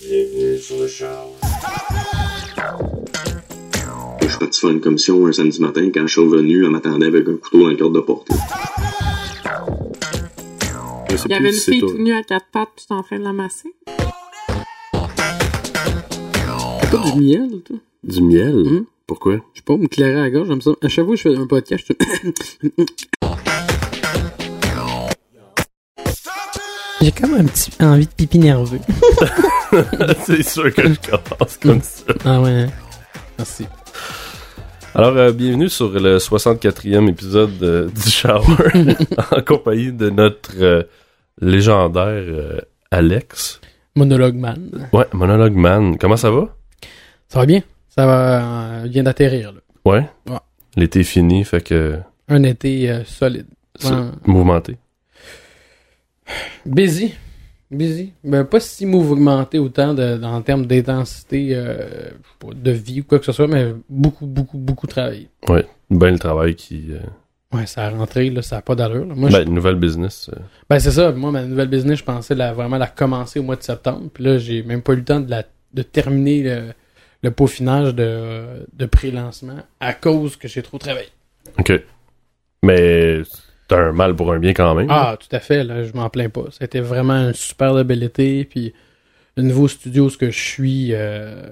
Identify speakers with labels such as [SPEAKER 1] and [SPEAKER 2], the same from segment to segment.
[SPEAKER 1] Je suis parti faire une commission un samedi matin. Quand je suis revenu, elle m'attendait avec un couteau dans le cadre de portée.
[SPEAKER 2] Il y
[SPEAKER 3] plus
[SPEAKER 2] avait une fille toute nue à quatre pattes, puis t'es en train de l'amasser.
[SPEAKER 4] C'est pas du miel, toi?
[SPEAKER 3] Du miel?
[SPEAKER 4] Hum?
[SPEAKER 3] Pourquoi?
[SPEAKER 4] Je sais pas, me clairer à la gorge, j'aime ça. À chaque fois que je fais un podcast, je
[SPEAKER 5] J'ai comme un petit envie de pipi nerveux.
[SPEAKER 3] c'est sûr que je commence comme ça.
[SPEAKER 4] Ah ouais. hein. Merci.
[SPEAKER 3] Alors, euh, bienvenue sur le 64e épisode euh, du Shower en compagnie de notre euh, légendaire euh, Alex.
[SPEAKER 4] Monologue man.
[SPEAKER 3] Ouais, Monologue Man. Comment ça va?
[SPEAKER 4] Ça va bien? Ça va, euh, vient d'atterrir, là.
[SPEAKER 3] Ouais?
[SPEAKER 4] Ouais.
[SPEAKER 3] L'été est fini, fait que
[SPEAKER 4] Un été euh, solide. Ouais.
[SPEAKER 3] mouvementé.
[SPEAKER 4] Busy. Busy. Ben, pas si mouvementé autant de, en termes d'intensité euh, de vie ou quoi que ce soit, mais beaucoup, beaucoup, beaucoup travaillé.
[SPEAKER 3] Ben le travail qui... euh,
[SPEAKER 4] Ouais, ça a rentré, là, ça n'a pas d'allure. là. Moi,
[SPEAKER 3] ben,
[SPEAKER 4] je-
[SPEAKER 3] nouvelle business. euh,
[SPEAKER 4] ben, c'est ça. Moi, ma nouvelle business, je pensais la, vraiment la commencer au mois de septembre. Puis là, j'ai même pas eu le temps de, la, de terminer le, le peaufinage de, de pré-lancement à cause que j'ai trop travaillé.
[SPEAKER 3] OK. Mais un mal pour un bien quand même.
[SPEAKER 4] Ah, tout à fait, là, je m'en plains pas. Été vraiment un super de bel été, puis le nouveau studio ce que je suis, euh,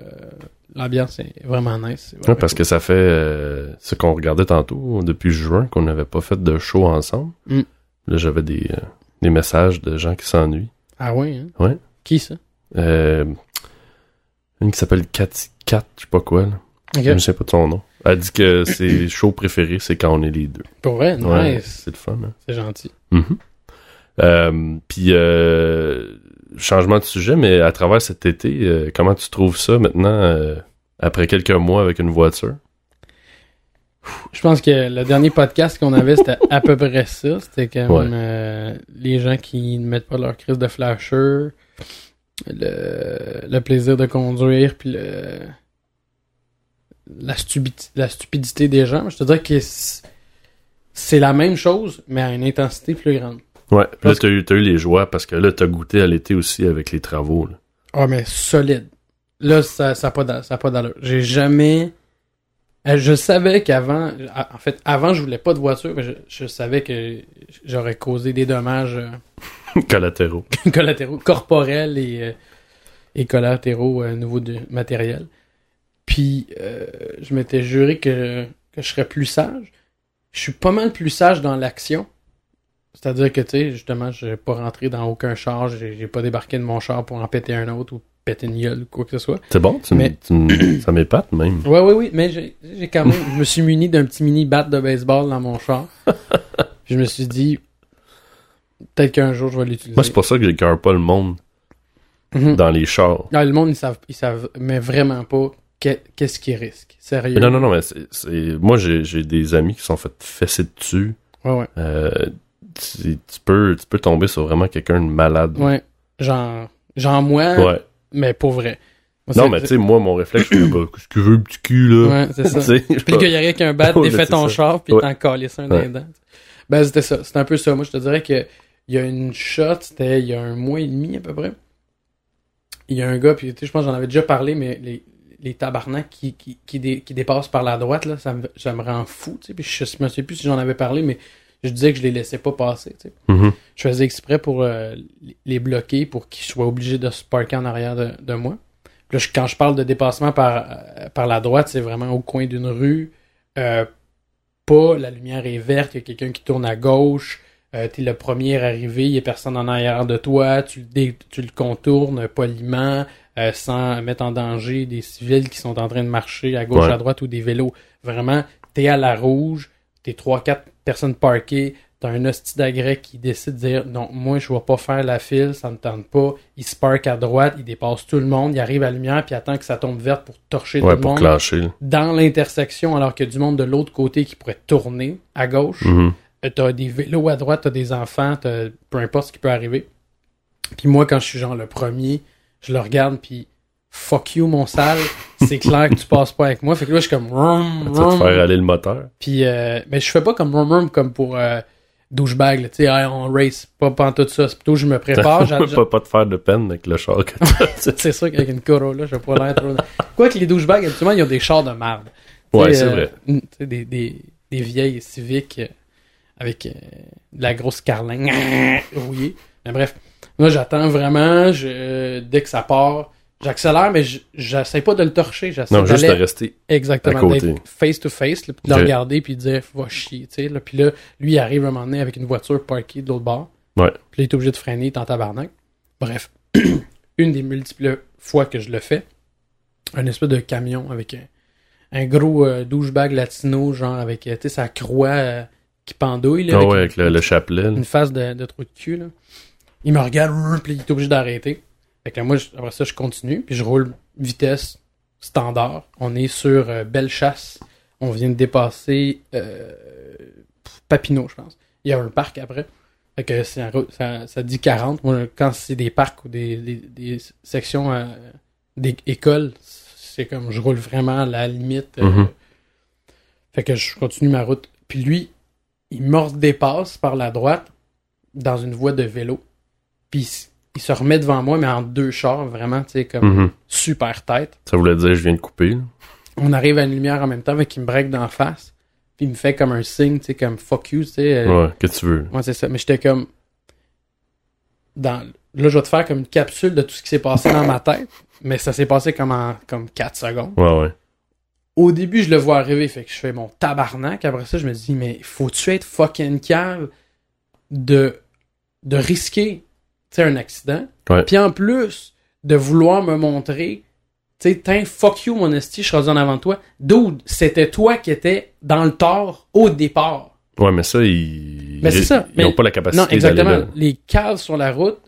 [SPEAKER 4] l'ambiance est vraiment nice.
[SPEAKER 3] Ouais, parce que ça fait euh, ce qu'on regardait tantôt depuis juin qu'on n'avait pas fait de show ensemble.
[SPEAKER 4] Mm.
[SPEAKER 3] Là, j'avais des, euh, des messages de gens qui s'ennuient.
[SPEAKER 4] Ah oui, hein?
[SPEAKER 3] Ouais.
[SPEAKER 4] Qui ça?
[SPEAKER 3] Euh, une qui s'appelle Cathy Cat, je sais pas quoi. Là.
[SPEAKER 4] Ok.
[SPEAKER 3] Je ne sais pas de son nom. Elle dit que ses shows préférés, c'est quand on est les deux.
[SPEAKER 4] Pour vrai,
[SPEAKER 3] Ouais,
[SPEAKER 4] nice.
[SPEAKER 3] c'est le fun. Hein?
[SPEAKER 4] C'est gentil.
[SPEAKER 3] Mhm. Euh, Puis, euh, changement de sujet, mais à travers cet été, euh, comment tu trouves ça maintenant, après quelques mois avec une voiture?
[SPEAKER 4] Je pense que le dernier podcast qu'on avait, c'était à peu près ça. C'était comme
[SPEAKER 3] Ouais.
[SPEAKER 4] euh, les gens qui ne mettent pas leur crise de flasher, le, le plaisir de conduire, puis le, la, stupidi- la stupidité des gens. Je te dirais que c'est la même chose, mais à une intensité plus grande.
[SPEAKER 3] Ouais, puis là, t'as eu, eu les joies parce que là, t'as goûté à l'été aussi avec les travaux. Là.
[SPEAKER 4] Ah, mais solide. Là, ça n'a ça pas d'allure. J'ai jamais... Euh, Je savais qu'avant... En fait, avant, je voulais pas de voiture, mais je, je savais que j'aurais causé des dommages euh,
[SPEAKER 3] Collatéraux.
[SPEAKER 4] collatéraux, corporels et, euh, et collatéraux euh, au niveau du matériel. Puis, euh, je m'étais juré que, que je serais plus sage. Je suis pas mal plus sage dans l'action. C'est-à-dire que, tu sais, justement, je n'ai pas rentré dans aucun char, j'ai pas débarqué de mon char pour en péter un autre ou péter une gueule ou quoi que ce soit.
[SPEAKER 3] C'est bon, tu
[SPEAKER 4] Mais-
[SPEAKER 3] tu ça m'épate même.
[SPEAKER 4] Ouais, ouais, oui, mais j'ai quand même, je me suis muni d'un petit mini bat de baseball dans mon char. Je me suis dit, peut-être qu'un jour je vais l'utiliser.
[SPEAKER 3] Moi, c'est pour ça que j'écœure pas le monde
[SPEAKER 4] Mhm.
[SPEAKER 3] dans les chars.
[SPEAKER 4] Ah, le monde, ils savent, ils savent, mais vraiment pas qu'est-ce qu'ils risquent. Sérieux?
[SPEAKER 3] Mais non, non, non, mais c'est, c'est- moi, j'ai, des amis qui sont fait fesser dessus.
[SPEAKER 4] Ouais, ouais.
[SPEAKER 3] Euh, tu, tu peux, tu peux tomber sur vraiment quelqu'un de malade.
[SPEAKER 4] Ouais. Genre, genre moi,
[SPEAKER 3] Ouais.
[SPEAKER 4] mais pour vrai. Moi,
[SPEAKER 3] Non,
[SPEAKER 4] c'est-
[SPEAKER 3] mais tu sais, moi, mon réflexe, je suis bah, qu'est-ce que tu veux, le petit cul, là?
[SPEAKER 4] Ouais, c'est ça.
[SPEAKER 3] Tu sais, je
[SPEAKER 4] Puis qu'il y aurait qu'un bat, défait
[SPEAKER 3] c'est
[SPEAKER 4] ton
[SPEAKER 3] ça.
[SPEAKER 4] char, puis t'en calisses un
[SPEAKER 3] Ouais.
[SPEAKER 4] dedans. Ben, c'était ça. C'était un peu ça. Moi, je te dirais que il y a une shot, c'était il y a un mois et demi à peu près. Il y a un gars, puis tu sais, je pense que j'en avais déjà parlé, mais les, les tabarnaks qui, qui, qui, dé- qui dépassent par la droite, là, ça me, ça me rend fou, tu. Puis je, me sais plus si j'en avais parlé, mais je disais que je les laissais pas passer, tu.
[SPEAKER 3] Mhm.
[SPEAKER 4] Je faisais exprès pour euh, les bloquer pour qu'ils soient obligés de se parker en arrière de, de moi. Puis là, je- quand je parle de dépassement par, euh, par la droite, c'est vraiment au coin d'une rue. Euh, pas, la lumière est verte, il y a quelqu'un qui tourne à gauche. Euh, T'es le premier arrivé, il y a personne en arrière de toi. Tu, dé- tu le contournes poliment, euh, sans mettre en danger des civils qui sont en train de marcher à gauche,
[SPEAKER 3] Ouais.
[SPEAKER 4] à droite ou des vélos. Vraiment, t'es à la rouge, t'es trois, quatre personnes parquées, t'as un hostie d'agrès qui décide de dire non, moi je vais pas faire la file, ça me tente pas. Il se parque à droite, il dépasse tout le monde, il arrive à la lumière puis attend que ça tombe verte pour torcher
[SPEAKER 3] Ouais,
[SPEAKER 4] tout le
[SPEAKER 3] pour
[SPEAKER 4] monde dans l'intersection alors qu'il y a du monde de l'autre côté qui pourrait tourner à gauche. Euh, T'as des vélos à droite, t'as des enfants, t'as peu importe ce qui peut arriver. Puis moi, quand je suis genre le premier, je le regarde, puis fuck you, mon sale, c'est clair que tu passes pas avec moi. Fait que là, je suis comme... Vroom,
[SPEAKER 3] Tu vas te faire aller le moteur.
[SPEAKER 4] Puis, euh, mais je fais pas comme rum rum comme pour euh, douchebag, tu sais, Hey, on race, pas, pas en tout ça. C'est plutôt, je me prépare. j'a-
[SPEAKER 3] pas, pas te faire de peine avec le char que
[SPEAKER 4] c'est sûr qu'avec une Corolla, je vais pas l'air trop. Quoi que les douchebags, habituellement, ils ont des chars de merde.
[SPEAKER 3] Ouais, c'est
[SPEAKER 4] euh,
[SPEAKER 3] vrai.
[SPEAKER 4] tu sais, des, des, des vieilles civiques euh, avec euh, de la grosse carlingue rouillée. Mais bref, moi, j'attends vraiment. Je, dès que ça part, j'accélère, mais je- j'essaie pas de le torcher.
[SPEAKER 3] Non, juste de rester.
[SPEAKER 4] exactement
[SPEAKER 3] à côté.
[SPEAKER 4] d'être face to face, là, puis de le regarder, puis de dire, va chier, tu sais. là. Puis là, lui, il arrive un moment donné avec une voiture parkée de l'autre bord.
[SPEAKER 3] Ouais.
[SPEAKER 4] Puis là, il est obligé de freiner, il est en tabarnak. Bref, une des multiples fois que je le fais, un espèce de camion avec un, un gros euh, douchebag latino, genre avec, euh, tu sais, sa croix euh, qui pendouille, là,
[SPEAKER 3] Ah
[SPEAKER 4] avec
[SPEAKER 3] ouais, avec le, le chapelet. là.
[SPEAKER 4] une face de, de trou de cul, là. Il me regarde, puis il est obligé d'arrêter. Fait que là, moi, après ça, je continue, puis je roule vitesse standard. On est sur euh, Bellechasse. On vient de dépasser euh, Papineau, je pense. Il y a un parc après. Fait que ça, ça dit 40. Moi, quand c'est des parcs ou des, des, des sections euh, des écoles, c'est comme je roule vraiment à la limite. euh,
[SPEAKER 3] Mhm.
[SPEAKER 4] Fait que je continue ma route. Puis lui, il me dépasse par la droite dans une voie de vélo. Puis il, se remet devant moi, mais en deux chars, vraiment, tu sais, comme
[SPEAKER 3] Mhm.
[SPEAKER 4] super tête.
[SPEAKER 3] Ça voulait dire je viens de couper. là.
[SPEAKER 4] On arrive à une lumière en même temps, mais il me break d'en face. Puis il me fait comme un signe, tu sais, comme fuck you, tu sais. euh,
[SPEAKER 3] Ouais, que tu veux.
[SPEAKER 4] Ouais, c'est ça. Mais j'étais comme. Dans... Là, je vais te faire comme une capsule de tout ce qui s'est passé dans ma tête. Mais ça s'est passé comme en comme 4 secondes.
[SPEAKER 3] Ouais, ouais.
[SPEAKER 4] Au début, je le vois arriver, fait que je fais mon tabarnak. Après ça, je me dis, mais faut-tu être fucking cave de, de risquer un accident? Puis en plus, de vouloir me montrer, tu sais, fuck you, mon esti, je suis en avant de toi. Dude, c'était toi qui étais dans le tort au départ.
[SPEAKER 3] Ouais, mais ça, ils.
[SPEAKER 4] Mais c'est ça.
[SPEAKER 3] Ils n'ont pas la capacité
[SPEAKER 4] Non, exactement.
[SPEAKER 3] là.
[SPEAKER 4] Les caves sur la route,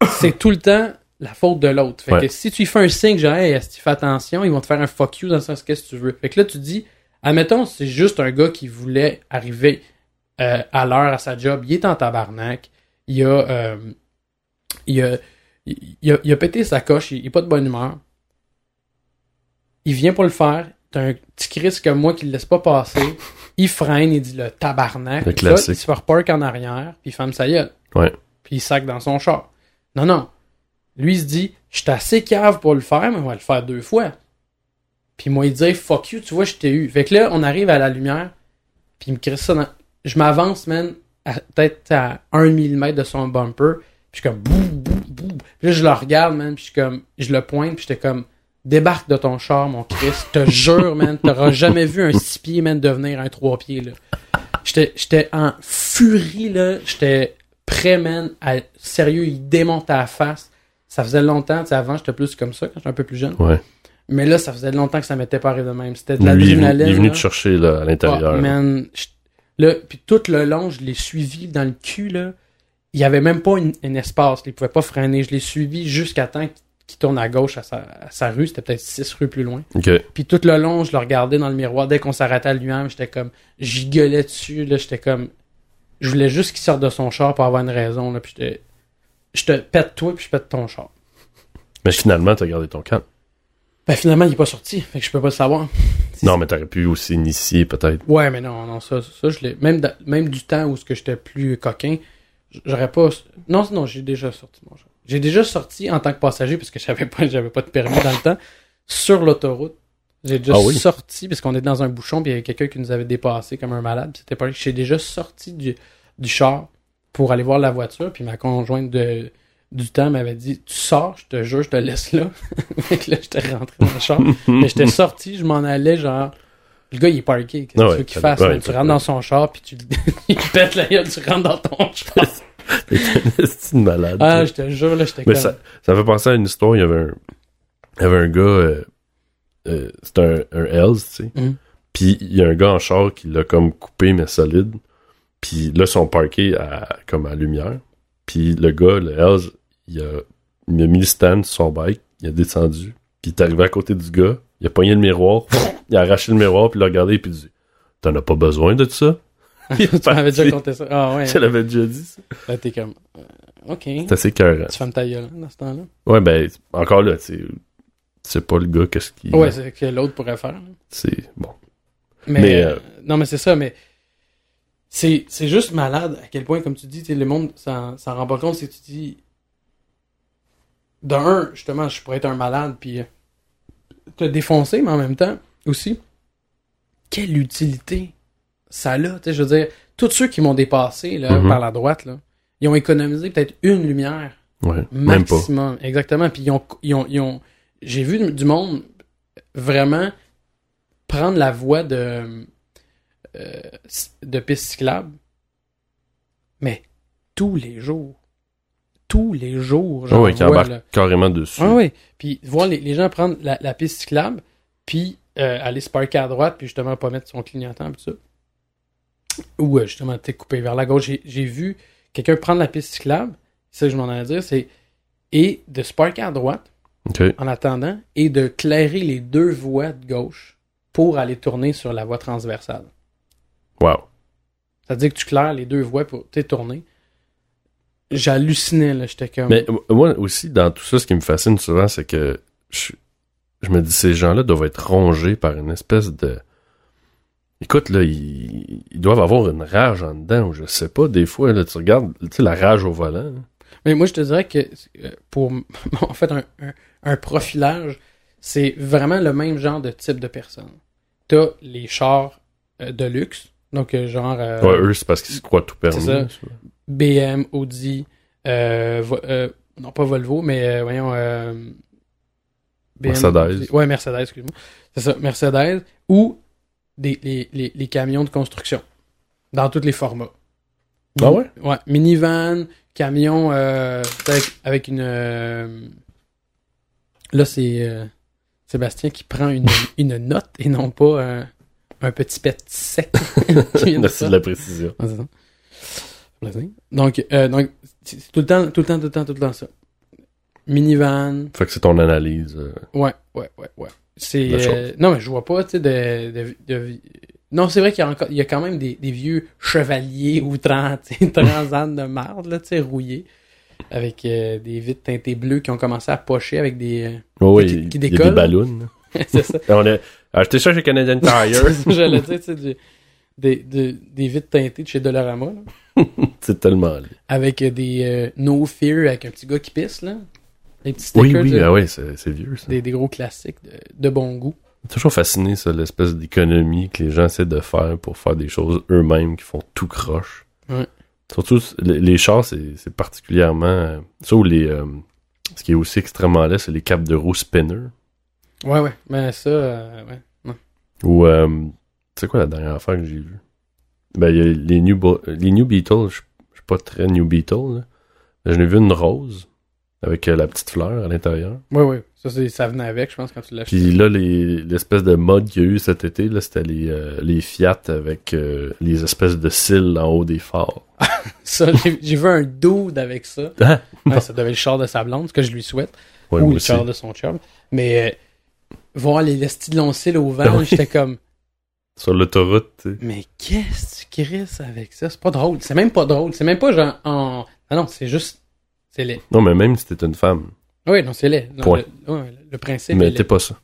[SPEAKER 4] c'est tout le temps la faute de l'autre. Fait
[SPEAKER 3] Ouais.
[SPEAKER 4] que si tu fais un signe, genre, hey, est-ce que tu fais attention, ils vont te faire un fuck you dans le sens qu'est-ce que tu veux? Fait que là, tu dis, admettons, c'est juste un gars qui voulait arriver euh, à l'heure à sa job, il est en tabarnak, il a, euh, il a, il, a, il a pété sa coche, il, il est pas de bonne humeur. Il vient pour le faire. T'as un petit Chris comme moi qui le laisse pas passer. Il freine, il dit le tabarnak.
[SPEAKER 3] Le
[SPEAKER 4] Puis là,
[SPEAKER 3] classique.
[SPEAKER 4] il se fait repark en arrière, puis il ferme sa gueule.
[SPEAKER 3] Ouais.
[SPEAKER 4] Puis il sac dans son char. Non, non. Lui, il se dit, je suis assez cave pour le faire, mais on va le faire deux fois. Puis moi, il dit, fuck you, tu vois, je t'ai eu. Fait que là, on arrive à la lumière, puis il me crie ça dans... Je m'avance, man, peut-être à un millimètre de son bumper, puis je suis comme, bouh, bouh, bouh. Puis là, je le regarde, man, puis je suis comme, je le pointe, puis j'étais comme, débarque de ton char, mon Christ. Te jure, man, t'auras jamais vu un six pieds, man, devenir un trois pieds, là. J'étais, j'étais en furie, là. J'étais prêt, man, à, sérieux, il démonte à la face. Ça faisait longtemps, tu sais, avant, j'étais plus comme ça, quand j'étais un peu plus jeune.
[SPEAKER 3] Ouais.
[SPEAKER 4] Mais là, ça faisait longtemps que ça m'était pas arrivé de même. C'était de l'adrénaline.
[SPEAKER 3] il est venu te chercher là, à l'intérieur.
[SPEAKER 4] Man, là, puis tout le long, je l'ai suivi dans le cul, là. Il y avait même pas une- un espace. Il pouvait pas freiner. Je l'ai suivi jusqu'à temps qu'il tourne à gauche à sa, à sa rue. C'était peut-être six rues plus loin. Puis tout le long, je le regardais dans le miroir. Dès qu'on s'arrêtait à lui-même, j'étais comme... J'y gueulais dessus, là. J'étais comme... Je voulais juste qu'il sorte de son char pour avoir une raison, là. Puis j'étais... Je te pète toi, puis je pète ton char.
[SPEAKER 3] Mais finalement, t'as gardé ton calme.
[SPEAKER 4] Ben finalement, il est pas sorti. Fait que je peux pas le savoir.
[SPEAKER 3] Non, mais t'aurais pu aussi initier peut-être.
[SPEAKER 4] Ouais, mais non, non, ça, ça je l'ai. Même, même du temps où ce que j'étais plus coquin, j'aurais pas. Non, non, j'ai déjà sorti mon char. J'ai déjà sorti en tant que passager parce que j'avais pas, j'avais pas de permis dans le temps sur l'autoroute. J'ai déjà
[SPEAKER 3] Ah oui?
[SPEAKER 4] sorti parce qu'on est dans un bouchon puis il y avait quelqu'un qui nous avait dépassé comme un malade. puis C'était pas. J'ai déjà sorti du, du char pour aller voir la voiture puis ma conjointe de du temps m'avait dit tu sors, je te jure, je te laisse là. fait que là j'étais rentré dans le char. Mais j'étais sorti, je m'en allais genre. Le gars, il est parké. Qu'est-ce que tu veux qu'il fasse?
[SPEAKER 3] ouais,
[SPEAKER 4] tu rentres dans son char, puis tu il te pète la gueule, tu rentres dans ton char.
[SPEAKER 3] C'est une malade.
[SPEAKER 4] ah, je te jure, là, j'étais
[SPEAKER 3] Mais
[SPEAKER 4] comme...
[SPEAKER 3] ça, ça fait penser à une histoire. Il y avait un, il y avait un gars, euh, euh, c'était un, un Hells, tu sais.
[SPEAKER 4] Mhm.
[SPEAKER 3] Puis il y a un gars en char qui l'a comme coupé, mais solide. Puis là, ils sont parqués à, comme à lumière. Puis le gars, le Hells, il a, il a mis le stand sur son bike, il a descendu. Puis il est arrivé à côté du gars, il a pogné le miroir, il a arraché le miroir, puis il l'a regardé, puis il dit T'en as pas besoin de ça
[SPEAKER 4] tu m'avais déjà compté ça. Ah ouais.
[SPEAKER 3] Je l'avais déjà dit, ça.
[SPEAKER 4] Là, t'es comme... euh, OK.
[SPEAKER 3] C'est assez cœur.
[SPEAKER 4] Tu fermes ta gueule, hein, dans ce temps-là.
[SPEAKER 3] Ouais, ben, encore là, tu sais, c'est pas le gars, qu'est-ce qu'il.
[SPEAKER 4] Ouais, c'est ce que l'autre pourrait faire. là.
[SPEAKER 3] C'est bon.
[SPEAKER 4] Mais,
[SPEAKER 3] Mais,
[SPEAKER 4] euh,
[SPEAKER 3] euh,
[SPEAKER 4] non, mais c'est ça, mais c'est, juste malade à quel point, comme tu dis, tu le monde s'en, s'en rend pas compte, que tu dis. D'un, justement, je pourrais être un malade, puis euh, te défoncer, mais en même temps, aussi, quelle utilité ça a, tu sais, je veux dire, tous ceux qui m'ont dépassé, là,
[SPEAKER 3] Mhm.
[SPEAKER 4] par la droite, là, ils ont économisé peut-être une lumière
[SPEAKER 3] Ouais, même pas.
[SPEAKER 4] maximum. Exactement. Puis ils ont, ils ont, ils ont- j'ai vu du- du monde vraiment prendre la voie de, euh, de piste cyclable, mais tous les jours. Tous les jours,
[SPEAKER 3] Ah qui
[SPEAKER 4] vois,
[SPEAKER 3] embarque
[SPEAKER 4] là.
[SPEAKER 3] carrément dessus.
[SPEAKER 4] Ah oui. Puis voir les, les gens prendre la, la piste cyclable, puis euh, aller se parker à droite, puis justement pas mettre son clignotant, puis ça. Ou euh, justement, t'es coupé vers la gauche. J'ai- vu quelqu'un prendre la piste cyclable, c'est ça que je m'en allais dire, c'est et de se parker à droite en attendant et de clairer les deux voies de gauche pour aller tourner sur la voie transversale.
[SPEAKER 3] Wow.
[SPEAKER 4] C'est-à-dire que tu claires les deux voies pour t'es tourné. J'hallucinais, là, j'étais comme...
[SPEAKER 3] Mais euh, moi aussi, dans tout ça, ce qui me fascine souvent, c'est que je, je me dis, ces gens-là doivent être rongés par une espèce de... Écoute, là, ils, ils doivent avoir une rage en dedans, ou je sais pas, des fois, là, tu regardes, tu sais, la rage au volant. là.
[SPEAKER 4] Mais moi, je te dirais que euh, pour en fait un, un, un profilage, c'est vraiment le même genre de type de personne. T'as les chars euh, de luxe, donc genre euh,
[SPEAKER 3] Ouais, eux, c'est parce qu'ils se croient tout permis.
[SPEAKER 4] ça. BM, Audi, euh, euh, non pas Volvo, mais euh, voyons BM,
[SPEAKER 3] Mercedes.
[SPEAKER 4] Ouais, Mercedes, excuse-moi. C'est ça, Mercedes ou des, les, les, les camions de construction dans tous les formats.
[SPEAKER 3] Ah ouais?
[SPEAKER 4] Ouais, minivan, camion euh, avec, avec une. euh, Là, c'est euh, Sébastien qui prend une, une note et non pas un, un petit pet sec. de
[SPEAKER 3] Merci de la précision.
[SPEAKER 4] Plaisir. Donc, euh, donc c'est tout le temps, tout le temps, tout le temps, tout le temps ça. Minivan.
[SPEAKER 3] Fait que c'est ton analyse. euh,
[SPEAKER 4] Ouais, ouais, ouais, ouais. C'est. Euh, non, mais je vois pas, tu sais, de, de, de- Non, c'est vrai qu'il y a encore, il y a quand même des, des vieux chevaliers ou trans, tu sais, trans de marde, là, tu sais, rouillés. Avec euh, des vitres teintées bleues qui ont commencé à pocher avec des. euh,
[SPEAKER 3] Oh, oui,
[SPEAKER 4] Qui- qui
[SPEAKER 3] y a des ballons.
[SPEAKER 4] c'est ça.
[SPEAKER 3] On a acheté ça chez Canadian Tire.
[SPEAKER 4] J'allais dire, tu sais, du- des, des, des vitres teintées de chez Dollarama,
[SPEAKER 3] c'est tellement laid.
[SPEAKER 4] Avec euh, des euh, No Fear avec un petit gars qui pisse, là. Des petits
[SPEAKER 3] Oui,
[SPEAKER 4] stickers
[SPEAKER 3] oui, ah ouais, c'est vieux, ça.
[SPEAKER 4] des, des gros classiques de, de bon goût.
[SPEAKER 3] toujours fasciné, ça, l'espèce d'économie que les gens essaient de faire pour faire des choses eux-mêmes qui font tout croche.
[SPEAKER 4] Ouais.
[SPEAKER 3] Surtout, les, les chars, c'est c'est particulièrement... euh, ça ou les... euh, ce qui est aussi extrêmement laid, c'est les capes de roue spinner.
[SPEAKER 4] Ouais, ouais. Mais ça, euh, ouais.
[SPEAKER 3] Ou, euh, sais quoi la dernière affaire que j'ai vue? Ben, y a les New, Bo- les new Beatles, je suis pas très New Beatles, J'en ai vu une rose, avec euh, la petite fleur à l'intérieur.
[SPEAKER 4] Ouais, ouais. Ça, c'est- ça venait avec, je pense, quand tu l'as.
[SPEAKER 3] Puis là, les- l'espèce de mode qu'il y a eu cet été, là, c'était les, euh, les Fiat avec euh, les espèces de cils en haut des phares.
[SPEAKER 4] Ça, j'ai vu un dude avec ça.
[SPEAKER 3] Hein?
[SPEAKER 4] Ouais, ça devait être le char de sa blonde, ce que je lui souhaite.
[SPEAKER 3] Ouais,
[SPEAKER 4] ou le
[SPEAKER 3] aussi.
[SPEAKER 4] char de son chum. Mais voir les lestis de longs cils au vent,
[SPEAKER 3] Oui.
[SPEAKER 4] j'étais comme,
[SPEAKER 3] Sur l'autoroute, tu sais.
[SPEAKER 4] mais qu'est-ce que tu crisses avec ça? C'est pas drôle. C'est même pas drôle. C'est même pas genre en. Ah non, c'est juste. C'est laid.
[SPEAKER 3] Non, mais même si t'es une femme,
[SPEAKER 4] Oui, non, c'est laid. Non,
[SPEAKER 3] Point.
[SPEAKER 4] Le, ouais, le principe
[SPEAKER 3] mais t'es pas ça.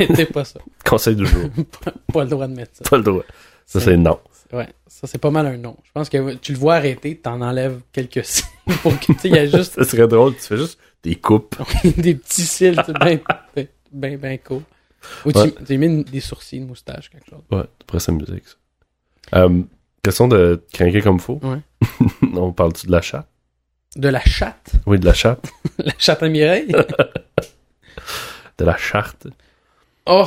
[SPEAKER 4] Mettez pas ça.
[SPEAKER 3] Conseil du jour.
[SPEAKER 4] pas, pas le droit de mettre ça.
[SPEAKER 3] pas le droit. Ça, c'est non.
[SPEAKER 4] Ouais, ça c'est pas mal un nom. Je pense que tu le vois arrêter, t'en enlèves quelques cils pour que tu y a juste
[SPEAKER 3] Ça serait drôle, tu fais juste des coupes.
[SPEAKER 4] des petits cils, tu sais, ben, ben, ben, ben cool. Ou tu,
[SPEAKER 3] Ouais.
[SPEAKER 4] tu mets une- des sourcils, une moustache, quelque chose.
[SPEAKER 3] Ouais, tu pourrais s'amuser avec ça. Euh, question de craquer comme faux.
[SPEAKER 4] Ouais.
[SPEAKER 3] On parle-tu de la chatte?
[SPEAKER 4] De la chatte?
[SPEAKER 3] Oui, de la chatte.
[SPEAKER 4] la chatte à Mireille?
[SPEAKER 3] De la charte.
[SPEAKER 4] oh!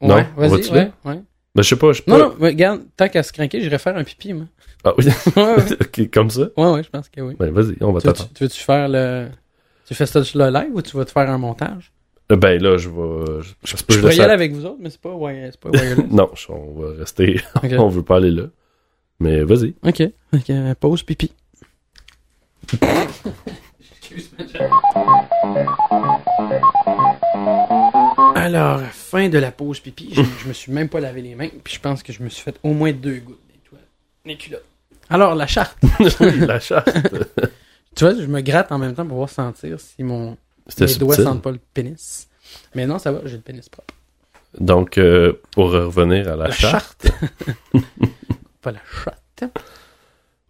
[SPEAKER 3] Non,
[SPEAKER 4] Ouais,
[SPEAKER 3] on
[SPEAKER 4] vas-y, ouais, ouais.
[SPEAKER 3] Ben, je sais pas, je sais
[SPEAKER 4] Non,
[SPEAKER 3] pas.
[SPEAKER 4] non, mais regarde, tant qu'à se craquer, j'irais faire un pipi, moi.
[SPEAKER 3] Ah oui?
[SPEAKER 4] Ouais, ouais,
[SPEAKER 3] ok, comme ça?
[SPEAKER 4] ouais, ouais, je pense que oui.
[SPEAKER 3] Ben, vas-y, on va t'attendre.
[SPEAKER 4] tu veux-tu faire le. Tu fais ça sur le live ou tu vas te faire un montage?
[SPEAKER 3] Euh, Ben, là, je vais. Je, je,
[SPEAKER 4] pourrais y aller avec vous autres, mais c'est pas, ouais, c'est pas wireless.
[SPEAKER 3] Non, on va rester. On veut pas aller là. Mais vas-y.
[SPEAKER 4] Ok, ok, pause pipi. Alors, fin de la pause pipi, je, je me suis même pas lavé les mains, puis je pense que je me suis fait au moins deux gouttes culottes. Alors, la charte.
[SPEAKER 3] la charte.
[SPEAKER 4] Tu vois, je me gratte en même temps pour voir sentir si mon Mes doigts sentent pas le pénis. Mais non, ça va, j'ai le pénis propre.
[SPEAKER 3] Donc, euh, pour revenir à la,
[SPEAKER 4] La
[SPEAKER 3] charte.
[SPEAKER 4] Pas la chatte. toi?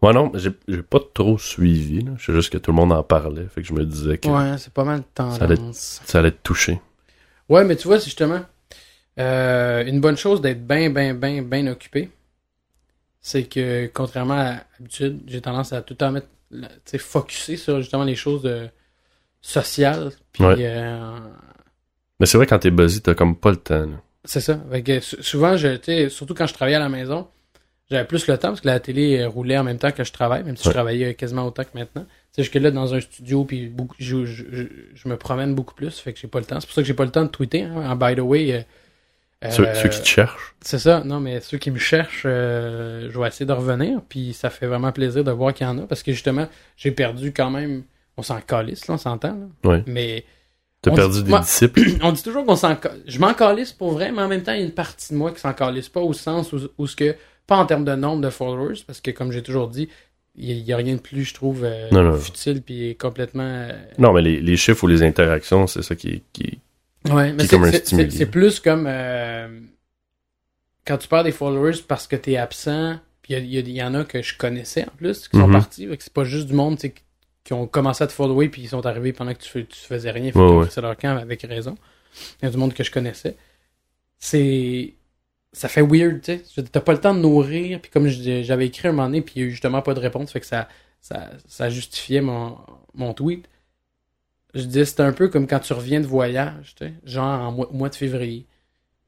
[SPEAKER 3] Ouais, non, j'ai pas trop suivi. là. Je sais juste que tout le monde en parlait. Fait que je me disais que
[SPEAKER 4] Ouais, c'est pas mal de
[SPEAKER 3] Ça allait-
[SPEAKER 4] tendance.
[SPEAKER 3] ça allait te toucher.
[SPEAKER 4] Ouais, mais tu vois, c'est justement euh, une bonne chose d'être bien, bien, bien, bien occupé. C'est que, contrairement à l'habitude, j'ai tendance à tout le temps mettre, tu sais, focusser sur justement les choses de, Puis,
[SPEAKER 3] Ouais.
[SPEAKER 4] euh,
[SPEAKER 3] Mais c'est vrai, quand t'es busy, t'as comme pas le temps.
[SPEAKER 4] c'est ça. Que sou- souvent, je, surtout quand je travaillais à la maison, j'avais plus le temps parce que la télé euh, roulait en même temps que je travaille, même si
[SPEAKER 3] Ouais.
[SPEAKER 4] je travaillais quasiment autant que maintenant. Tu sais, jusque là, dans un studio, puis beaucoup, je, je, je, je me promène beaucoup plus, fait que j'ai pas le temps. C'est pour ça que j'ai pas le temps de tweeter. Hein. En by the way, euh,
[SPEAKER 3] Ceux,
[SPEAKER 4] euh,
[SPEAKER 3] ceux qui te cherchent.
[SPEAKER 4] c'est ça, non, mais ceux qui me cherchent, euh, je vais essayer de revenir, puis ça fait vraiment plaisir de voir qu'il y en a, parce que justement, j'ai perdu quand même, on s'en calisse, là, on s'entend, là.
[SPEAKER 3] Ouais.
[SPEAKER 4] Mais
[SPEAKER 3] T'as perdu
[SPEAKER 4] dit-
[SPEAKER 3] des
[SPEAKER 4] moi-
[SPEAKER 3] disciples?
[SPEAKER 4] on dit toujours qu'on s'en Je m'en calisse pour vrai, mais en même temps, il y a une partie de moi qui s'en calisse pas, au sens où, où ce que, pas en termes de nombre de followers, parce que comme j'ai toujours dit, il y, a rien de plus, je trouve, euh,
[SPEAKER 3] Non, non.
[SPEAKER 4] futile, puis complètement... euh,
[SPEAKER 3] Non, mais les, les chiffres ou les interactions, c'est ça qui, qui...
[SPEAKER 4] Ouais, mais
[SPEAKER 3] Qui
[SPEAKER 4] c'est- plus comme euh, quand tu perds des followers parce que t'es absent, puis il y, y en a que je connaissais en plus, qui sont
[SPEAKER 3] Mhm.
[SPEAKER 4] partis, fait que c'est pas juste du monde tu qui- qui ont commencé à te follower puis ils sont arrivés pendant que tu, tu faisais rien, fait
[SPEAKER 3] Ouais, ouais.
[SPEAKER 4] fait leur camp avec raison. Il y a du monde que je connaissais. C'est ça fait weird, tu sais. T'as pas le temps de nourrir, puis comme j'avais écrit un moment donné, puis il y a eu justement pas de réponse, fait que ça, ça, ça justifiait mon, mon tweet. Je disais, c'est un peu comme quand tu reviens de voyage, tu sais, genre en mois, au mois de février.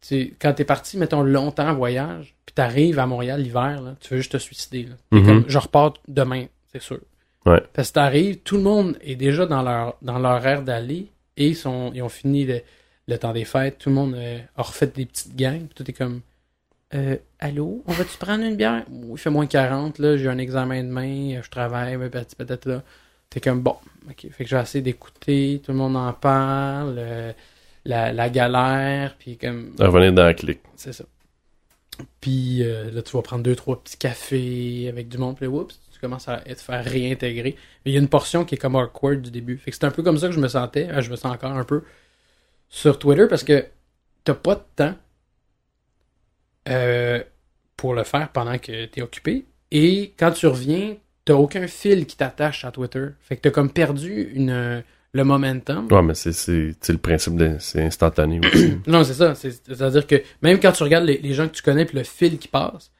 [SPEAKER 4] Tu sais, quand t'es parti, mettons, longtemps en voyage, puis t'arrives à Montréal l'hiver, tu veux juste te suicider. Là.
[SPEAKER 3] Mhm.
[SPEAKER 4] comme, je repars demain, c'est sûr.
[SPEAKER 3] Ouais.
[SPEAKER 4] Parce que t'arrives, tout le monde est déjà dans leur, dans leur air d'aller, et ils, sont, ils ont fini le, le temps des fêtes, tout le monde euh, a refait des petites gangs, tout est comme, euh, allô, on va-tu prendre une bière? Il fait moins 40, là, j'ai un examen demain, je travaille, peut-être, là. T'es comme, bon, ok, fait que vais essayer d'écouter, tout le monde en parle, euh, la, la galère, puis comme,
[SPEAKER 3] à revenir dans la clique.
[SPEAKER 4] c'est ça. Puis euh, là, tu vas prendre deux, trois petits cafés avec du monde, puis oups, commences à te faire réintégrer. Mais il y a une portion qui est comme awkward du début. Fait que c'est un peu comme ça que je me sentais. Euh, Je me sens encore un peu sur Twitter parce que t'as pas de temps euh, pour le faire pendant que t'es occupé. Et quand tu reviens, t'as aucun fil qui t'attache à Twitter. Fait que t'as comme perdu une, le momentum.
[SPEAKER 3] Ouais, mais c'est, le principe de, c'est instantané aussi.
[SPEAKER 4] Non, c'est ça. C'est- C'est-à-dire que même quand tu regardes les, les gens que tu connais puis le fil qui passe,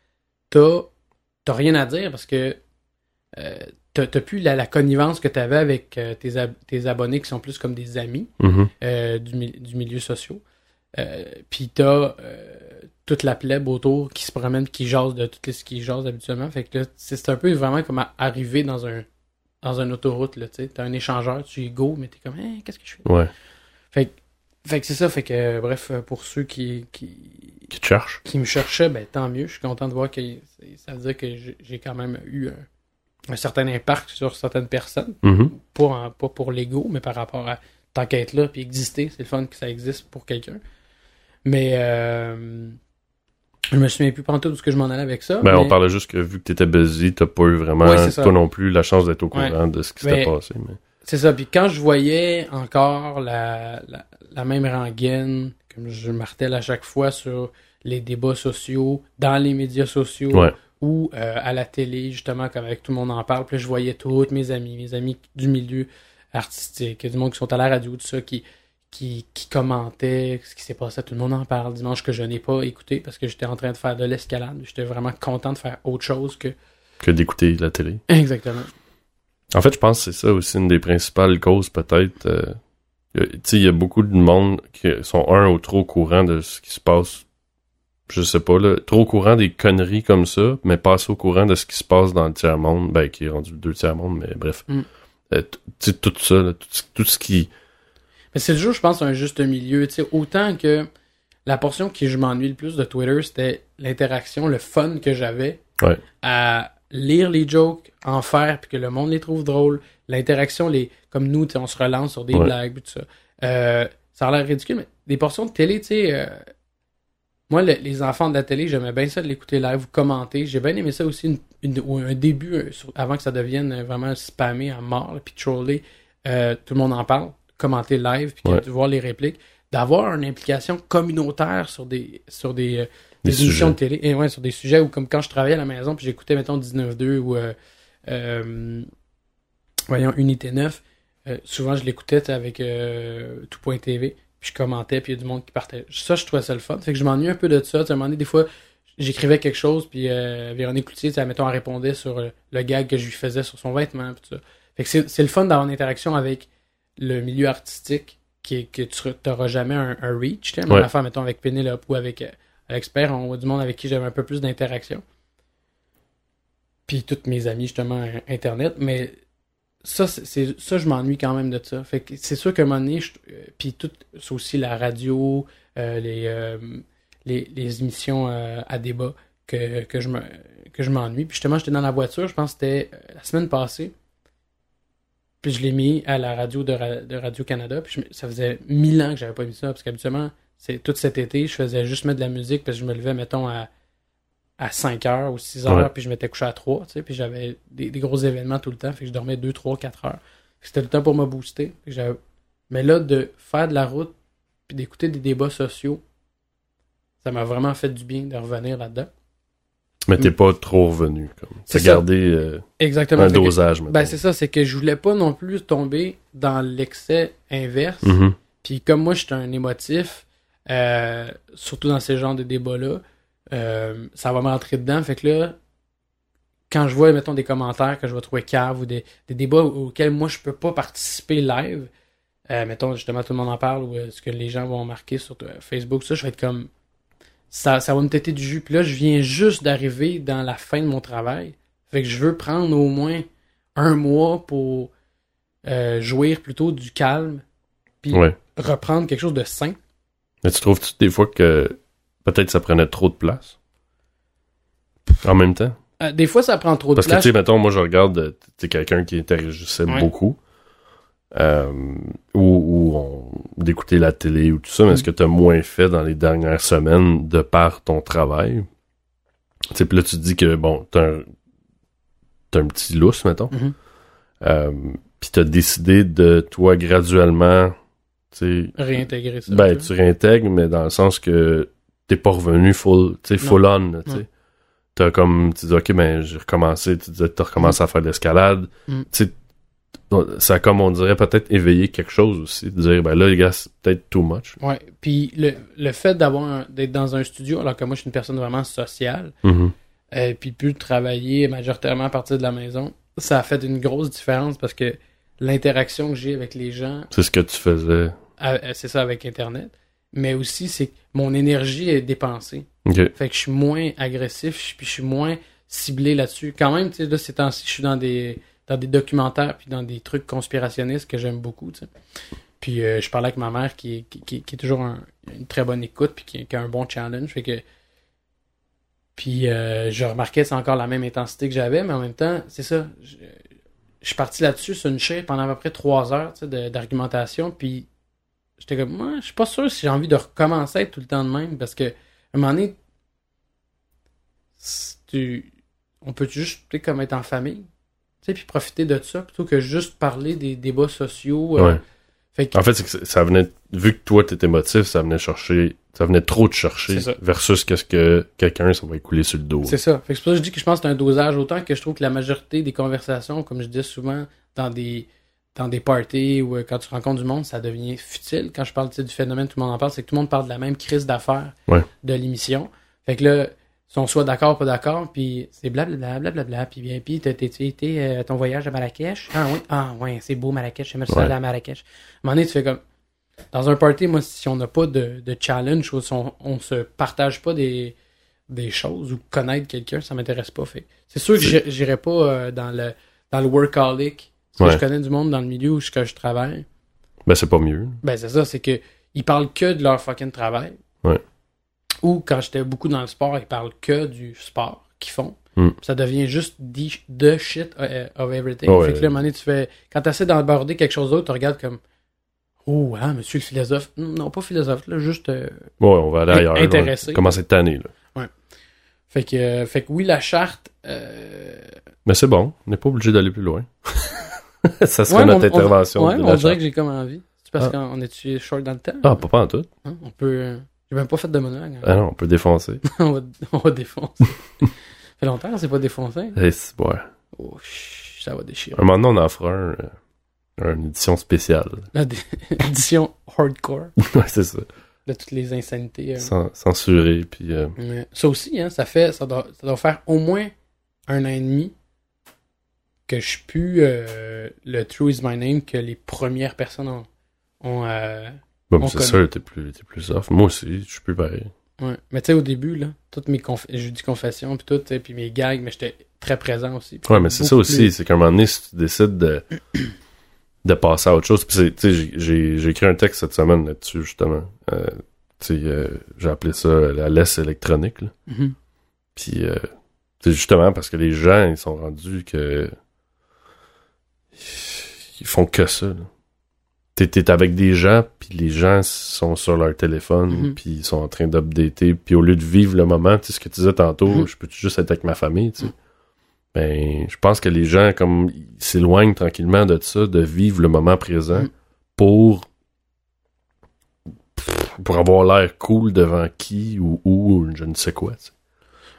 [SPEAKER 4] t'as t'as rien à dire parce que t'as t'as plus la, la connivence que t'avais avec euh, tes, ab- tes abonnés qui sont plus comme des amis
[SPEAKER 3] Mhm.
[SPEAKER 4] euh, du, mi- du milieu social. Euh, puis t'as euh, toute la plèbe autour qui se promène, qui jase de tout ce qui jase habituellement. Fait que là, c'est un peu vraiment comme arriver dans un dans une autoroute, là, tu sais. T'as un échangeur, tu y go, mais t'es comme, Hein, qu'est-ce que je fais?
[SPEAKER 3] Ouais.
[SPEAKER 4] Fait, que- fait que c'est ça, fait que, euh, bref, euh, pour ceux qui, qui,
[SPEAKER 3] Qui te cherchent.
[SPEAKER 4] qui me cherchaient, ben tant mieux. Je suis content de voir que ça veut dire que j'ai j'ai quand même eu un, un certain impact sur certaines personnes.
[SPEAKER 3] Mhm.
[SPEAKER 4] Pas, en- pas pour l'ego, mais par rapport à tant qu'être là puis exister. C'est le fun que ça existe pour quelqu'un. Mais euh, je me souviens plus pantoute de ce que je m'en allais avec ça.
[SPEAKER 3] Ben,
[SPEAKER 4] mais-
[SPEAKER 3] on parlait juste que vu que t'étais busy, t'as pas eu vraiment,
[SPEAKER 4] Ouais,
[SPEAKER 3] toi non plus, la chance d'être au courant de ce qui s'était passé. Mais...
[SPEAKER 4] C'est ça. Puis quand je voyais encore la, la, la même rengaine, comme je martèle à chaque fois sur les débats sociaux, dans les médias sociaux,
[SPEAKER 3] Ouais.
[SPEAKER 4] Ou euh, à la télé, justement, comme avec tout le monde en parle, puis là, je voyais tous mes amis, mes amis du milieu artistique, du monde qui sont à la radio, tout ça, qui, qui, qui commentaient ce qui s'est passé, tout le monde en parle dimanche que je n'ai pas écouté parce que j'étais en train de faire de l'escalade. J'étais vraiment content de faire autre chose que.
[SPEAKER 3] Que d'écouter la télé.
[SPEAKER 4] Exactement.
[SPEAKER 3] En fait, je pense que c'est ça aussi une des principales causes, peut-être. euh, il y a beaucoup de monde qui sont un ou trop au courant de ce qui se passe. Je sais pas, là. Trop au courant des conneries comme ça, mais pas assez au courant de ce qui se passe dans le tiers-monde. Ben, qui est rendu le deux tiers-monde, mais bref.
[SPEAKER 4] Mm.
[SPEAKER 3] Euh, t- tu sais, tout ça, là, tout, tout ce qui.
[SPEAKER 4] Mais c'est toujours, je pense, un juste milieu. Tu sais, autant que la portion qui je m'ennuie le plus de Twitter, c'était l'interaction, le fun que j'avais
[SPEAKER 3] Ouais.
[SPEAKER 4] à lire les jokes, en faire, puis que le monde les trouve drôles. L'interaction, les comme nous, tu sais, on se relance sur des
[SPEAKER 3] Ouais.
[SPEAKER 4] blagues, tout ça. Euh, ça a l'air ridicule, mais des portions de télé, tu sais. euh, moi, le- les enfants de la télé, j'aimais bien ça de l'écouter live ou commenter. J'ai bien aimé ça aussi, une- un début, euh, sur- avant que ça devienne euh, vraiment spammé à mort, là, puis trollé. Euh, tout le monde en parle, commenter live, puis
[SPEAKER 3] Ouais.
[SPEAKER 4] de voir les répliques. D'avoir une implication communautaire sur des, sur des, euh,
[SPEAKER 3] Des
[SPEAKER 4] des émissions
[SPEAKER 3] sujets.
[SPEAKER 4] de télé. Et ouais, sur des sujets où, comme quand je travaillais à la maison, puis j'écoutais, mettons, 19.2 ou, euh, voyons, Unité 9, euh, souvent je l'écoutais avec tout.tv, puis je commentais, puis il y a du monde qui partait. Ça, je trouvais ça le fun. Fait que je m'ennuie un peu de ça. Tu sais, à un moment donné, des fois, j'écrivais quelque chose, puis euh, Véronique Cloutier, tu sais, mettons, elle répondait sur euh, le gag que je lui faisais sur son vêtement, puis tout ça. Fait que c'est c'est le fun d'avoir une interaction avec le milieu artistique qui que tu n'auras jamais un, un reach. tu sais.
[SPEAKER 3] Ouais.
[SPEAKER 4] affaire, mettons, avec Pénélope ou avec euh, Expert, on voit du monde avec qui j'avais un peu plus d'interaction. Puis toutes mes amis, justement, Internet. Mais ça, c'est- ça, je m'ennuie quand même de ça. C'est sûr qu'à un moment donné, euh, puis tout, c'est aussi la radio, euh, les, euh, les, les émissions à débat que, que je me que je m'ennuie. Puis justement, j'étais dans la voiture, je pense que c'était la semaine passée. Puis je l'ai mis à la radio de, de Radio-Canada. Puis ça faisait mille ans que j'avais pas mis ça. Parce qu'habituellement, c'est tout cet été, je faisais juste mettre de la musique parce que je me levais, mettons, à, à 5 heures ou 6 heures,
[SPEAKER 3] Ouais.
[SPEAKER 4] puis je m'étais couché à 3, tu sais, puis j'avais des, des gros événements tout le temps, fait que je dormais 2, 3, 4 heures. C'était le temps pour me booster. Que Mais là, de faire de la route, puis d'écouter des débats sociaux, ça m'a vraiment fait du bien de revenir là-dedans.
[SPEAKER 3] Mais t'es pas trop revenu. Comme.
[SPEAKER 4] C'est
[SPEAKER 3] gardé euh,
[SPEAKER 4] Exactement.
[SPEAKER 3] un
[SPEAKER 4] que-
[SPEAKER 3] dosage, maintenant.
[SPEAKER 4] ben, c'est ça, c'est que je voulais pas non plus tomber dans l'excès inverse.
[SPEAKER 3] Mhm.
[SPEAKER 4] Puis comme moi, je suis un émotif, euh, surtout dans ces genres de débats-là, euh, ça va me rentrer dedans. Fait que là, quand je vois, mettons, des commentaires que je vais trouver cave ou des, des débats auxquels moi, je peux pas participer live, euh, mettons, justement, tout le monde en parle ou euh, ce que les gens vont marquer sur Facebook, ça, je vais être comme... Ça, ça va me têter du jus. Puis là, je viens juste d'arriver dans la fin de mon travail. Fait que je veux prendre au moins un mois pour jouir plutôt du calme. Puis
[SPEAKER 3] Ouais.
[SPEAKER 4] reprendre quelque chose de sain.
[SPEAKER 3] Mais tu trouves-tu des fois que peut-être ça prenait trop de place? En même temps?
[SPEAKER 4] Euh, des fois, ça prend trop de
[SPEAKER 3] Parce que, tu
[SPEAKER 4] place.
[SPEAKER 3] sais, mettons, moi, je regarde, euh, quelqu'un qui interagissait
[SPEAKER 4] Ouais.
[SPEAKER 3] beaucoup. Euh, ou d'écouter la télé ou tout ça, mais est-ce que tu as moins fait dans les dernières semaines de par ton travail? Tu sais, puis là, tu te dis que, bon, t'as un, t'as un petit lousse, mettons. Euh, puis t'as décidé de, toi, graduellement, tu
[SPEAKER 4] Réintégrer ça.
[SPEAKER 3] ben,
[SPEAKER 4] tu
[SPEAKER 3] réintègres, mais dans le sens que t'es pas revenu full, full on, là. T'as comme, tu dis, ok, ben, j'ai recommencé, tu disais, t'as recommencé à faire de l'escalade.
[SPEAKER 4] Mm.
[SPEAKER 3] Tu sais, ça a comme, on dirait, peut-être éveillé quelque chose aussi. De dire, ben là, les gars, c'est peut-être too much.
[SPEAKER 4] Ouais. Puis le, le fait d'avoir d'être dans un studio, alors que moi, je suis une personne vraiment sociale,
[SPEAKER 3] Mhm.
[SPEAKER 4] et puis plus de travailler majoritairement à partir de la maison, ça a fait une grosse différence parce que l'interaction que j'ai avec les gens,
[SPEAKER 3] C'est ce que tu faisais.
[SPEAKER 4] à- c'est ça avec Internet, mais aussi, c'est que mon énergie est dépensée.
[SPEAKER 3] Ok.
[SPEAKER 4] Fait que je suis moins agressif, puis je suis moins ciblé là-dessus. Quand même, tu sais, là, ces temps-ci, je suis dans des, dans des documentaires puis dans des trucs conspirationnistes que j'aime beaucoup, tu sais. Puis euh, je parlais avec ma mère qui est, qui, qui- qui est toujours un- une très bonne écoute puis qui, qui a un bon challenge. Fait que. Puis euh, je remarquais que c'est encore la même intensité que j'avais, mais en même temps, c'est ça. Je, je suis parti là-dessus sur une chaîne pendant à peu près trois heures tu sais, de- d'argumentation. Puis j'étais comme, moi, je suis pas sûr si j'ai envie de recommencer à être tout le temps de même parce que à un moment donné, si tu, on peut juste comme être en famille, tu sais, puis profiter de ça plutôt que juste parler des débats sociaux. euh,
[SPEAKER 3] Ouais.
[SPEAKER 4] fait que-
[SPEAKER 3] En fait, que ça- venait, vu que toi, t'étais émotif, ça venait chercher, ça venait trop te chercher versus qu'est-ce que quelqu'un, ça va écouler sur le dos.
[SPEAKER 4] C'est ça. Fait que c'est pour ça que je dis que je pense que c'est un dosage autant que je trouve que la majorité des conversations, comme je dis souvent, dans des dans des parties ou euh, quand tu rencontres du monde, ça devient futile. Quand je parle du phénomène, tout le monde en parle, c'est que tout le monde parle de la même crise d'affaires
[SPEAKER 3] Ouais.
[SPEAKER 4] de l'émission. Fait que là, si on soit d'accord, pas d'accord, puis c'est blablabla, blablabla, puis bien, puis t'as t'as- t'as été euh, ton voyage à Marrakech. Ah oui, ah ouais, c'est beau Marrakech, j'aimerais ça aller à Marrakech. À un moment donné, tu fais comme, dans un party, moi, si on n'a pas de, de challenge, ou si on, on se partage pas des, des choses ou connaître quelqu'un, ça m'intéresse pas. Fait. C'est sûr que j'irai pas euh, dans le dans le workaholic. Parce que
[SPEAKER 3] Ouais.
[SPEAKER 4] je connais du monde dans le milieu où je, que je travaille.
[SPEAKER 3] Ben, c'est pas mieux.
[SPEAKER 4] Ben c'est ça, c'est que ils parlent que de leur fucking travail.
[SPEAKER 3] Ouais.
[SPEAKER 4] Ou quand j'étais beaucoup dans le sport, ils parlent que du sport qu'ils font.
[SPEAKER 3] Hmm.
[SPEAKER 4] Ça devient juste the, shit uh, of everything.
[SPEAKER 3] Ouais.
[SPEAKER 4] Fait que là, à un moment donné, tu fais. Quand tu essaies d'aborder quelque chose d'autre, tu regardes comme. Oh, hein, monsieur le philosophe. Non, pas philosophe, là, juste. euh,
[SPEAKER 3] Ouais, on va aller ailleurs.
[SPEAKER 4] intéressé.
[SPEAKER 3] Commencer cette année, là.
[SPEAKER 4] Fait que, euh, fait que oui, la charte. euh,
[SPEAKER 3] Mais c'est bon. On n'est pas obligé d'aller plus loin. ça serait
[SPEAKER 4] ouais,
[SPEAKER 3] notre
[SPEAKER 4] on- on-
[SPEAKER 3] intervention.
[SPEAKER 4] Ouais, on dirait que j'ai comme envie. C'est parce
[SPEAKER 3] Ah.
[SPEAKER 4] qu'on est-tu short dans le temps?
[SPEAKER 3] Ah, pas, pas en tout.
[SPEAKER 4] Hein, On peut. euh, J'ai même pas fait de monologue. hein.
[SPEAKER 3] Ah non, on peut défoncer.
[SPEAKER 4] on, va, on va défoncer. ça fait longtemps qu'on s'est pas défoncé.
[SPEAKER 3] Eh, c'est bon.
[SPEAKER 4] Oh, ça va déchirer.
[SPEAKER 3] Un moment donné, on en fera un, euh, une édition spéciale.
[SPEAKER 4] La dé- édition hardcore
[SPEAKER 3] ouais, c'est ça.
[SPEAKER 4] de toutes les insanités. euh.
[SPEAKER 3] Cen- censuré, puis... euh,
[SPEAKER 4] Mais ça aussi, hein, ça fait, ça doit, ça doit faire au moins un an et demi que je pue euh, le True is my name que les premières personnes ont. ont, euh,
[SPEAKER 3] Bon,
[SPEAKER 4] On
[SPEAKER 3] c'est sûr, t'es plus, t'es plus soft. Moi aussi, je suis plus pareil.
[SPEAKER 4] ouais. Mais tu sais, au début, là, toutes mes conf... je dis confessions, puis tout, tu puis mes gags, mais j'étais très présent aussi.
[SPEAKER 3] Ouais, mais c'est ça aussi,
[SPEAKER 4] plus-
[SPEAKER 3] c'est qu'à un moment donné, si tu décides de, de passer à autre chose, puis c'est- tu sais, j'ai- écrit un texte cette semaine là-dessus, justement. Euh, tu sais, euh, j'ai appelé ça la laisse électronique, là.
[SPEAKER 4] Mhm.
[SPEAKER 3] Puis, euh, c'est justement parce que les gens, ils sont rendus que. Ils font que ça. T'es, avec des gens, puis les gens sont sur leur téléphone,
[SPEAKER 4] Mhm.
[SPEAKER 3] puis ils sont en train d'updater, puis au lieu de vivre le moment, tu sais, ce que tu disais tantôt,
[SPEAKER 4] Mhm.
[SPEAKER 3] je peux juste être avec ma famille, tu sais? Ben, je pense que les gens, comme, ils s'éloignent tranquillement de ça, de vivre le moment présent
[SPEAKER 4] Mhm.
[SPEAKER 3] pour pour avoir l'air cool devant qui ou où, je ne sais quoi.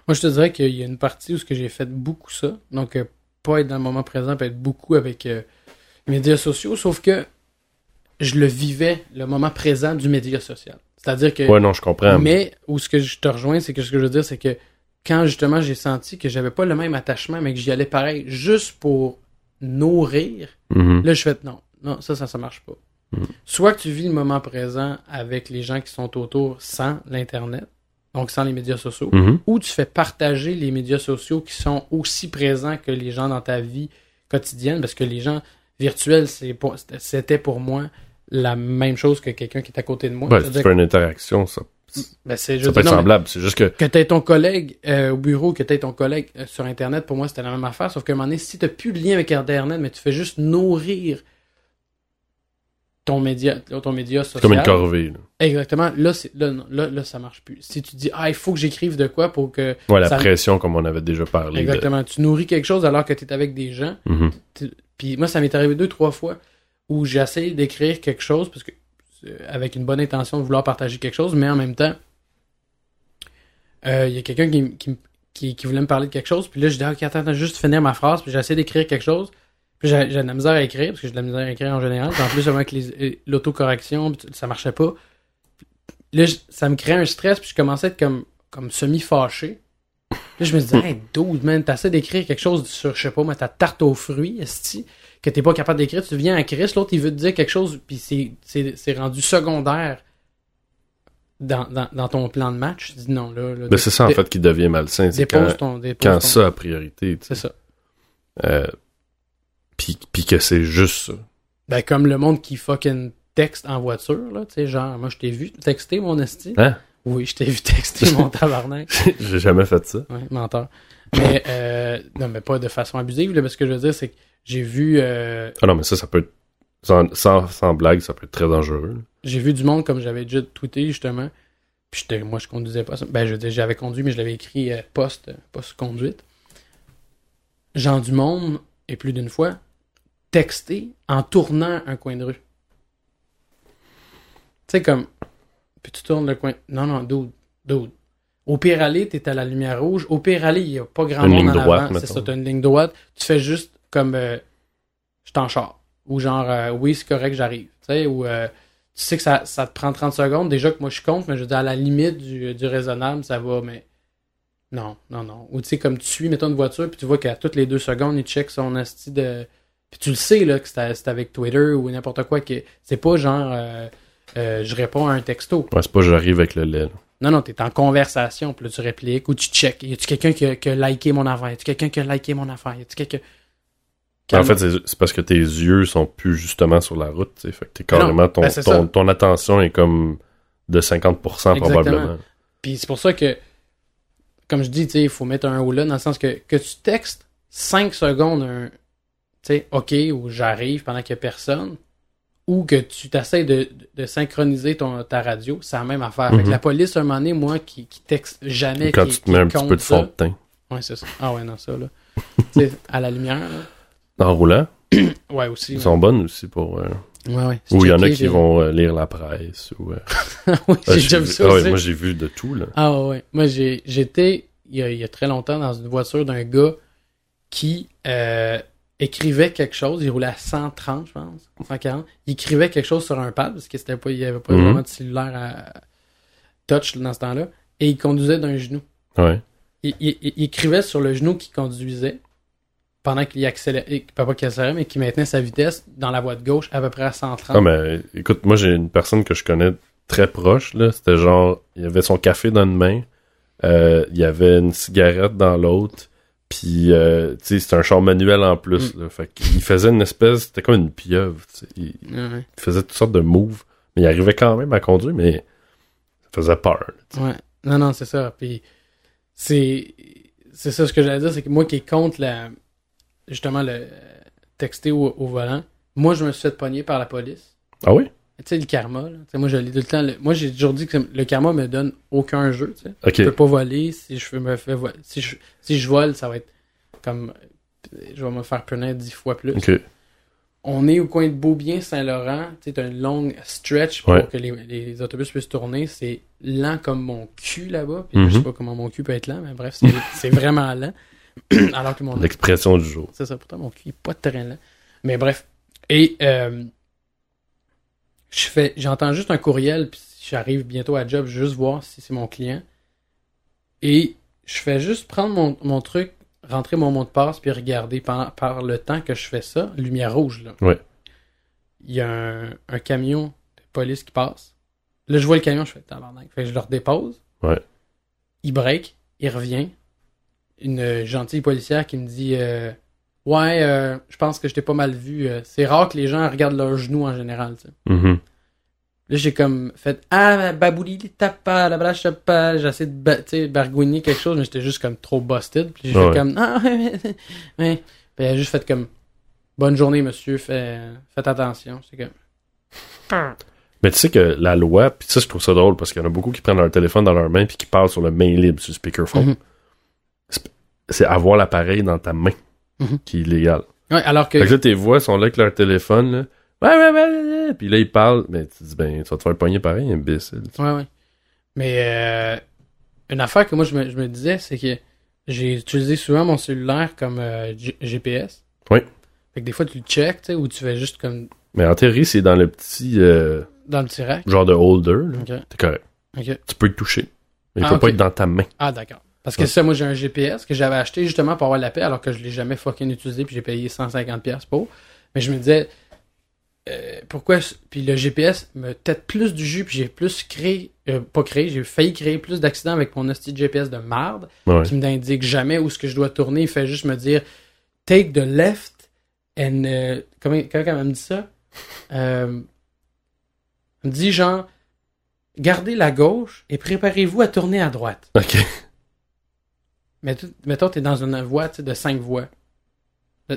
[SPEAKER 4] Moi, je te dirais qu'il y a une partie où ce que j'ai fait beaucoup ça. Donc, euh, pas être dans le moment présent, puis être beaucoup avec euh, les médias sociaux, sauf que je le vivais, le moment présent du média social. C'est-à-dire que.
[SPEAKER 3] Ouais, non, je comprends.
[SPEAKER 4] mais où ce que je te rejoins, c'est que ce que je veux dire, c'est que quand justement j'ai senti que j'avais pas le même attachement, mais que j'y allais pareil, juste pour nourrir,
[SPEAKER 3] Mhm.
[SPEAKER 4] là, je fais non, non, ça, ça, ça marche pas.
[SPEAKER 3] Mhm.
[SPEAKER 4] Soit que tu vis le moment présent avec les gens qui sont autour sans l'Internet, donc sans les médias sociaux,
[SPEAKER 3] Mhm.
[SPEAKER 4] ou tu fais partager les médias sociaux qui sont aussi présents que les gens dans ta vie quotidienne, parce que les gens virtuels, c'est c'était pour moi la même chose que quelqu'un qui est à côté de moi.
[SPEAKER 3] Ouais, fais une interaction, ça,
[SPEAKER 4] ben, c'est, je
[SPEAKER 3] ça peut être
[SPEAKER 4] non,
[SPEAKER 3] semblable. C'est juste que.
[SPEAKER 4] que tu ton collègue euh, au bureau, que tu ton collègue euh, sur Internet, pour moi, c'était la même affaire. Sauf qu'à un moment donné, si tu plus de lien avec Internet, mais tu fais juste nourrir ton média, ton média social.
[SPEAKER 3] Comme une corvée. Là.
[SPEAKER 4] Exactement. Là, là, là, là, ça marche plus. Si tu dis, ah, il faut que j'écrive de quoi pour que.
[SPEAKER 3] Ouais, la
[SPEAKER 4] Ça-
[SPEAKER 3] pression, comme on avait déjà parlé. de-
[SPEAKER 4] Exactement. Tu nourris quelque chose alors que tu es avec des gens.
[SPEAKER 3] Mhm.
[SPEAKER 4] Puis moi, ça m'est arrivé deux, trois fois où j'ai essayé d'écrire quelque chose parce que euh, avec une bonne intention de vouloir partager quelque chose, mais en même temps, euh, il y a quelqu'un qui, qui, qui, qui voulait me parler de quelque chose, puis là, je dis, Ah, ok, attends, attends, juste finir ma phrase, puis j'ai essayé d'écrire quelque chose, j'ai j'ai de la misère à écrire, parce que j'ai de la misère à écrire en général, puis en plus, avec euh, l'autocorrection, ça marchait pas. Là, ça me créait un stress, puis je commençais à être comme, comme semi-fâché. Là, je me disais, hey, dude, man, t'essaies d'écrire quelque chose sur, je sais pas, mais ta tarte aux fruits, esti, que t'es pas capable d'écrire, tu viens à Chris, l'autre, il veut te dire quelque chose, puis c'est- c'est c'est rendu secondaire dans, dans, dans ton plan de match. Tu dis non, là. là
[SPEAKER 3] Ben, c'est ça, en fait, qui devient malsain. C'est
[SPEAKER 4] Dépose
[SPEAKER 3] quand,
[SPEAKER 4] ton. Dépose
[SPEAKER 3] quand
[SPEAKER 4] ton-
[SPEAKER 3] ça a priorité.
[SPEAKER 4] C'est ça.
[SPEAKER 3] Euh, puis, puis que c'est juste ça.
[SPEAKER 4] Ben, comme le monde qui fucking texte en voiture, là, tu sais, genre, moi, je t'ai vu texter, mon esti.
[SPEAKER 3] Hein?
[SPEAKER 4] Oui, je t'ai vu texter, mon tabarnak.
[SPEAKER 3] J'ai jamais fait ça.
[SPEAKER 4] Ouais, menteur. Mais, euh, non, mais pas de façon abusive, là, mais ce que je veux dire, c'est que j'ai vu, euh,
[SPEAKER 3] Ah non, mais ça, ça peut être. Sans, sans, sans blague, ça peut être très dangereux.
[SPEAKER 4] j'ai vu du monde comme j'avais déjà tweeté, justement. Puis moi, je conduisais pas ça. Ben, je j'avais conduit, mais je l'avais écrit euh, post, post conduite. Genre du monde, et plus d'une fois, texter en tournant un coin de rue. Tu sais, comme, puis tu tournes le coin. Non, non, dude, dude. Au pire aller, t'es à la lumière rouge. Au pire aller, il y a pas grand
[SPEAKER 3] Une
[SPEAKER 4] monde
[SPEAKER 3] ligne
[SPEAKER 4] en
[SPEAKER 3] droite,
[SPEAKER 4] avant. C'est ça, t'as une ligne droite. Tu fais juste comme, euh, je t'en char. Ou genre, euh, oui, c'est correct, j'arrive. Tu sais, ou euh, tu sais que ça, ça te prend 30 secondes. Déjà que moi, je compte, mais je veux dire, à la limite du, du raisonnable, ça va, mais non, non, non. Ou tu sais, comme tu suis, mettons, une voiture, puis tu vois qu'à toutes les deux secondes, il check son asti de... Puis tu le sais, là, que c'est avec Twitter ou n'importe quoi, que c'est pas genre, euh, euh, je réponds à un texto.
[SPEAKER 3] Ouais, c'est pas j'arrive avec le lait.
[SPEAKER 4] Non, non, t'es en conversation, puis là, tu répliques, ou tu check. Y a-tu quelqu'un qui, a- qui a liké mon affaire? Y a-tu quelqu'un qui a liké mon affaire? Y a-tu quelqu'un...
[SPEAKER 3] En fait, c'est parce que tes yeux sont plus justement sur la route. Fait que t'es
[SPEAKER 4] non,
[SPEAKER 3] carrément. Ton,
[SPEAKER 4] ben,
[SPEAKER 3] ton, attention est comme de 50%
[SPEAKER 4] Exactement.
[SPEAKER 3] probablement.
[SPEAKER 4] Puis c'est pour ça que, comme je dis, tu sais, il faut mettre un haut là, dans le sens que, que tu textes 5 secondes un, tu sais, OK, ou j'arrive pendant qu'il n'y a personne, ou que tu t'essayes de, de synchroniser ton, ta radio, c'est la même affaire. Fait que
[SPEAKER 3] Mhm.
[SPEAKER 4] la police, un moment donné, moi, qui, qui texte jamais,
[SPEAKER 3] Quand
[SPEAKER 4] qui,
[SPEAKER 3] tu te mets un petit peu de fond de teint.
[SPEAKER 4] Ouais, c'est ça. Ah ouais, non, ça, là. tu sais, à la lumière, là.
[SPEAKER 3] En roulant,
[SPEAKER 4] Ouais, aussi.
[SPEAKER 3] ils
[SPEAKER 4] ouais.
[SPEAKER 3] sont bonnes aussi pour. euh,
[SPEAKER 4] Ouais, ouais.
[SPEAKER 3] Ou il y en a qui vont euh, lire la presse. Ou, euh,
[SPEAKER 4] oui,
[SPEAKER 3] ah,
[SPEAKER 4] j'ai déjà vu ça
[SPEAKER 3] ah ouais,
[SPEAKER 4] aussi.
[SPEAKER 3] moi, j'ai vu de tout, là.
[SPEAKER 4] Ah ouais. Moi, j'ai, j'étais, il y, a, il y a très longtemps, dans une voiture d'un gars qui écrivait quelque chose. Il roulait à 130, je pense, 140. Il écrivait quelque chose sur un pad, parce que c'était pas, il y avait pas
[SPEAKER 3] Mhm.
[SPEAKER 4] vraiment de cellulaire à touch dans ce temps-là. Et il conduisait d'un genou.
[SPEAKER 3] Ouais.
[SPEAKER 4] Il, il- il- il écrivait sur le genou qui conduisait pendant qu'il accélérait, pas qu'il accélérait, mais qu'il maintenait sa vitesse dans la voie de gauche à peu près à 130.
[SPEAKER 3] Ah, mais écoute, moi, j'ai une personne que je connais très proche, là. C'était genre, il avait son café dans une main, euh, il y avait une cigarette dans l'autre, puis, euh, tu sais, c'était un char manuel en plus,
[SPEAKER 4] Mm.
[SPEAKER 3] là. Fait qu'il faisait une espèce, c'était comme une pieuvre, tu sais. Il,
[SPEAKER 4] Ouais, ouais.
[SPEAKER 3] il faisait toutes sortes de moves, mais il arrivait quand même à conduire, mais ça faisait peur, là, tu sais.
[SPEAKER 4] Ouais. Non, non, c'est ça. Puis c'est c'est ça ce que j'allais dire, c'est que moi qui contre la justement le texter au, au volant, moi je me suis fait pogner par la police.
[SPEAKER 3] Ah oui?
[SPEAKER 4] Tu sais, le karma, là. Moi je tout le temps. le- Moi j'ai toujours dit que le karma me donne aucun jeu, tu sais.
[SPEAKER 3] Ok.
[SPEAKER 4] Je peux pas voler, si je me fais vo- si je si je vole, ça va être comme je vais me faire punir dix fois plus. On est au coin de Beaubien, Saint-Laurent. C'est un long stretch pour
[SPEAKER 3] Ouais.
[SPEAKER 4] que les, les autobus puissent tourner. C'est lent comme mon cul là-bas. Puis
[SPEAKER 3] Mhm.
[SPEAKER 4] je sais pas comment mon cul peut être lent, mais bref, c'est vraiment lent. Alors que mon
[SPEAKER 3] L'expression du jour.
[SPEAKER 4] c'est ça, pourtant mon cul est pas très lent. Mais bref. Et euh, je fais j'entends juste un courriel, puis j'arrive bientôt à job, juste voir si c'est mon client. Et je fais juste prendre mon, mon truc, rentrer mon mot de passe, puis regarder pendant, par le temps que je fais ça, lumière rouge là.
[SPEAKER 3] Ouais.
[SPEAKER 4] Il y a un, un camion de police qui passe. Là, je vois le camion, je fais tabarnak. Fait que je le redépose.
[SPEAKER 3] Ouais.
[SPEAKER 4] Il break, il revient. Une gentille policière qui me dit euh, Ouais, euh, je pense que je t'ai pas mal vu. euh, c'est rare que les gens regardent leurs genoux en général. tu sais.
[SPEAKER 3] Mhm.
[SPEAKER 4] Là, j'ai comme fait Ah, babouli, tape pas, la blache tape pas. J'essaie de ba- bargouiner quelque chose, mais j'étais juste comme trop busted. Puis j'ai
[SPEAKER 3] Ouais.
[SPEAKER 4] fait comme Ah, ouais, ouais. Puis elle a juste fait comme Bonne journée, monsieur, fait, faites attention. C'est comme
[SPEAKER 3] Mais tu sais que la loi, puis ça, je trouve ça drôle parce qu'il y en a beaucoup qui prennent leur téléphone dans leur main puis qui parlent sur le main libre, sur le speakerphone.
[SPEAKER 4] Mhm.
[SPEAKER 3] C'est- C'est avoir l'appareil dans ta main
[SPEAKER 4] Mhm.
[SPEAKER 3] qui est illégal.
[SPEAKER 4] Ouais, alors que.
[SPEAKER 3] Fait que là, tes voix sont là avec leur téléphone, là. Ouais, ouais, ouais. Puis là, ils parlent, mais tu te dis, ben, tu vas te faire pogner pareil, imbécile.
[SPEAKER 4] Ouais, ouais. Mais euh, une affaire que moi je me, je me disais, c'est que j'ai utilisé souvent mon cellulaire comme euh, GPS.
[SPEAKER 3] Oui.
[SPEAKER 4] Fait que des fois tu le check, tu sais, ou tu fais juste comme
[SPEAKER 3] Mais en théorie, c'est dans le petit euh,
[SPEAKER 4] dans le petit rack.
[SPEAKER 3] genre de holder, là. T'es correct. Tu peux le toucher. Mais il
[SPEAKER 4] Ah,
[SPEAKER 3] peut pas être dans ta main.
[SPEAKER 4] Ah, d'accord. Parce que
[SPEAKER 3] Ouais.
[SPEAKER 4] ça, moi j'ai un GPS que j'avais acheté justement pour avoir la paix alors que je l'ai jamais fucking utilisé puis j'ai payé 150$ pour. Mais je me disais, euh, pourquoi. Puis le GPS me tête plus du jus puis j'ai plus créé. euh, pas créé, j'ai failli créer plus d'accidents avec mon hostie GPS de marde.
[SPEAKER 3] Ouais.
[SPEAKER 4] qui me n'indique jamais où ce que je dois tourner. Il fait juste me dire take the left and euh, comment comment elle me dit ça? Euh, Elle me dit genre gardez la gauche et préparez-vous à tourner à droite.
[SPEAKER 3] Ok.
[SPEAKER 4] Mettons t'es dans une voie de cinq voies.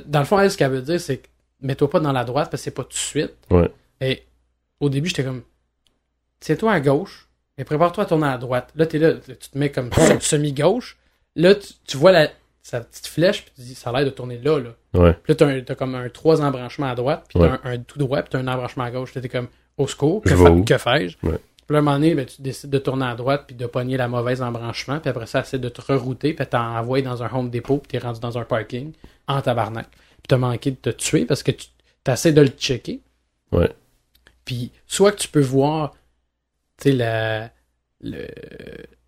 [SPEAKER 4] Dans le fond, elle, ce qu'elle veut dire, c'est que mets-toi pas dans la droite parce que c'est pas tout de suite.
[SPEAKER 3] Ouais.
[SPEAKER 4] Et au début, j'étais comme tiens-toi à gauche et prépare-toi à tourner à droite. Là, t'es là, tu te mets comme semi-gauche. Là, tu, tu vois la, sa petite flèche, puis tu dis, ça a l'air de tourner là, là.
[SPEAKER 3] Ouais.
[SPEAKER 4] Puis là, t'as, comme un trois embranchements à droite, puis t'as
[SPEAKER 3] Ouais.
[SPEAKER 4] un, un tout droit, puis t'as un embranchement à gauche. T'es comme, au secours, que, fa- fais-je?
[SPEAKER 3] Ouais.
[SPEAKER 4] Puis à un moment donné, ben, tu décides de tourner à droite, puis de pogner la mauvaise embranchement, puis après ça, essaie de te rerouter, puis t'envoies dans un Home Depot, puis t'es rendu dans un parking, en tabarnak. Puis t'as manqué de te tuer parce que tu essaies de le checker.
[SPEAKER 3] Ouais.
[SPEAKER 4] Puis soit que tu peux voir, tu sais, la, le,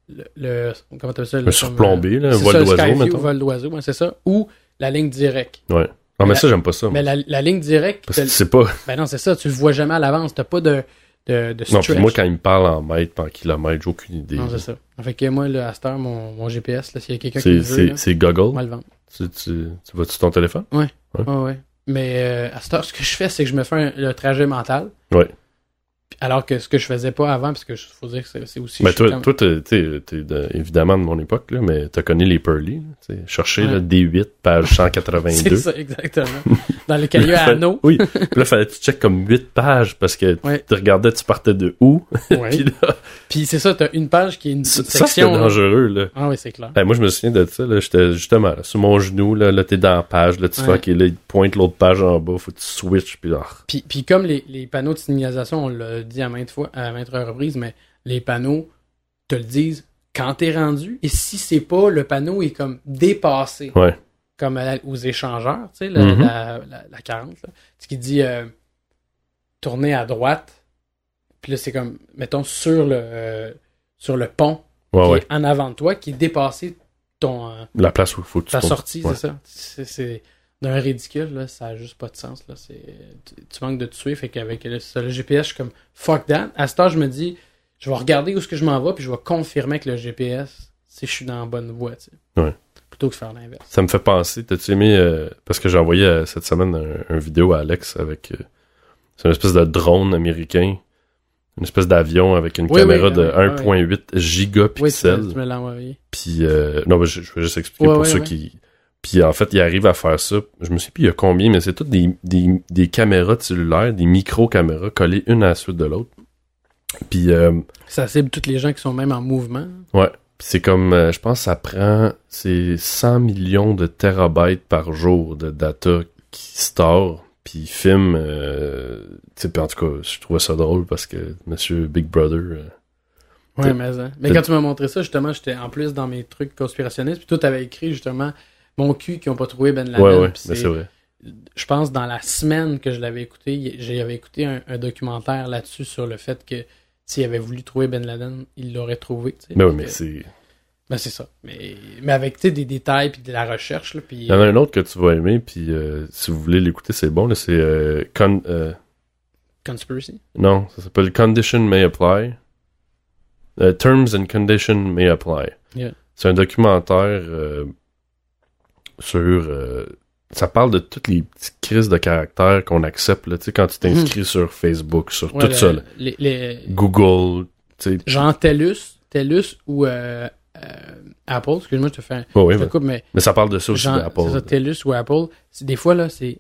[SPEAKER 4] le, le- comment t'appelles ça?
[SPEAKER 3] Un surplombé, là,
[SPEAKER 4] C'est
[SPEAKER 3] vol
[SPEAKER 4] le
[SPEAKER 3] d'oiseau,
[SPEAKER 4] vol d'oiseau, c'est ça. Ou la ligne directe.
[SPEAKER 3] Ouais. Non, mais
[SPEAKER 4] Mais
[SPEAKER 3] ça, j'aime pas ça. moi.
[SPEAKER 4] Mais la, la ligne directe,
[SPEAKER 3] Parce que tu sais pas.
[SPEAKER 4] ben non, c'est ça, tu le vois jamais à l'avance. T'as pas de, de, de
[SPEAKER 3] Non,
[SPEAKER 4] stretch.
[SPEAKER 3] puis moi, quand il me parle en mètres, en kilomètres, j'ai aucune idée.
[SPEAKER 4] Non, c'est ça. Fait que moi, là, à cette heure, mon, mon GPS, là, s'il y a quelqu'un qui le veut,
[SPEAKER 3] c'est, Google.
[SPEAKER 4] le vendre.
[SPEAKER 3] Tu, tu, tu vas sur ton téléphone?
[SPEAKER 4] Ouais, ouais. Mais euh, à cette heure, ce que je fais, c'est que je me fais un- le trajet mental.
[SPEAKER 3] Ouais.
[SPEAKER 4] Alors que ce que je faisais pas avant, parce que je faut dire que c'est c'est aussi. Suis
[SPEAKER 3] toi,
[SPEAKER 4] comme-
[SPEAKER 3] toi t'es, t'es- t'es de- évidemment de mon époque, là, mais t'as connu les Pearly. chercher
[SPEAKER 4] Ouais.
[SPEAKER 3] là, D8, page
[SPEAKER 4] c'est
[SPEAKER 3] 182.
[SPEAKER 4] ça, exactement. Dans les cahiers à anneaux.
[SPEAKER 3] Oui. Puis là, fallait que tu checkes comme 8 pages parce que
[SPEAKER 4] Ouais.
[SPEAKER 3] tu regardais, tu partais de où?
[SPEAKER 4] Ouais.
[SPEAKER 3] Puis là,
[SPEAKER 4] Puis c'est ça, t'as une page qui est une,
[SPEAKER 3] ça,
[SPEAKER 4] une
[SPEAKER 3] ça,
[SPEAKER 4] section. là.
[SPEAKER 3] dangereux, là.
[SPEAKER 4] Ah oui, c'est clair.
[SPEAKER 3] Ben, moi, je me souviens de ça, là. J'étais justement là, sur mon genou, là. Là, t'es dans la page, là, tu fais, ok, là, il te pointe l'autre page en bas, faut que tu switches, puis là.
[SPEAKER 4] Puis, puis comme les, les panneaux de signalisation, on l'a dit à maintes fois, à maintes reprises, mais les panneaux te le disent quand t'es rendu. Et si c'est pas, le panneau est comme dépassé.
[SPEAKER 3] Ouais.
[SPEAKER 4] Comme la- aux échangeurs, tu sais, la,
[SPEAKER 3] Mhm.
[SPEAKER 4] la, la, la 40, là. Ce qui dit euh, tourner à droite. Puis là, c'est comme, mettons, sur le, euh, sur le pont
[SPEAKER 3] Ouais,
[SPEAKER 4] qui
[SPEAKER 3] ouais.
[SPEAKER 4] est en avant de toi, qui est dépassé ton, euh,
[SPEAKER 3] La place où il faut que tu
[SPEAKER 4] sortie, c'est ça. C'est d'un ridicule, là, ça a juste pas de sens. Là. Tu, tu manques de te suivre, fait qu'avec le, le GPS, je suis comme fuck that. À ce temps, je me dis, je vais regarder où est-ce que je m'en vais, puis je vais confirmer que le GPS, si je suis dans la bonne voie, tu sais.
[SPEAKER 3] Ouais.
[SPEAKER 4] Plutôt que faire l'inverse.
[SPEAKER 3] Ça me fait penser, t'as-tu aimé, euh, parce que j'ai envoyé euh, cette semaine un, un vidéo à Alex avec, euh, c'est une espèce de drone américain, une espèce d'avion avec une
[SPEAKER 4] Oui,
[SPEAKER 3] caméra
[SPEAKER 4] oui,
[SPEAKER 3] de
[SPEAKER 4] oui, oui.
[SPEAKER 3] 1.8
[SPEAKER 4] Oui, tu,
[SPEAKER 3] gigapixels.
[SPEAKER 4] tu me l'as envoyé.
[SPEAKER 3] Puis, euh, non, ben, je, je vais juste expliquer pour ceux qui... Puis, en fait, il arrive à faire ça. Je me sais plus il y a combien, mais c'est toutes des, des, des caméras de cellulaire, des micro-caméras collées une à la suite de l'autre. Puis, euh,
[SPEAKER 4] Ça cible toutes les gens qui sont même en mouvement.
[SPEAKER 3] ouais. C'est comme, euh, je pense que ça prend, c'est 100 millions de terabytes par jour de data qui store, puis il filme, euh, tu sais, puis en tout cas, je trouvais ça drôle parce que Monsieur Big Brother, euh,
[SPEAKER 4] Ouais, mais, hein. mais quand tu m'as montré ça, justement, j'étais en plus dans mes trucs conspirationnistes, puis toi, t'avais écrit, justement, mon cul qui ont pas trouvé Ben Laden.
[SPEAKER 3] ouais, ouais, mais c'est vrai.
[SPEAKER 4] je pense dans la semaine que je l'avais écouté, j'avais écouté un, un documentaire là-dessus sur le fait que s'il avait voulu trouver Ben Laden, il l'aurait trouvé. sais.
[SPEAKER 3] Mais oui,
[SPEAKER 4] Puis
[SPEAKER 3] mais c'est...
[SPEAKER 4] ben, c'est ça. Mais, mais avec des détails puis de la recherche. Là,
[SPEAKER 3] Il y en a un autre que tu vas aimer, puis euh, si vous voulez l'écouter, c'est bon, c'est... euh, Con- euh,
[SPEAKER 4] Conspiracy?
[SPEAKER 3] non, ça s'appelle Condition May Apply. Euh, Terms and Condition May Apply.
[SPEAKER 4] Yeah.
[SPEAKER 3] C'est un documentaire euh, sur... euh, ça parle de toutes les petites crises de caractère qu'on accepte, là, quand tu t'inscris sur Facebook, sur
[SPEAKER 4] Ouais,
[SPEAKER 3] tout
[SPEAKER 4] le-
[SPEAKER 3] ça, là.
[SPEAKER 4] Les, les-
[SPEAKER 3] Google, tu sais...
[SPEAKER 4] genre TELUS, TELUS ou euh, euh, Apple. Excuse-moi, je te fais un... Je te
[SPEAKER 3] mais,
[SPEAKER 4] coupe, mais
[SPEAKER 3] mais ça parle de ça aussi d'Apple.
[SPEAKER 4] c'est ça, TELUS ou Apple. c'est- Des fois, là, c'est...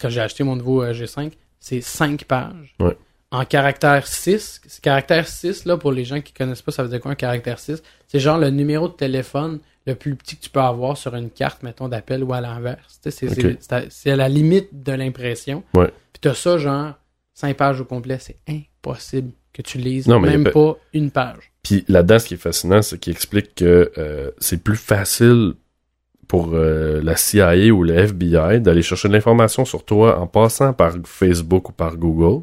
[SPEAKER 4] Quand j'ai acheté mon nouveau euh, G5, c'est 5 pages.
[SPEAKER 3] Ouais.
[SPEAKER 4] En caractère 6. Caractère 6, là, pour les gens qui connaissent pas, ça veut dire quoi un caractère 6? C'est genre le numéro de téléphone le plus petit que tu peux avoir sur une carte, mettons, d'appel ou à l'inverse. C'est à- la limite de l'impression.
[SPEAKER 3] Ouais.
[SPEAKER 4] Puis t'as ça, genre, 5 pages au complet. C'est impossible que tu lises
[SPEAKER 3] Non, mais
[SPEAKER 4] même pas une page.
[SPEAKER 3] Puis là-dedans, ce qui est fascinant, c'est qu'il explique que euh, c'est plus facile pour euh, la CIA ou le FBI d'aller chercher de l'information sur toi en passant par Facebook ou par Google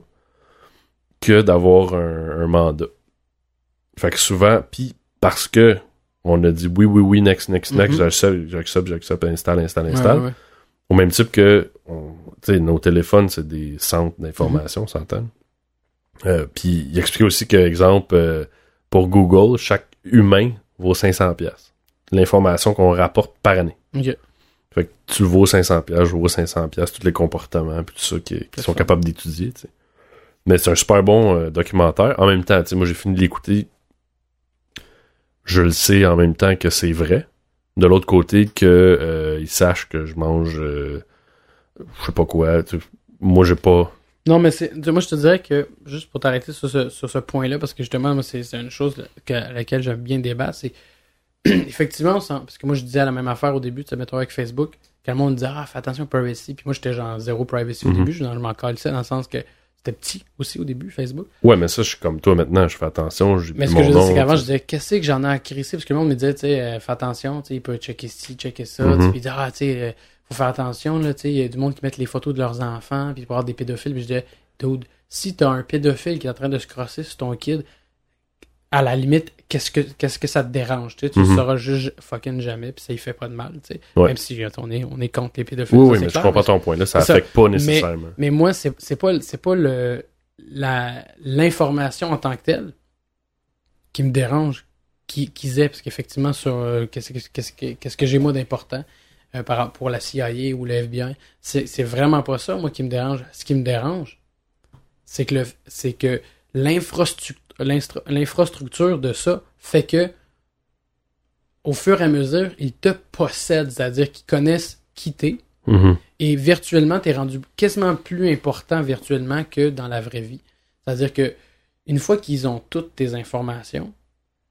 [SPEAKER 3] que d'avoir un, un mandat. Fait que souvent, puis parce que on a dit oui, oui, oui, next, next, next,
[SPEAKER 4] Mhm.
[SPEAKER 3] j'accepte, j'accepte, j'accepte, installe, installe, installe.
[SPEAKER 4] ouais, ouais.
[SPEAKER 3] Au même type que, on- nos téléphones, c'est des centres d'information, on s'entend. Euh, puis il explique aussi que, exemple, euh, pour Google, chaque humain vaut 500 pièces. L'information qu'on rapporte par année. Fait que tu le vaux 500 pièces, je vaux 500 pièces, tous les comportements, puis tout ça qui, qui sont
[SPEAKER 4] ça.
[SPEAKER 3] capables d'étudier. Mais c'est un super bon euh, documentaire. En même temps, moi j'ai fini de l'écouter. Je le sais en même temps que c'est vrai. De l'autre côté, que euh, ils sachent que je mange, euh, je sais pas quoi. tu. Moi j'ai pas.
[SPEAKER 4] Non, mais c'est, moi, je te dirais que, juste pour t'arrêter sur ce, sur ce point-là, parce que justement, moi, c'est, une chose que- à laquelle j'aime bien débattre, c'est effectivement, sent- parce que moi, je disais la même affaire au début, tu sais, mettons avec Facebook, quand le monde disait, ah, fais attention au privacy, puis moi, j'étais genre zéro privacy au
[SPEAKER 3] Mhm.
[SPEAKER 4] début, je, je m'en calissais dans le sens que c'était petit aussi au début, Facebook.
[SPEAKER 3] Ouais, mais ça, je suis comme toi maintenant, je fais attention,
[SPEAKER 4] Mais ce que je veux c'est qu'avant, je
[SPEAKER 3] sais.
[SPEAKER 4] disais, qu'est-ce que j'en ai à crisser? Parce que le monde me disait, tu sais, euh, fais attention, tu sais, il peut checker ci, checker ça.
[SPEAKER 3] Mhm.
[SPEAKER 4] Puis il dit, ah, tu sais, euh, faut faire attention, là, tu sais, il y a du monde qui met les photos de leurs enfants, puis pour avoir des pédophiles. Puis je disais, dude, si t'as un pédophile qui est en train de se crosser sur ton kid, à la limite, qu'est-ce que, qu'est-ce que ça te dérange? Tu sais, tu le
[SPEAKER 3] Mhm.
[SPEAKER 4] sauras juste fucking jamais, puis ça, il fait pas de mal, tu sais.
[SPEAKER 3] Ouais.
[SPEAKER 4] Même si on est, on est contre les pédophiles.
[SPEAKER 3] Oui,
[SPEAKER 4] ça,
[SPEAKER 3] oui, mais je comprends ton point là, ça affecte pas
[SPEAKER 4] Mais-
[SPEAKER 3] nécessairement.
[SPEAKER 4] mais moi, c'est c'est pas, c'est pas le, la, l'information en tant que telle qui me dérange, qui, qu'ils aient, parce qu'effectivement, sur euh, qu'est-ce, que- qu'est-ce, que- qu'est-ce que j'ai moi d'important euh, par, pour la CIA ou le FBI, c'est, c'est vraiment pas ça, moi, qui me dérange. Ce qui me dérange, c'est que, le, c'est que l'infrastructure l'infrastructure de ça fait que au fur et à mesure, ils te possèdent, c'est-à-dire qu'ils connaissent qui t'es,
[SPEAKER 3] Mhm.
[SPEAKER 4] et virtuellement, tu es rendu quasiment plus important virtuellement que dans la vraie vie. C'est-à-dire que une fois qu'ils ont toutes tes informations,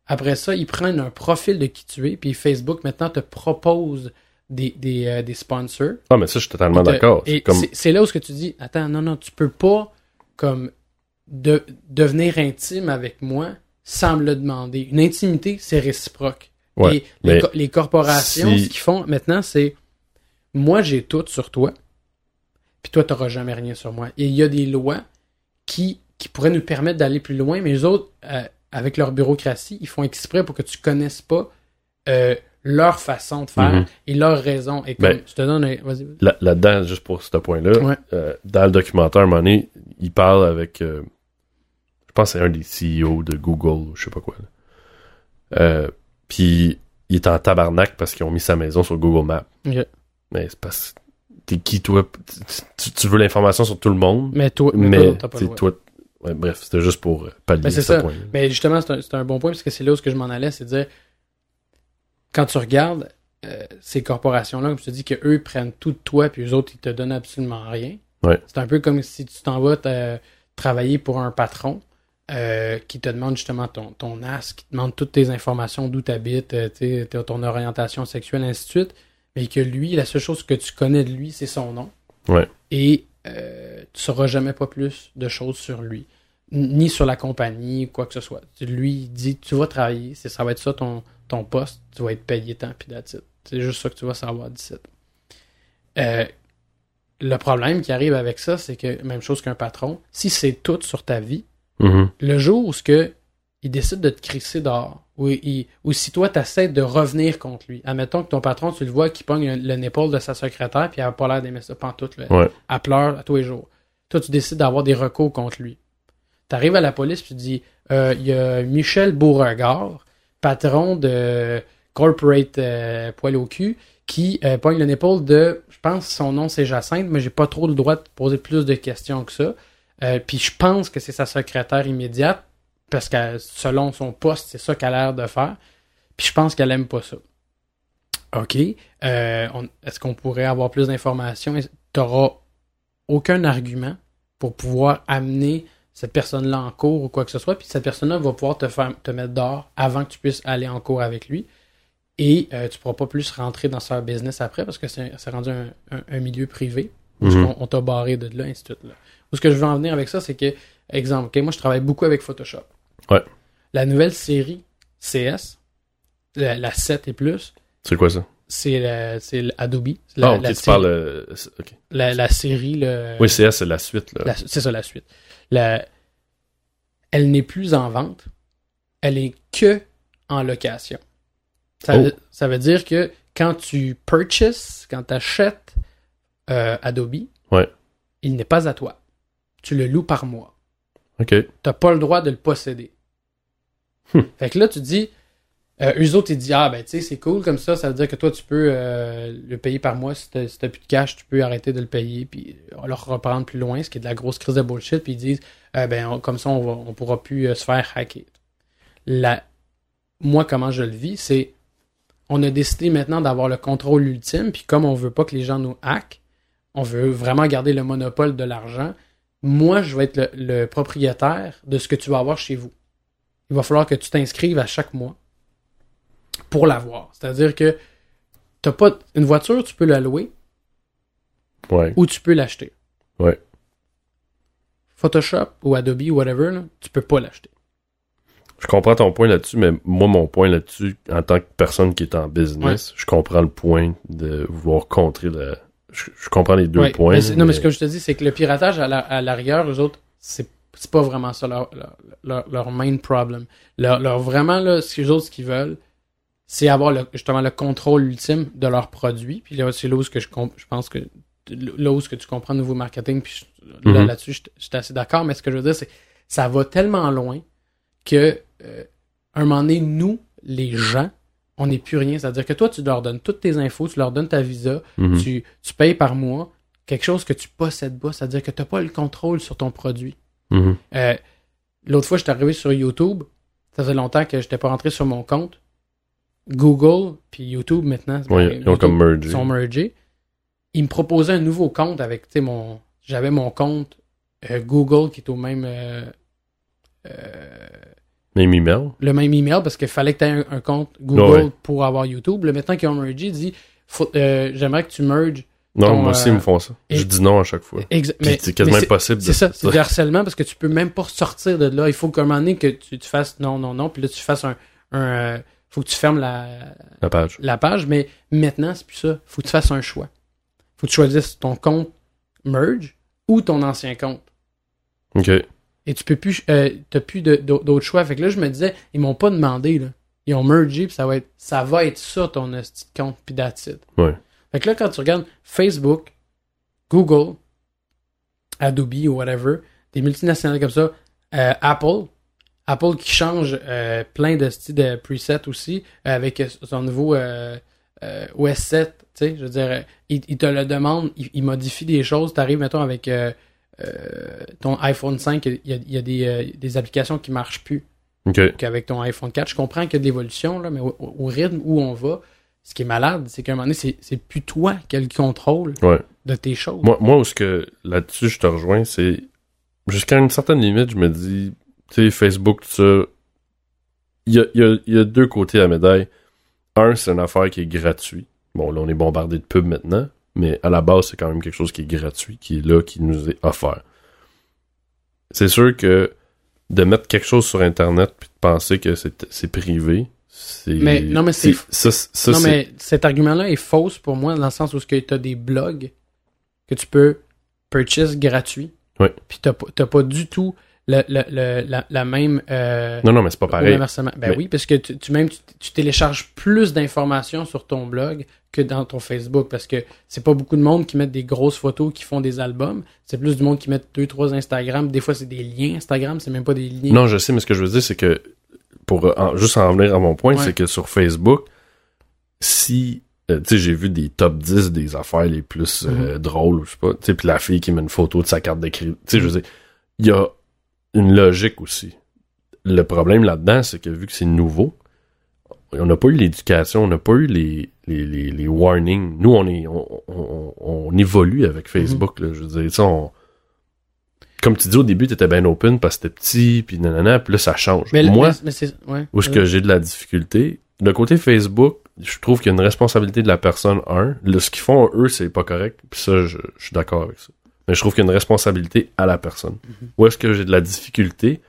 [SPEAKER 4] après ça, ils prennent un profil de qui tu es, puis Facebook maintenant te propose des, des, euh, des sponsors.
[SPEAKER 3] Ah, mais ça, je suis totalement d'accord.
[SPEAKER 4] Et
[SPEAKER 3] C'est comme...
[SPEAKER 4] c'est- c'est là où ce que tu dis, attends, non, non, tu peux pas comme de, devenir intime avec moi sans me le demander. Une intimité, c'est réciproque.
[SPEAKER 3] Ouais,
[SPEAKER 4] les,
[SPEAKER 3] mais
[SPEAKER 4] co- les corporations,
[SPEAKER 3] si-
[SPEAKER 4] ce qu'ils font maintenant, c'est moi j'ai tout sur toi, puis toi t'auras jamais rien sur moi. Et il y a des lois qui, qui pourraient nous permettre d'aller plus loin, mais les autres, euh, avec leur bureaucratie, ils font exprès pour que tu connaisses pas euh, leur façon de faire
[SPEAKER 3] Mhm.
[SPEAKER 4] et leurs raisons. Et comme
[SPEAKER 3] Ben,
[SPEAKER 4] je te donne un... Vas-y. vas-y.
[SPEAKER 3] Là- Là-dedans, juste pour ce point-là,
[SPEAKER 4] Ouais.
[SPEAKER 3] euh, dans le documentaire, à un moment donné, il parle avec, pense que c'est un des CEO de Google, je sais pas quoi. Euh, Puis il est en tabarnak parce qu'ils ont mis sa maison sur Google Maps. Mais c'est parce que t'es qui toi? Tu, tu veux l'information sur tout le monde,
[SPEAKER 4] Mais toi, mais
[SPEAKER 3] mais
[SPEAKER 4] toi, pas.
[SPEAKER 3] Ouais, bref, c'était juste pour euh, pallier
[SPEAKER 4] c'est
[SPEAKER 3] ce
[SPEAKER 4] ça.
[SPEAKER 3] point.
[SPEAKER 4] Mais justement, c'est un, un bon point parce que c'est là où ce que je m'en allais, c'est de dire quand tu regardes euh, ces corporations-là, tu te dis qu'eux prennent tout de toi puis eux autres ils te donnent absolument rien.
[SPEAKER 3] Ouais.
[SPEAKER 4] C'est un peu comme si tu t'en vas travailler pour un patron euh, qui te demande justement ton, ton as, qui te demande toutes tes informations, d'où tu habites, ton orientation sexuelle, ainsi de suite, mais que lui, la seule chose que tu connais de lui, c'est son nom.
[SPEAKER 3] Ouais.
[SPEAKER 4] Et euh, tu sauras jamais pas plus de choses sur lui ni sur la compagnie, quoi que ce soit. Lui, il dit, tu vas travailler, ça va être ça ton, ton poste, tu vas être payé tant, puis that's it. C'est juste ça que tu vas savoir d'ici. Euh, le problème qui arrive avec ça, c'est que, même chose qu'un patron, si c'est tout sur ta vie,
[SPEAKER 3] Mhm.
[SPEAKER 4] le jour où ce que il décide de te crisser dehors, ou, il- ou si toi, tu essaies de revenir contre lui, admettons que ton patron, tu le vois qui pogne le, le épaule de sa secrétaire, puis elle n'a pas l'air d'aimer ça pantoute, là.
[SPEAKER 3] Ouais.
[SPEAKER 4] elle pleure à tous les jours. Toi, tu décides d'avoir des recours contre lui. Tu arrives à la police, puis tu dis, euh, il y a Michel Beauregard, patron de Corporate euh, Poil au cul, qui euh, pogne le épaule de, je pense que son nom c'est Jacinthe, mais j'ai pas trop le droit de poser plus de questions que ça. Euh, puis je pense que c'est sa secrétaire immédiate, parce que selon son poste, c'est ça qu'elle a l'air de faire. Puis je pense qu'elle aime pas ça. OK. Euh, on- Est-ce qu'on pourrait avoir plus d'informations? Tu n'auras aucun argument pour pouvoir amener cette personne-là en cours ou quoi que ce soit? Puis cette personne-là va pouvoir te faire te mettre dehors avant que tu puisses aller en cours avec lui. Et euh, tu pourras pas plus rentrer dans ce business après parce que c'est c'est rendu un, un- un milieu privé. Parce
[SPEAKER 3] Mhm.
[SPEAKER 4] qu'on- on t'a barré de là, ainsi de suite. Là. Ce que je veux en venir avec ça, c'est que, exemple, moi je travaille beaucoup avec Photoshop.
[SPEAKER 3] Ouais.
[SPEAKER 4] La nouvelle série CS, la, la 7 et plus,
[SPEAKER 3] C'est quoi ça?
[SPEAKER 4] c'est l'Adobe. La,
[SPEAKER 3] ah, ok,
[SPEAKER 4] la
[SPEAKER 3] tu
[SPEAKER 4] série-
[SPEAKER 3] parles. euh,
[SPEAKER 4] la, la série, le,
[SPEAKER 3] Oui, CS, c'est la suite.
[SPEAKER 4] C'est ça la suite. La- elle n'est plus en vente, elle est que en location. Ça,
[SPEAKER 3] Oh.
[SPEAKER 4] veut, ça veut dire que quand tu purchases, quand tu achètes Adobe,
[SPEAKER 3] Ouais.
[SPEAKER 4] il n'est pas à toi. Tu le loues par mois.
[SPEAKER 3] Ok.
[SPEAKER 4] T'as pas le droit de le posséder.
[SPEAKER 3] Hmm.
[SPEAKER 4] Fait que là, tu dis, euh, eux autres, ils disent, ah ben tu sais, c'est cool comme ça, ça veut dire que toi, tu peux euh, le payer par mois. Si t'as si plus de cash, tu peux arrêter de le payer, puis on leur reprendre plus loin, ce qui est de la grosse crise de bullshit, puis ils disent, euh, ben on- comme ça, on, va, on pourra plus euh, se faire hacker. La... Moi, comment je le vis, c'est, on a décidé maintenant d'avoir le contrôle ultime, puis comme on veut pas que les gens nous hackent, on veut vraiment garder le monopole de l'argent, moi, je vais être le, le propriétaire de ce que tu vas avoir chez vous. Il va falloir que tu t'inscrives à chaque mois pour l'avoir. C'est-à-dire que t'as pas une voiture, tu peux la louer
[SPEAKER 3] Ouais.
[SPEAKER 4] ou tu peux l'acheter.
[SPEAKER 3] Ouais.
[SPEAKER 4] Photoshop ou Adobe ou whatever, là, tu peux pas l'acheter.
[SPEAKER 3] Je comprends ton point là-dessus, mais moi, mon point là-dessus, en tant que personne qui est en business, je comprends le point de vouloir contrer le. Je, je comprends les deux
[SPEAKER 4] Ouais,
[SPEAKER 3] points.
[SPEAKER 4] mais non, mais ce que je te dis, c'est que le piratage à la- l'arrière, eux autres, c'est c'est pas vraiment ça leur, leur, leur, main problem. Leur, leur- vraiment, là, ce qu'ils autres, ce qu'ils veulent, c'est avoir le- justement le contrôle ultime de leurs produits. Puis là, c'est là où ce que je, je pense que là où ce que tu comprends nouveau marketing, puis je- là,
[SPEAKER 3] Mhm.
[SPEAKER 4] là-dessus, je je suis assez d'accord, mais ce que je veux dire, c'est ça va tellement loin que euh, un moment donné, nous, les gens, on n'est plus rien. C'est-à-dire que toi, tu leur donnes toutes tes infos, tu leur donnes ta visa,
[SPEAKER 3] Mhm.
[SPEAKER 4] tu, tu payes par mois quelque chose que tu possèdes pas, c'est-à-dire que tu n'as pas le contrôle sur ton produit.
[SPEAKER 3] Mhm.
[SPEAKER 4] Euh, l'autre fois, j'étais arrivé sur YouTube. Ça faisait longtemps que j'étais pas rentré sur mon compte. Google, puis YouTube maintenant.
[SPEAKER 3] Ouais, ils ont comme mergé.
[SPEAKER 4] sont mergés. Ils me proposaient un nouveau compte avec, tu sais, mon. J'avais mon compte euh, Google qui est au même. euh,
[SPEAKER 3] Même email.
[SPEAKER 4] le même email parce qu'il fallait que tu aies un, un compte Google
[SPEAKER 3] Ouais.
[SPEAKER 4] pour avoir YouTube. Là, maintenant qu'ils ont mergé, il dit faut- euh, j'aimerais que tu merges.
[SPEAKER 3] Non,
[SPEAKER 4] Ton,
[SPEAKER 3] moi aussi,
[SPEAKER 4] euh,
[SPEAKER 3] ils me font ça.
[SPEAKER 4] et-
[SPEAKER 3] Je dis non à chaque fois. C'est quasiment impossible.
[SPEAKER 4] C'est ça, c'est du harcèlement parce que tu peux même pas sortir de là. Il faut qu'à un moment donné que tu, tu fasses non, non, non, puis là tu fasses un. un euh, faut que tu fermes la,
[SPEAKER 3] La page.
[SPEAKER 4] la page, mais maintenant c'est plus ça. Faut que tu fasses un choix. Faut que tu choisisses ton compte merge ou ton ancien compte.
[SPEAKER 3] OK.
[SPEAKER 4] Et tu peux plus, euh, t'as plus d'autres choix. Fait que là, je me disais, ils m'ont pas demandé, là. Ils ont mergé, puis ça va être, ça va être ça, ton de compte, puis that's it.
[SPEAKER 3] Ouais.
[SPEAKER 4] Fait que là, quand tu regardes Facebook, Google, Adobe ou whatever, des multinationales comme ça, euh, Apple, Apple qui change euh, plein de styles de presets aussi, euh, avec son nouveau OS 7, tu sais, je veux dire, il, il te le demande, il, il modifie des choses, t'arrives, mettons, avec ton iPhone 5, il y a, il y a des, euh, des applications qui marchent plus
[SPEAKER 3] OK.
[SPEAKER 4] qu'avec ton iPhone 4. Je comprends qu'il y a de l'évolution, là, mais au, au rythme où on va, ce qui est malade, c'est qu'à un moment donné, c'est, plus toi qui as le contrôle
[SPEAKER 3] Ouais.
[SPEAKER 4] de tes choses.
[SPEAKER 3] Moi, moi où ce que là-dessus je te rejoins, c'est jusqu'à une certaine limite, je me dis, tu sais, Facebook, tout ça, il y a, y a deux côtés à la médaille. Un, c'est une affaire qui est gratuite. Bon, là, on est bombardé de pubs maintenant, mais à la base, c'est quand même quelque chose qui est gratuit, qui est là, qui nous est offert. C'est sûr que de mettre quelque chose sur Internet puis de penser que c'est privé, c'est.
[SPEAKER 4] Mais- non, mais c'est-
[SPEAKER 3] Ça, ça,
[SPEAKER 4] non, mais cet argument-là est fausse pour moi, dans le sens où tu as des blogs que tu peux purchase gratuit.
[SPEAKER 3] Ouais.
[SPEAKER 4] Puis pas, t'as pas du tout le, le- le- la, la même. euh,
[SPEAKER 3] Non, non, mais c'est pas pareil.
[SPEAKER 4] Ben
[SPEAKER 3] Mais-
[SPEAKER 4] oui, parce que tu, tu- même tu, tu télécharges plus d'informations sur ton blog que dans ton Facebook parce que c'est pas beaucoup de monde qui mettent des grosses photos qui font des albums. C'est plus du monde qui met deux, trois Instagram. Des fois, c'est des liens Instagram, c'est même pas des liens.
[SPEAKER 3] Non, je sais, mais ce que je veux dire, c'est que, pour euh, en- juste en venir à mon point,
[SPEAKER 4] Ouais.
[SPEAKER 3] c'est que sur Facebook, si, euh, tu sais, j'ai vu des top 10 des affaires les plus euh,
[SPEAKER 4] Mhm.
[SPEAKER 3] drôles, je sais pas, tu sais, puis la fille qui met une photo de sa carte de crédit, tu sais, je veux dire, il y a une logique aussi. Le problème là-dedans, c'est que vu que c'est nouveau, on n'a pas eu l'éducation, on n'a pas eu les, les, les, les warnings. Nous, on est, on, on, on évolue avec Facebook, là, je veux dire, tu sais, on, comme tu dis au début, t'étais bien open parce que c'était petit, puis nanana, puis là, ça change.
[SPEAKER 4] mais,
[SPEAKER 3] Moi,
[SPEAKER 4] mais- mais. Ouais.
[SPEAKER 3] où est-ce que j'ai de la difficulté, le côté Facebook, je trouve qu'il y a une responsabilité de la personne, un. Le, ce qu'ils font, eux, c'est pas correct, puis ça, je, je suis d'accord avec ça. Mais je trouve qu'il y a une responsabilité à la personne.
[SPEAKER 4] Mhm.
[SPEAKER 3] Où est-ce que j'ai de la difficulté?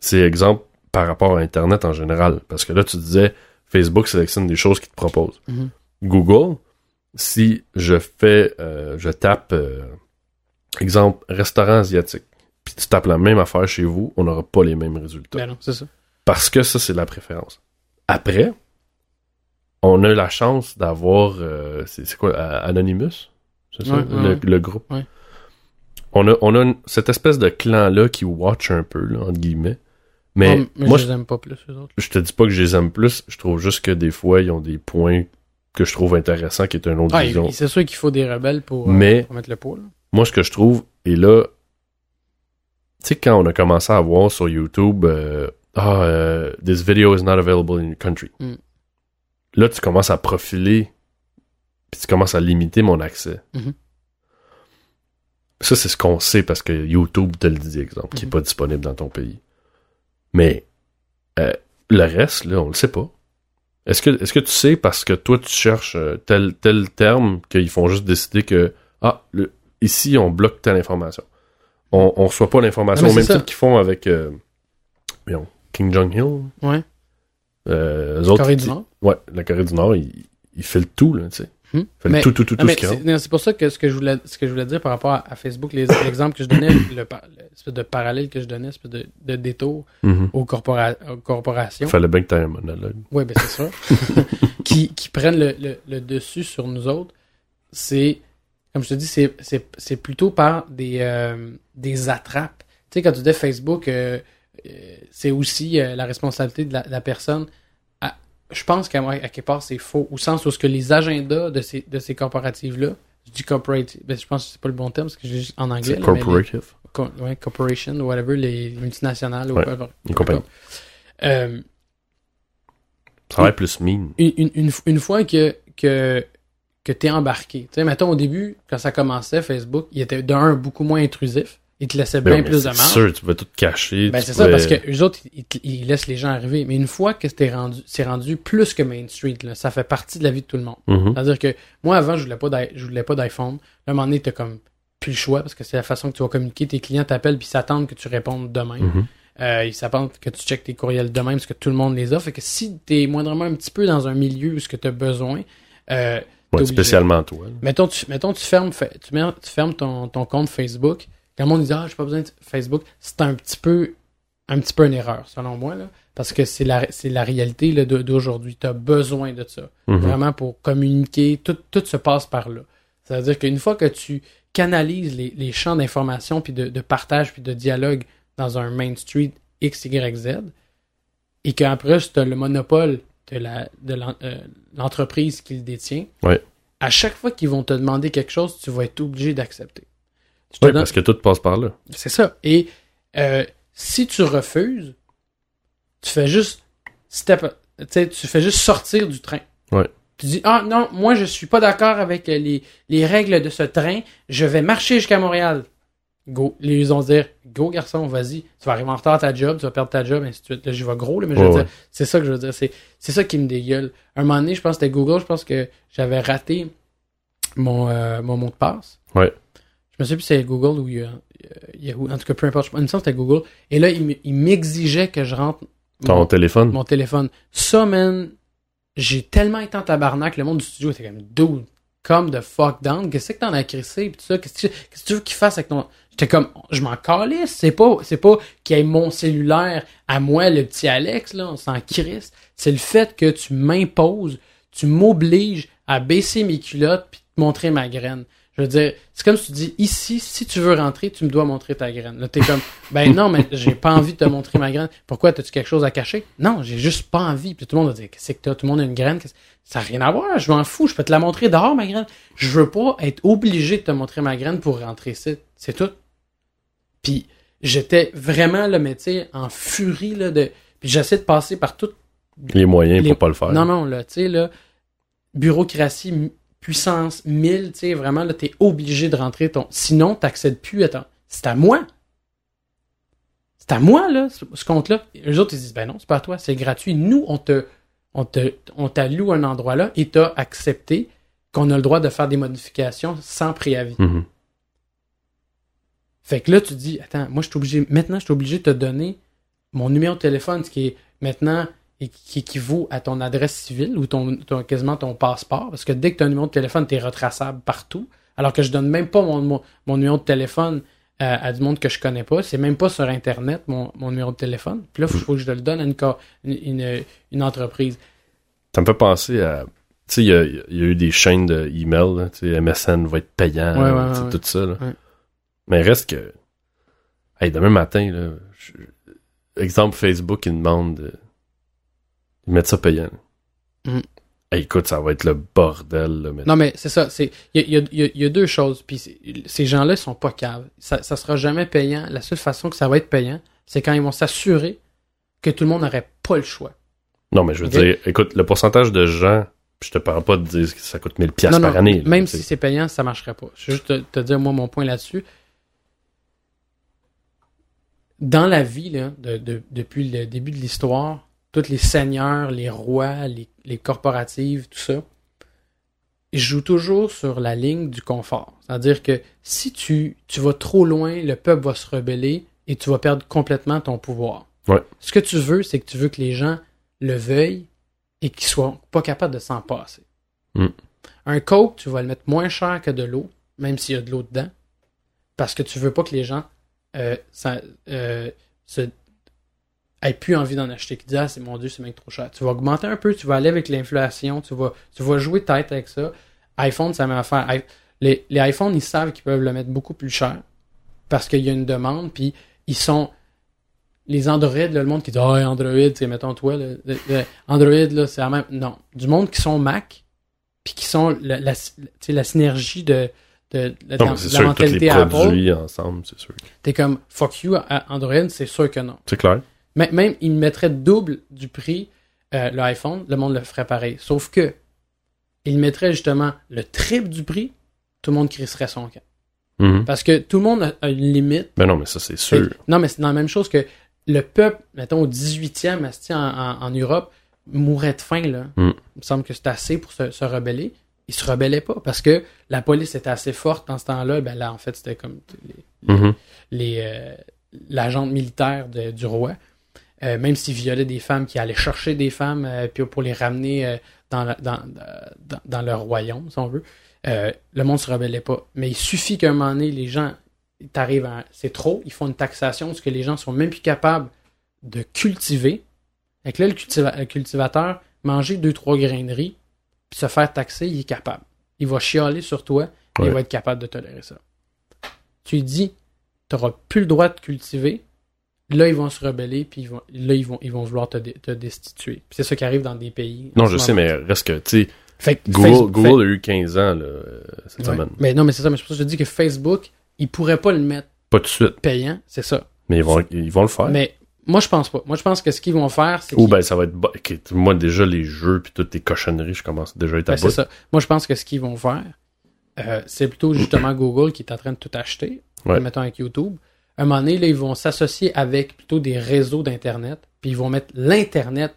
[SPEAKER 3] C'est exemple par rapport à Internet en général. Parce que là, tu disais, Facebook sélectionne des choses qu'il te propose.
[SPEAKER 4] Mhm.
[SPEAKER 3] Google, si je fais, euh, je tape, euh, exemple, restaurant asiatique, puis tu tapes la même affaire chez vous, on n'aura pas les mêmes résultats.
[SPEAKER 4] Ben non, c'est ça.
[SPEAKER 3] Parce que ça, c'est la préférence. Après, on a la chance d'avoir, euh, c'est quoi, Anonymous? C'est ça?
[SPEAKER 4] Ouais, ouais,
[SPEAKER 3] le,
[SPEAKER 4] ouais.
[SPEAKER 3] le groupe? On a, on a une- cette espèce de clan-là qui watch un peu, là, entre guillemets. Mais,
[SPEAKER 4] mais
[SPEAKER 3] moi,
[SPEAKER 4] je les aime pas plus, eux autres.
[SPEAKER 3] je te dis pas que je les aime plus. Je trouve juste que des fois, ils ont des points que je trouve intéressants, qui est une autre
[SPEAKER 4] Ah,
[SPEAKER 3] vision.
[SPEAKER 4] c'est sûr qu'il faut des rebelles pour, euh, pour mettre le poids. là.
[SPEAKER 3] moi, ce que je trouve, et là, tu sais, quand on a commencé à voir sur YouTube, euh, ah, euh, this video is not available in your country.
[SPEAKER 4] Mm.
[SPEAKER 3] Là, tu commences à profiler, puis tu commences à limiter mon accès.
[SPEAKER 4] Mhm.
[SPEAKER 3] Ça, c'est ce qu'on sait parce que YouTube te le dit, exemple, qui n'est
[SPEAKER 4] Mhm.
[SPEAKER 3] pas disponible dans ton pays. Mais euh, le reste, là, on le sait pas. Est-ce que, est-ce que tu sais parce que toi, tu cherches euh, tel, tel terme qu'ils font juste décider que, ah, le, ici, on bloque telle information. On, on reçoit pas l'information au même titre qu'ils font avec, euh, King Jong-il.
[SPEAKER 4] Ouais.
[SPEAKER 3] Euh, eux autres,
[SPEAKER 4] Corée
[SPEAKER 3] ils-
[SPEAKER 4] du Nord.
[SPEAKER 3] Ouais, la Corée du Nord, il, il fait le tout, là, tu sais.
[SPEAKER 4] Hmm?
[SPEAKER 3] Il fait
[SPEAKER 4] Mais-
[SPEAKER 3] le tout, tout, tout,
[SPEAKER 4] Non,
[SPEAKER 3] tout
[SPEAKER 4] mais
[SPEAKER 3] ce qu'il
[SPEAKER 4] c'est pour ça que ce que je voulais, ce que je voulais dire par rapport à, à Facebook, les- l'exemple que je donnais, le, l'espèce de parallèle que je donnais, l'espèce de, de détour
[SPEAKER 3] Mhm.
[SPEAKER 4] aux, corpora- aux corporations.
[SPEAKER 3] Fallait bien que t'aies un monologue.
[SPEAKER 4] Oui, ben c'est ça. qui, qui prennent le, le- le dessus sur nous autres, c'est, comme je te dis, c'est, plutôt par des, euh, des attrapes. Tu sais, quand tu dis Facebook, euh, euh, c'est aussi la responsabilité de la, de la personne. Je pense qu'à à quelque part, c'est faux. Au sens où ce que les agendas de ces, de ces corporatives-là, je dis corporate, ben, je pense que c'est pas le bon terme parce que j'ai juste en anglais.
[SPEAKER 3] C'est
[SPEAKER 4] les-
[SPEAKER 3] corporative.
[SPEAKER 4] co- ouais, corporation, whatever, les multinationales. ou
[SPEAKER 3] Ouais. Une compagnie.
[SPEAKER 4] Euh,
[SPEAKER 3] Ça va être plus mean.
[SPEAKER 4] une, une, une, une fois que, que, que t'es embarqué, tu sais, mettons au début, quand ça commençait, Facebook, il était d'un beaucoup moins intrusif. Il te laissait
[SPEAKER 3] Ben
[SPEAKER 4] bien plus de
[SPEAKER 3] c'est
[SPEAKER 4] marge.
[SPEAKER 3] sûr, tu vas tout cacher.
[SPEAKER 4] Ben
[SPEAKER 3] tu
[SPEAKER 4] c'est ça, parce que eux autres, ils, ils- ils laissent les gens arriver. Mais une fois que c'est rendu, c'est rendu plus que Main Street, là, ça fait partie de la vie de tout le monde.
[SPEAKER 3] Mhm.
[SPEAKER 4] C'est-à-dire que moi, avant, je voulais pas je voulais pas d'iPhone. Là, à un moment donné, t'as comme plus le choix parce que c'est la façon que tu vas communiquer. Tes clients t'appellent puis s'attendent que tu répondes demain.
[SPEAKER 3] Mhm.
[SPEAKER 4] Euh, ils s'attendent que tu checkes tes courriels demain parce que tout le monde les a. Fait que si t'es moindrement un petit peu dans un milieu où ce que t'as besoin, euh,
[SPEAKER 3] Ouais, spécialement toi. là.
[SPEAKER 4] Mettons, tu, mettons, tu fermes, tu, tu fermes ton, ton compte Facebook. Quand le monde dit, ah, j'ai pas besoin de Facebook, c'est un petit peu, un petit peu une erreur, selon moi, là. Parce que c'est la, c'est la réalité, d'aujourd'hui. Tu as besoin de ça.
[SPEAKER 3] Mhm.
[SPEAKER 4] Vraiment pour communiquer. Tout, tout se passe par là. C'est-à-dire qu'une fois que tu canalises les, les champs d'information puis de, de partage puis de dialogue dans un Main Street X, Y, Z, et qu'après, tu as le monopole de la, de euh, l'entreprise qui le détient,
[SPEAKER 3] Ouais.
[SPEAKER 4] à chaque fois qu'ils vont te demander quelque chose, tu vas être obligé d'accepter. Je
[SPEAKER 3] Oui, parce que tout passe par là.
[SPEAKER 4] C'est ça. Et euh, si tu refuses, tu fais juste step, tu fais juste sortir du train.
[SPEAKER 3] Ouais.
[SPEAKER 4] Tu dis ah non, moi je suis pas d'accord avec les, les règles de ce train. Je vais marcher jusqu'à Montréal. Go. Les vont dire go garçon, vas-y. Tu vas arriver en retard à ta job, tu vas perdre ta job, ainsi de suite. Là, j'y vais gros, là, mais je veux
[SPEAKER 3] Ouais,
[SPEAKER 4] dire,
[SPEAKER 3] ouais.
[SPEAKER 4] c'est ça que je veux dire. C'est, c'est ça qui me dégueule. Un moment donné, je pense que c'était Google, je pense que j'avais raté mon, euh, mon mot de passe.
[SPEAKER 3] Ouais.
[SPEAKER 4] Je me souviens plus si c'était Google ou euh, Yahoo. En tout cas, peu importe. Il me semble que c'était Google. Et là, il m'exigeait que je rentre
[SPEAKER 3] Ton
[SPEAKER 4] mon,
[SPEAKER 3] téléphone?
[SPEAKER 4] mon téléphone. Ça, man, j'ai tellement été en tabarnak. Le monde du studio était comme, dude, come the fuck down. Qu'est-ce que t'en as crissé? Tout ça? Qu'est-ce que tu qu'est-ce que tu veux qu'il fasse avec ton. J'étais comme, je m'en calisse. C'est pas, c'est pas qu'il y ait mon cellulaire à moi, le petit Alex, là, on s'en crisse. C'est le fait que tu m'imposes, tu m'obliges à baisser mes culottes puis te montrer ma graine. Je veux dire, c'est comme si tu dis, ici, si tu veux rentrer, tu me dois montrer ta graine. Là, t'es comme, ben non, mais j'ai pas envie de te montrer ma graine. Pourquoi? T'as-tu quelque chose à cacher? Non, j'ai juste pas envie. Puis tout le monde va dire, qu'est-ce que t'as? Tout le monde a une graine. Ça n'a rien à voir. Je m'en fous. Je peux te la montrer dehors, ma graine. Je veux pas être obligé de te montrer ma graine pour rentrer ici. C'est tout. Puis j'étais vraiment, tu sais, en furie, là, de... Puis j'essaie de passer par tout
[SPEAKER 3] Les moyens
[SPEAKER 4] les-
[SPEAKER 3] pour pas le faire.
[SPEAKER 4] non, non, là, tu sais, là, bureaucratie, puissance 1000, tu sais, vraiment, là, t'es obligé de rentrer ton. Sinon, t'accèdes plus à ton. C'est à moi. C'est à moi, là, ce, ce compte-là. Les autres, ils disent, ben non, c'est pas à toi, c'est gratuit. Nous, on te, on te, on t'alloue un endroit là et t'as accepté qu'on a le droit de faire des modifications sans préavis.
[SPEAKER 3] Mhm.
[SPEAKER 4] Fait que là, tu dis, attends, moi, je suis obligé, maintenant, je suis obligé de te donner mon numéro de téléphone, ce qui est maintenant, et qui équivaut à ton adresse civile ou ton, ton- quasiment ton passeport, parce que dès que tu as un numéro de téléphone, tu es retraçable partout, alors que je donne même pas mon, mon, mon numéro de téléphone euh, à du monde que je connais pas, c'est même pas sur Internet, mon, mon numéro de téléphone. Puis là, il faut que je le donne à une, une, une, entreprise.
[SPEAKER 3] Ça me fait penser à. Tu sais, il y a, il y a eu des chaînes de email, tu sais, MSN va être payant,
[SPEAKER 4] Ouais, ouais,
[SPEAKER 3] tu sais,
[SPEAKER 4] ouais,
[SPEAKER 3] tout ça. là. Mais reste que. Hey, demain matin, là, je- exemple, Facebook, ils demandent de ils mettent ça payant. Hey, écoute, ça va être le bordel. Là.
[SPEAKER 4] Non, mais c'est ça. c'est Il y a, y y deux choses. Puis ces gens-là, ils sont pas caves. Ça, ça sera jamais payant. La seule façon que ça va être payant, c'est quand ils vont s'assurer que tout le monde n'aurait pas le choix.
[SPEAKER 3] Non, mais je veux dire, écoute, le pourcentage de gens, je te parle pas de dire que ça coûte 1000 piastres
[SPEAKER 4] non,
[SPEAKER 3] par
[SPEAKER 4] non,
[SPEAKER 3] année. là,
[SPEAKER 4] même si c'est payant, ça marcherait pas. Je vais juste te, te dire, moi, mon point là-dessus. Dans la vie, là, de- de- depuis le début de l'histoire, tous les seigneurs, les rois, les, les corporatives, tout ça, ils jouent toujours sur la ligne du confort. C'est-à-dire que si tu, tu vas trop loin, le peuple va se rebeller et tu vas perdre complètement ton pouvoir.
[SPEAKER 3] Ouais.
[SPEAKER 4] Ce que tu veux, c'est que tu veux que les gens le veuillent et qu'ils soient pas capables de s'en passer.
[SPEAKER 3] Mm.
[SPEAKER 4] Un Coke, tu vas le mettre moins cher que de l'eau, même s'il y a de l'eau dedans, parce que tu veux pas que les gens euh, ça, euh, se plus envie d'en acheter, qui disent ah c'est mon dieu c'est même trop cher. Tu vas augmenter un peu, tu vas aller avec l'inflation, tu vas tu vas jouer tête avec ça. iPhone ça m'a affaire. Les, les iPhones ils savent qu'ils peuvent le mettre beaucoup plus cher parce qu'il y a une demande puis ils sont les Android, là, le monde qui dit Ah, Android, c'est mettons toi, le- le- Android, là, c'est la même. Non. Du monde qui sont Mac, puis qui sont la, la, la synergie de, de, de-
[SPEAKER 3] Non,
[SPEAKER 4] la,
[SPEAKER 3] sûr que tous les
[SPEAKER 4] mentalité Apple,
[SPEAKER 3] ensemble, c'est sûr.
[SPEAKER 4] t'es comme fuck you Android, c'est sûr que non.
[SPEAKER 3] C'est clair.
[SPEAKER 4] Mais- Même, ils mettraient double du prix euh, l'iPhone, le monde le ferait pareil. Sauf que, ils mettraient justement le triple du prix, tout le monde crisserait son camp.
[SPEAKER 3] Mhm.
[SPEAKER 4] Parce que tout le monde a, une limite.
[SPEAKER 3] Ben non, mais ça, c'est sûr.
[SPEAKER 4] Non, mais c'est dans la même chose que le peuple, mettons, au 18e, asti, en, en, en Europe, mourait de faim, là.
[SPEAKER 3] Mm.
[SPEAKER 4] Il me semble que c'était assez pour se, se rebeller. Ils se rebellaient pas parce que la police était assez forte dans ce temps-là. Ben là, en fait, c'était comme les,
[SPEAKER 3] Mhm.
[SPEAKER 4] les, euh, militaire de- du roi. Euh, même s'ils violaient des femmes, qui allaient chercher des femmes euh, puis pour les ramener euh, dans, la- dans, dans, dans leur royaume, si on veut. Le monde se rebellait pas. Mais il suffit qu'à un moment donné, les gens, t'arrives à... C'est trop, ils font une taxation, parce que les gens sont même plus capables de cultiver. Que là, le, cultiva- le cultivateur, manger deux, trois riz, puis se faire taxer, il est capable. Il va chialer sur toi, et
[SPEAKER 3] Ouais.
[SPEAKER 4] il va être capable de tolérer ça. Tu lui dis, t'auras plus le droit de cultiver, là, ils vont se rebeller, puis ils vont, là, ils vont, ils vont vouloir te, te destituer. C'est ça qui arrive dans des pays.
[SPEAKER 3] Non, je sais, mais reste que, tu sais, Google, Google a eu 15 ans, là, cette
[SPEAKER 4] Ouais.
[SPEAKER 3] semaine.
[SPEAKER 4] Mais non, mais c'est ça, mais c'est pour ça que je dis que Facebook, ils pourraient pas le mettre
[SPEAKER 3] Pas tout de suite,
[SPEAKER 4] payant, c'est ça.
[SPEAKER 3] mais ils vont, ils vont le faire.
[SPEAKER 4] Mais moi, je pense pas. Moi, je pense que ce qu'ils vont faire, c'est
[SPEAKER 3] Ou ben, ça va être... moi, déjà, les jeux puis toutes tes cochonneries, je commence déjà à être à
[SPEAKER 4] Ben, c'est ça. Moi, je pense que ce qu'ils vont faire, euh, c'est plutôt justement Google qui est en train de tout acheter,
[SPEAKER 3] Ouais.
[SPEAKER 4] mettons avec YouTube. À un moment donné, là, ils vont s'associer avec plutôt des réseaux d'Internet, puis ils vont mettre l'Internet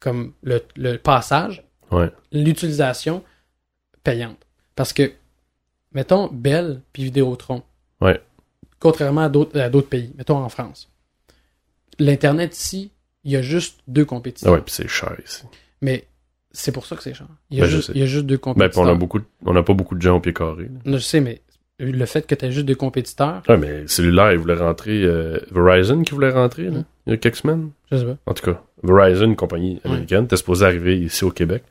[SPEAKER 4] comme le, le passage,
[SPEAKER 3] Ouais.
[SPEAKER 4] l'utilisation payante. Parce que, mettons, Bell puis Vidéotron,
[SPEAKER 3] Ouais.
[SPEAKER 4] contrairement à d'autres à d'autres pays, mettons en France, l'Internet ici, il y a juste deux compétitions.
[SPEAKER 3] Ah ouais, puis c'est cher ici.
[SPEAKER 4] Mais c'est pour ça que c'est cher. Il y a,
[SPEAKER 3] Ben,
[SPEAKER 4] juste,
[SPEAKER 3] sais.
[SPEAKER 4] il y a juste deux
[SPEAKER 3] Ben, puis
[SPEAKER 4] compétiteurs.
[SPEAKER 3] on n'a pas beaucoup de gens au pied carré. là.
[SPEAKER 4] Je sais, mais le fait que tu as juste deux compétiteurs,
[SPEAKER 3] Ouais, mais cellulaire, ils voulaient rentrer, euh, Verizon qui voulait rentrer, là, il y a quelques semaines?
[SPEAKER 4] je sais pas.
[SPEAKER 3] En tout cas, Verizon, une compagnie américaine, était supposé arriver ici au Québec.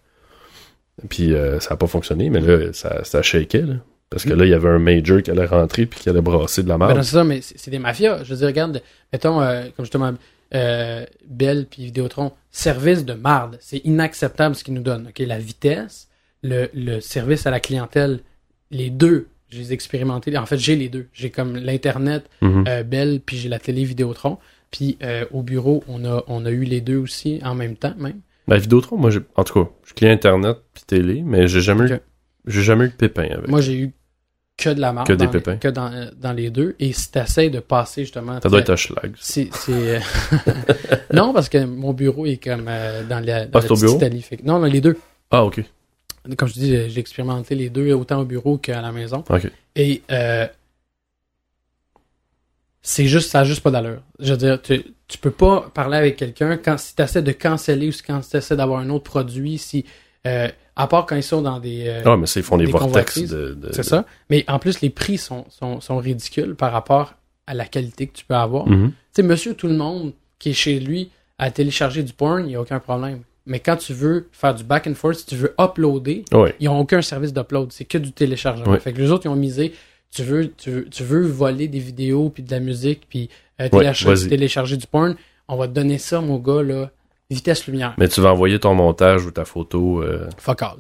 [SPEAKER 3] Puis euh, ça n'a pas fonctionné, mais là, ça, ça shakeait, là. Parce que là, il y avait un major qui allait rentrer puis qui allait brasser de la
[SPEAKER 4] Ben
[SPEAKER 3] merde.
[SPEAKER 4] c'est ça, mais c'est c'est des mafias. Je veux dire, regarde, mettons, euh, comme justement, euh, Bell puis Vidéotron, service de marde. C'est inacceptable ce qu'ils nous donnent. ok? La vitesse, le, le service à la clientèle, les deux, je les ai expérimentés. En fait, j'ai les deux. J'ai comme l'Internet, euh, Bell, puis j'ai la télé Vidéotron. Puis euh, au bureau, on a, on a eu les deux aussi en même temps, même.
[SPEAKER 3] Ben, Vidéotron, moi, j'ai, en tout cas, je client Internet puis télé, mais j'ai jamais eu, j'ai jamais eu de pépin avec.
[SPEAKER 4] Moi, j'ai eu que de la marde.
[SPEAKER 3] Que des
[SPEAKER 4] dans-
[SPEAKER 3] pépins.
[SPEAKER 4] Que dans, euh, dans les deux. Et si t'essayes de passer justement.
[SPEAKER 3] ça doit être un schlag.
[SPEAKER 4] C'est, non, parce que mon bureau est comme euh, dans la, dans
[SPEAKER 3] Ah,
[SPEAKER 4] la
[SPEAKER 3] bureau?
[SPEAKER 4] Italie. Fait non, non, les deux.
[SPEAKER 3] Ah, ok.
[SPEAKER 4] Comme je dis, j'ai expérimenté les deux autant au bureau qu'à la maison. Et euh, c'est juste, ça a juste pas d'allure. Je veux dire, tu, tu peux pas parler avec quelqu'un quand si tu essaies de canceller ou si quand tu essaies d'avoir un autre produit, si euh, à part quand ils sont dans des euh,
[SPEAKER 3] Ah, mais ils font des,
[SPEAKER 4] des
[SPEAKER 3] vortex
[SPEAKER 4] convoitises,
[SPEAKER 3] de, de-
[SPEAKER 4] c'est ça. Mais en plus, les prix sont, sont, sont ridicules par rapport à la qualité que tu peux avoir.
[SPEAKER 3] Mhm.
[SPEAKER 4] Tu sais, monsieur tout le monde qui est chez lui à télécharger du porn, il n'y a aucun problème. Mais quand tu veux faire du back and forth, si tu veux uploader,
[SPEAKER 3] Ouais.
[SPEAKER 4] ils n'ont aucun service d'upload. C'est que du téléchargement.
[SPEAKER 3] Ouais.
[SPEAKER 4] Fait que les autres, ils ont misé, tu veux, tu veux, tu veux voler des vidéos, puis de la musique, puis euh, télécharger, du porn, on va te donner ça, mon gars, là, vitesse lumière.
[SPEAKER 3] Mais tu vas envoyer ton montage ou ta photo. euh,
[SPEAKER 4] Fuck all,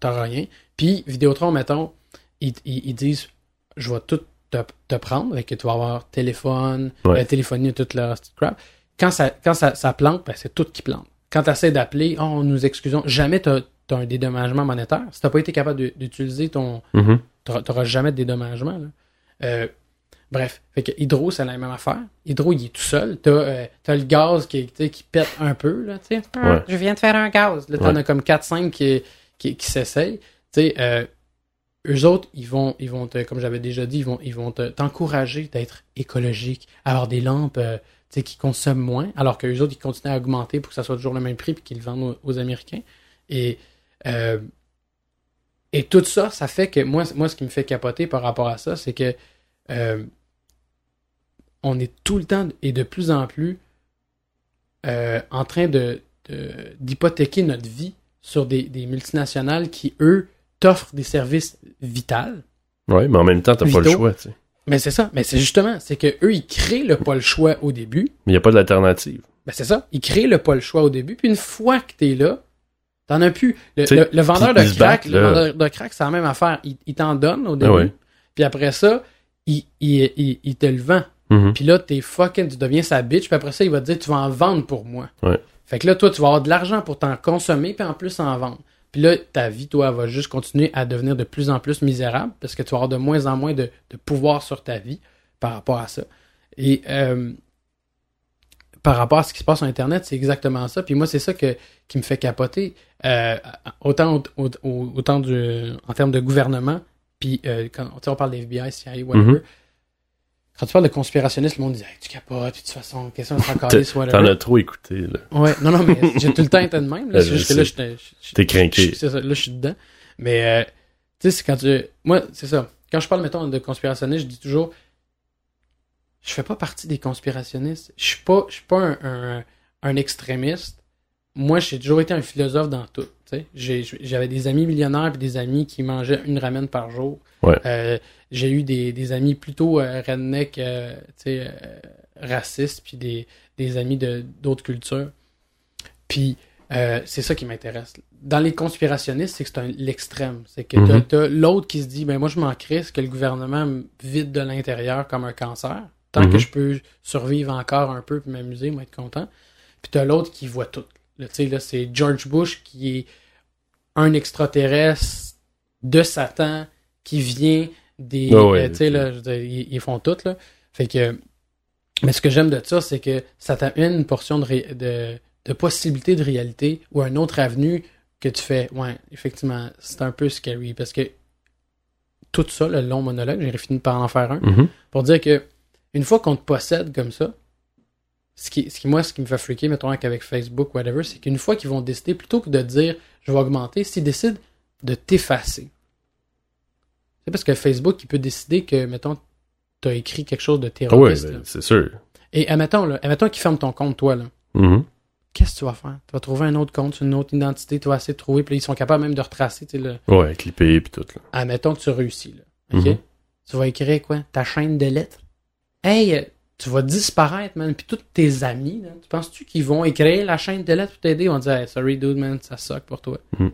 [SPEAKER 4] t'auras rien. Puis Vidéotron, mettons, ils, ils, ils disent je vais tout te, te prendre, et que tu vas avoir téléphone,
[SPEAKER 3] Ouais.
[SPEAKER 4] euh, téléphonie, toute la crap. Quand ça, quand ça, ça plante, ben, c'est tout qui plante. Quand tu essaies d'appeler, oh, nous excusons, jamais tu as, un dédommagement monétaire. Si tu pas été capable de- d'utiliser ton.
[SPEAKER 3] mhm.
[SPEAKER 4] Tu n'auras jamais de dédommagement. là. Euh, bref, fait que Hydro, c'est la même affaire. Hydro, il est tout seul. Tu as, le gaz qui, qui pète un peu. Là,
[SPEAKER 3] Ouais.
[SPEAKER 4] Je viens de faire un gaz. Là, tu en
[SPEAKER 3] Ouais.
[SPEAKER 4] as comme 4-5 qui, qui, qui s'essayent. Euh, eux autres, ils vont, ils vont te, comme j'avais déjà dit, ils vont, ils vont te- t'encourager d'être écologique, avoir des lampes euh, sais, qui consomment moins, alors que eux autres, ils continuent à augmenter pour que ça soit toujours le même prix puis qu'ils le vendent aux, aux Américains. Et, euh, et tout ça, ça fait que moi, moi, ce qui me fait capoter par rapport à ça, c'est que euh, on est tout le temps et de plus en plus euh, en train de, d'hypothéquer notre vie sur des, des multinationales qui, eux, t'offrent des services vitaux.
[SPEAKER 3] Ouais, mais en même temps, t'as pas le choix, tu sais.
[SPEAKER 4] Mais c'est ça. Mais c'est justement, c'est que eux, ils créent le pas le choix au début.
[SPEAKER 3] Mais il n'y a pas d'alternative.
[SPEAKER 4] Ben c'est ça. Ils créent le pas le choix au début. Puis une fois que t'es là, t'en as plus. Le, le- le vendeur de crack, le vendeur de crack, c'est la même affaire. Il, il t'en donne au début.
[SPEAKER 3] Ah ouais.
[SPEAKER 4] Puis après ça, il, il, il, il te le vend.
[SPEAKER 3] Mhm.
[SPEAKER 4] Puis là, t'es fucking, tu deviens sa bitch. Puis après ça, il va te dire, tu vas en vendre pour moi.
[SPEAKER 3] Ouais.
[SPEAKER 4] Fait que là, toi, tu vas avoir de l'argent pour t'en consommer, puis en plus en vendre. Puis là, ta vie, toi, va juste continuer à devenir de plus en plus misérable parce que tu vas avoir de moins en moins de, de pouvoir sur ta vie par rapport à ça. Et euh, par rapport à ce qui se passe sur Internet, c'est exactement ça. Puis moi, c'est ça que, qui me fait capoter. Euh, autant au- au- autant du, en termes de gouvernement, puis euh, quand on parle des FBI, CIA, whatever.
[SPEAKER 3] Mhm.
[SPEAKER 4] Quand tu parles de conspirationniste, le monde dit hey, tu capotes, de toute façon, question de whatever.
[SPEAKER 3] t'en as trop écouté, là.
[SPEAKER 4] Ouais, non, non, mais j'ai tout le temps été de même. là.
[SPEAKER 3] Ouais,
[SPEAKER 4] C'est
[SPEAKER 3] je
[SPEAKER 4] juste que là, je-
[SPEAKER 3] T'es craqué.
[SPEAKER 4] je- C'est ça, là, je suis dedans. Mais, euh, tu sais, c'est quand tu. Moi, c'est ça. Quand je parle, mettons, de conspirationnistes, je dis toujours. Je fais pas partie des conspirationnistes. Je suis pas, je suis pas un, un, un extrémiste. Moi, j'ai toujours été un philosophe dans tout. J'avais des amis millionnaires et des amis qui mangeaient une ramen par jour.
[SPEAKER 3] Ouais.
[SPEAKER 4] Euh, j'ai eu des, des amis plutôt euh, redneck, euh, euh, racistes, puis des, des amis de d'autres cultures. Puis c'est ça qui m'intéresse. Dans les conspirationnistes, c'est que c'est l'extrême. C'est que t'as-
[SPEAKER 3] Mhm.
[SPEAKER 4] t'as l'autre qui se dit, ben moi je m'en crisse que le gouvernement me vide de l'intérieur comme un cancer. Tant
[SPEAKER 3] Mhm.
[SPEAKER 4] que je peux survivre encore un peu puis m'amuser, moi être content. Puis t'as l'autre qui voit tout. Là, c'est George Bush qui est un extraterrestre de Satan qui vient des.
[SPEAKER 3] Ah
[SPEAKER 4] euh, tu sais, là, dire, ils, ils font tout, là. Fait que. Mais ce que j'aime de ça, c'est que ça t'amène une portion de, ré- de, de possibilité de réalité ou un autre avenue que tu fais. Ouais, effectivement, c'est un peu scary parce que tout ça, le long monologue, j'ai fini par en faire un,
[SPEAKER 3] Mhm.
[SPEAKER 4] pour dire que une fois qu'on te possède comme ça, ce qui, ce qui moi, ce qui me fait freaker, mettons, avec Facebook, whatever, c'est qu'une fois qu'ils vont décider, plutôt que de dire je vais augmenter, s'ils décident de t'effacer. C'est parce que Facebook, il peut décider que, mettons, tu as écrit quelque chose de
[SPEAKER 3] Ah
[SPEAKER 4] terroriste. là.
[SPEAKER 3] ben, c'est sûr.
[SPEAKER 4] Et admettons, là, admettons qu'il ferme ton compte, toi, là.
[SPEAKER 3] Mhm.
[SPEAKER 4] Qu'est-ce que tu vas faire? Tu vas trouver un autre compte, une autre identité, tu vas essayer de trouver, puis là, ils sont capables même de retracer, tu sais, le...
[SPEAKER 3] Ouais, clipper puis tout, là.
[SPEAKER 4] Admettons que tu réussis, là. OK?
[SPEAKER 3] Mhm.
[SPEAKER 4] Tu vas écrire quoi? Ta chaîne de lettres? Hey, euh, tu vas disparaître, man. Puis tous tes amis, là, tu penses-tu qu'ils vont écrire la chaîne de lettres pour t'aider? Ils vont dire, hey, sorry, dude, man, ça suck pour toi.
[SPEAKER 3] Mhm.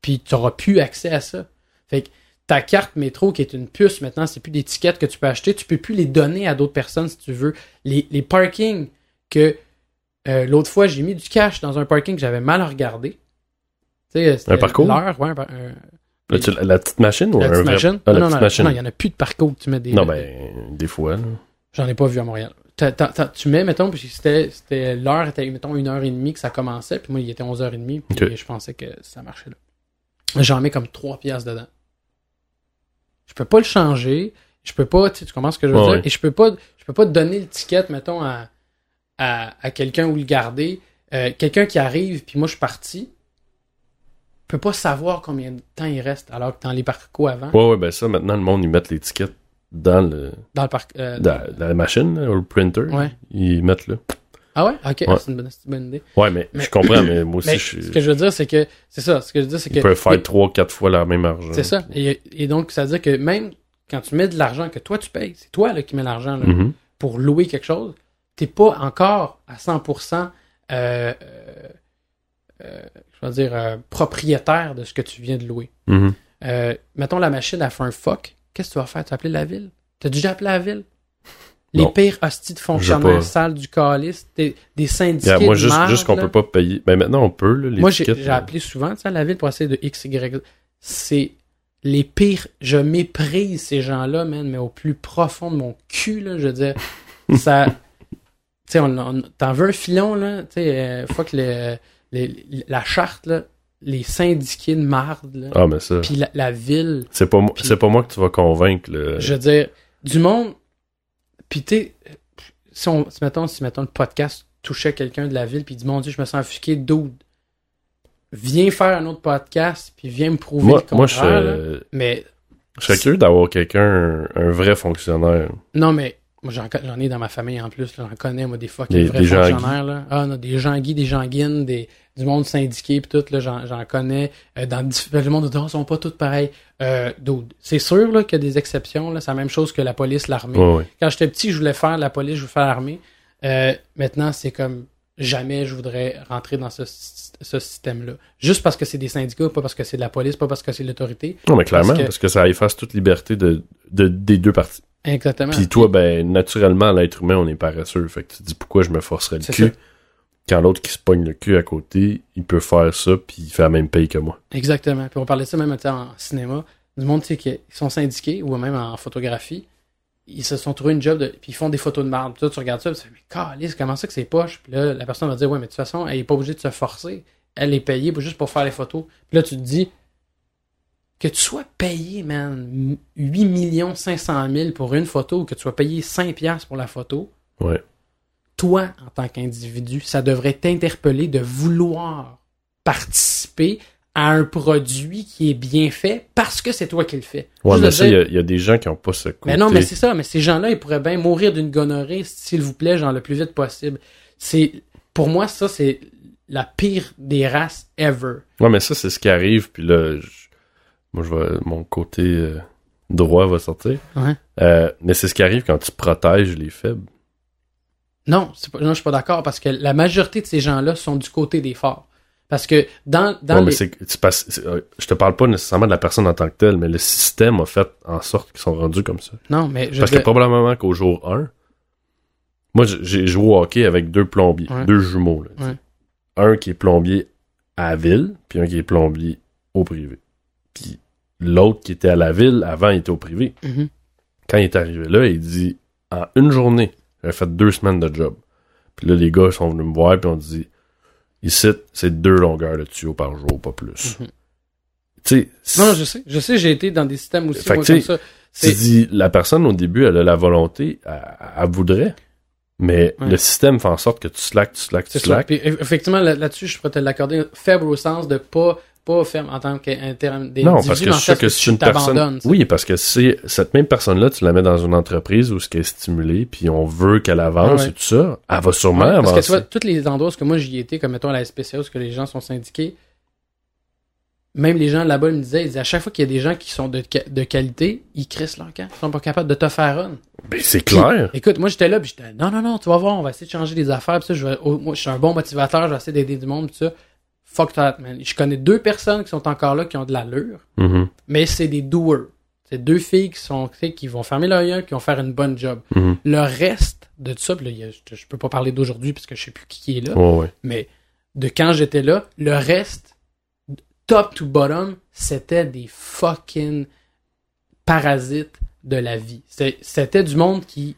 [SPEAKER 4] Puis tu n'auras plus accès à ça. Fait que ta carte métro, qui est une puce maintenant, c'est plus des tickets que tu peux acheter. Tu peux plus les donner à d'autres personnes si tu veux. Les, les parkings que euh, l'autre fois, j'ai mis du cash dans un parking que j'avais mal regardé. Tu sais, c'était
[SPEAKER 3] Un parcours?
[SPEAKER 4] L'heure, ouais, un un-
[SPEAKER 3] la, petite machine ou
[SPEAKER 4] la
[SPEAKER 3] un
[SPEAKER 4] petite
[SPEAKER 3] vrai-
[SPEAKER 4] machine?
[SPEAKER 3] Ah, la
[SPEAKER 4] non, non,
[SPEAKER 3] petite
[SPEAKER 4] non,
[SPEAKER 3] machine.
[SPEAKER 4] non, il n'y en a plus de parcours que tu mets des.
[SPEAKER 3] Non, ben, des fois, là.
[SPEAKER 4] J'en ai pas vu à Montréal. Tu mets, mettons, puis c'était, c'était l'heure était, mettons, une heure et demie que ça commençait, puis moi, il était 11h30, puis
[SPEAKER 3] Ok.
[SPEAKER 4] je pensais que ça marchait là. J'en mets comme 3 piastres dedans. Je peux pas le changer, je peux pas, tu sais, tu comprends ce que je veux
[SPEAKER 3] Ouais,
[SPEAKER 4] dire,
[SPEAKER 3] ouais.
[SPEAKER 4] et je peux pas, je peux pas donner le ticket, mettons, à, à, à quelqu'un ou le garder. Euh, quelqu'un qui arrive, puis moi, je suis parti, peut pas savoir combien de temps il reste, alors que dans les parcours avant,
[SPEAKER 3] Ouais, ouais, ben ça, maintenant, le monde, ils mettent l'étiquette dans le,
[SPEAKER 4] dans le parc, euh,
[SPEAKER 3] dans, dans la machine, ou le printer.
[SPEAKER 4] Ouais.
[SPEAKER 3] Ils mettent là.
[SPEAKER 4] Ah ouais? Ok,
[SPEAKER 3] Ouais.
[SPEAKER 4] c'est une bonne, c'est une bonne idée.
[SPEAKER 3] Ouais, mais,
[SPEAKER 4] Mais-
[SPEAKER 3] je comprends, mais moi aussi,
[SPEAKER 4] Mais
[SPEAKER 3] je suis.
[SPEAKER 4] ce que je veux dire, c'est que c'est ça. Ce que je veux dire, c'est que
[SPEAKER 3] Ils peuvent faire trois, quatre fois la même argent.
[SPEAKER 4] c'est ça. Et, et donc, ça veut dire que même quand tu mets de l'argent que toi tu payes, c'est toi là, qui mets l'argent
[SPEAKER 3] Mhm.
[SPEAKER 4] pour louer quelque chose, t'es pas encore à 100% euh, euh, je vais dire propriétaire de ce que tu viens de louer.
[SPEAKER 3] Mhm.
[SPEAKER 4] Euh, mettons la machine a fait un fuck, qu'est-ce que tu vas faire? Tu vas appeler la ville? T'as déjà appelé la ville? Les
[SPEAKER 3] Non.
[SPEAKER 4] pires hosties de fonctionnaires sales du calice, des, des syndiqués
[SPEAKER 3] Yeah, moi,
[SPEAKER 4] de
[SPEAKER 3] juste, juste qu'on peut pas payer. Ben maintenant, on peut, là, les
[SPEAKER 4] Moi, j'ai
[SPEAKER 3] là.
[SPEAKER 4] appelé souvent tu sais, à la ville pour essayer de X, Y. C'est les pires. Je méprise ces gens-là, man, mais au plus profond de mon cul, là, je veux dire. ça. Tu sais, on, on- t'en veux un filon, là. Tu sais, euh, le, le- la charte, là. Les syndiqués de marde, là.
[SPEAKER 3] Ah, mais ça.
[SPEAKER 4] Puis la, la ville.
[SPEAKER 3] C'est pas, c'est pas moi que tu vas convaincre, là.
[SPEAKER 4] Je veux dire, du monde. Puis tu sais, si, on, si, mettons, si mettons le podcast touchait quelqu'un de la ville, puis dit Mon Dieu, je me sens offusqué, dude. Viens faire un autre podcast, puis viens me prouver
[SPEAKER 3] Moi,
[SPEAKER 4] le
[SPEAKER 3] moi, je
[SPEAKER 4] contraire. là.
[SPEAKER 3] serais-
[SPEAKER 4] Mais
[SPEAKER 3] je serais curieux d'avoir quelqu'un, un, vrai fonctionnaire.
[SPEAKER 4] non, mais moi j'en j'en ai dans ma famille en plus, j'en connais moi des fucking
[SPEAKER 3] Des-
[SPEAKER 4] vrais
[SPEAKER 3] des gens
[SPEAKER 4] fonctionnaires là. Ah non, des gens des gens guines, des du monde syndiqué puis tout là, j'en connais euh, dans diff- le monde de sont pas tous pareils. Euh, c'est sûr là qu'il y a des exceptions là, c'est la même chose que la police, l'armée.
[SPEAKER 3] Ouais, ouais.
[SPEAKER 4] Quand j'étais petit, je voulais faire la police, je voulais faire l'armée. Euh, maintenant, c'est comme jamais je voudrais rentrer dans ce, ce système-là. Juste parce que c'est des syndicats, pas parce que c'est de la police, pas parce que c'est l'autorité.
[SPEAKER 3] Non, mais clairement,
[SPEAKER 4] Parce
[SPEAKER 3] parce
[SPEAKER 4] que-
[SPEAKER 3] ça efface toute liberté de, de- des deux parties.
[SPEAKER 4] Exactement.
[SPEAKER 3] Puis toi, ben, naturellement, l'être humain, on est paresseux. Fait que tu te dis pourquoi je me forcerais le cul?
[SPEAKER 4] ça.
[SPEAKER 3] Quand l'autre qui se pogne le cul à côté, il peut faire ça, puis il fait la même paye que moi.
[SPEAKER 4] Exactement. Puis on parlait de ça même en cinéma. Du monde, tu sais, qui sont syndiqués ou même en photographie. Ils se sont trouvés une job de. Puis ils font des photos de. Puis toi, tu regardes ça, puis tu fais, mais calisse, comment ça que c'est poche? Puis là, la personne va dire, ouais, mais de toute façon, elle est pas obligée de se forcer. Elle est payée juste pour faire les photos. Puis là, tu te dis, que tu sois payé, man, 8 500 000 pour une photo ou que tu sois payé 5 piastres pour la photo,
[SPEAKER 3] Ouais.
[SPEAKER 4] Toi, en tant qu'individu, ça devrait t'interpeller de vouloir participer à un produit qui est bien fait parce que c'est toi qui le fais.
[SPEAKER 3] Ouais,
[SPEAKER 4] Juste
[SPEAKER 3] mais ça, il y,
[SPEAKER 4] dire,
[SPEAKER 3] a- il y, a des gens qui ont pas ce côté.
[SPEAKER 4] mais non, mais c'est ça, mais ces gens-là, ils pourraient bien mourir d'une gonorrhée, s'il vous plaît, genre le plus vite possible. C'est, pour moi, ça, c'est la pire des races ever.
[SPEAKER 3] Ouais, mais ça, c'est ce qui arrive, puis là, je- moi, je vais, mon côté euh, droit va sortir.
[SPEAKER 4] Ouais.
[SPEAKER 3] Euh, mais c'est ce qui arrive quand tu protèges les faibles.
[SPEAKER 4] Non, pas, non, je suis pas d'accord parce que la majorité de ces gens-là sont du côté des forts. Parce que dans, dans
[SPEAKER 3] Ouais,
[SPEAKER 4] les...
[SPEAKER 3] euh, je te parle pas nécessairement de la personne en tant que telle, mais le système a fait en sorte qu'ils sont rendus comme ça.
[SPEAKER 4] Non, mais je
[SPEAKER 3] Parce que probablement qu'au jour 1, moi, j'ai- joué au hockey avec deux plombiers,
[SPEAKER 4] Ouais.
[SPEAKER 3] deux jumeaux. là.
[SPEAKER 4] Ouais.
[SPEAKER 3] Un qui est plombier à la ville, puis un qui est plombier au privé. Puis l'autre qui était à la ville, avant, il était au privé.
[SPEAKER 4] Mhm.
[SPEAKER 3] Quand il est arrivé là, il dit en une journée, j'avais fait deux semaines de job. Puis là, les gars sont venus me voir, puis on dit ici, c'est deux longueurs de tuyau par jour, pas plus.
[SPEAKER 4] Mhm.
[SPEAKER 3] Tu sais,
[SPEAKER 4] Non, je sais. Je sais, j'ai été dans des systèmes aussi
[SPEAKER 3] Fait
[SPEAKER 4] moi, comme ça.
[SPEAKER 3] tu dis, la personne au début, elle a la volonté, elle, elle voudrait, mais
[SPEAKER 4] Ouais.
[SPEAKER 3] le système fait en sorte que tu slack, tu slack, tu slack.
[SPEAKER 4] Puis, eff- effectivement, là- là-dessus, je pourrais te l'accorder. Faible au sens de pas, pas ferme en tant qu'individu.
[SPEAKER 3] Non, parce que je sûr que c'est une personne. Oui, parce que c'est cette même personne-là, tu la mets dans une entreprise où ce qui est stimulé, puis on veut qu'elle avance
[SPEAKER 4] Ouais.
[SPEAKER 3] et tout ça, elle va sûrement
[SPEAKER 4] Ouais, parce
[SPEAKER 3] avancer.
[SPEAKER 4] que tu vois, tous les endroits où moi j'y étais, comme mettons à la SPCA, où que les gens sont syndiqués, même les gens là-bas ils me disaient, ils disaient, à chaque fois qu'il y a des gens qui sont de, qualité, ils crissent leur camp. Ils sont pas capables de te faire run.
[SPEAKER 3] Ben, c'est clair.
[SPEAKER 4] Écoute, moi j'étais là, puis j'étais, non, non, non, tu vas voir, on va essayer de changer les affaires, puis ça, je vais, oh, moi je suis un bon motivateur, je vais essayer d'aider du monde, puis ça. Fuck that, man. Je connais deux personnes qui sont encore là, qui ont de l'allure,
[SPEAKER 3] Mhm,
[SPEAKER 4] mais c'est des doers. C'est deux filles qui sont, tu sais, qui vont fermer leur gueule, qui vont faire une bonne job.
[SPEAKER 3] mhm.
[SPEAKER 4] Le reste de tout ça, là, je, je peux pas parler d'aujourd'hui parce que je sais plus qui, est là,
[SPEAKER 3] ouais.
[SPEAKER 4] mais de quand j'étais là, le reste, top to bottom, c'était des fucking parasites de la vie. C'était du monde qui,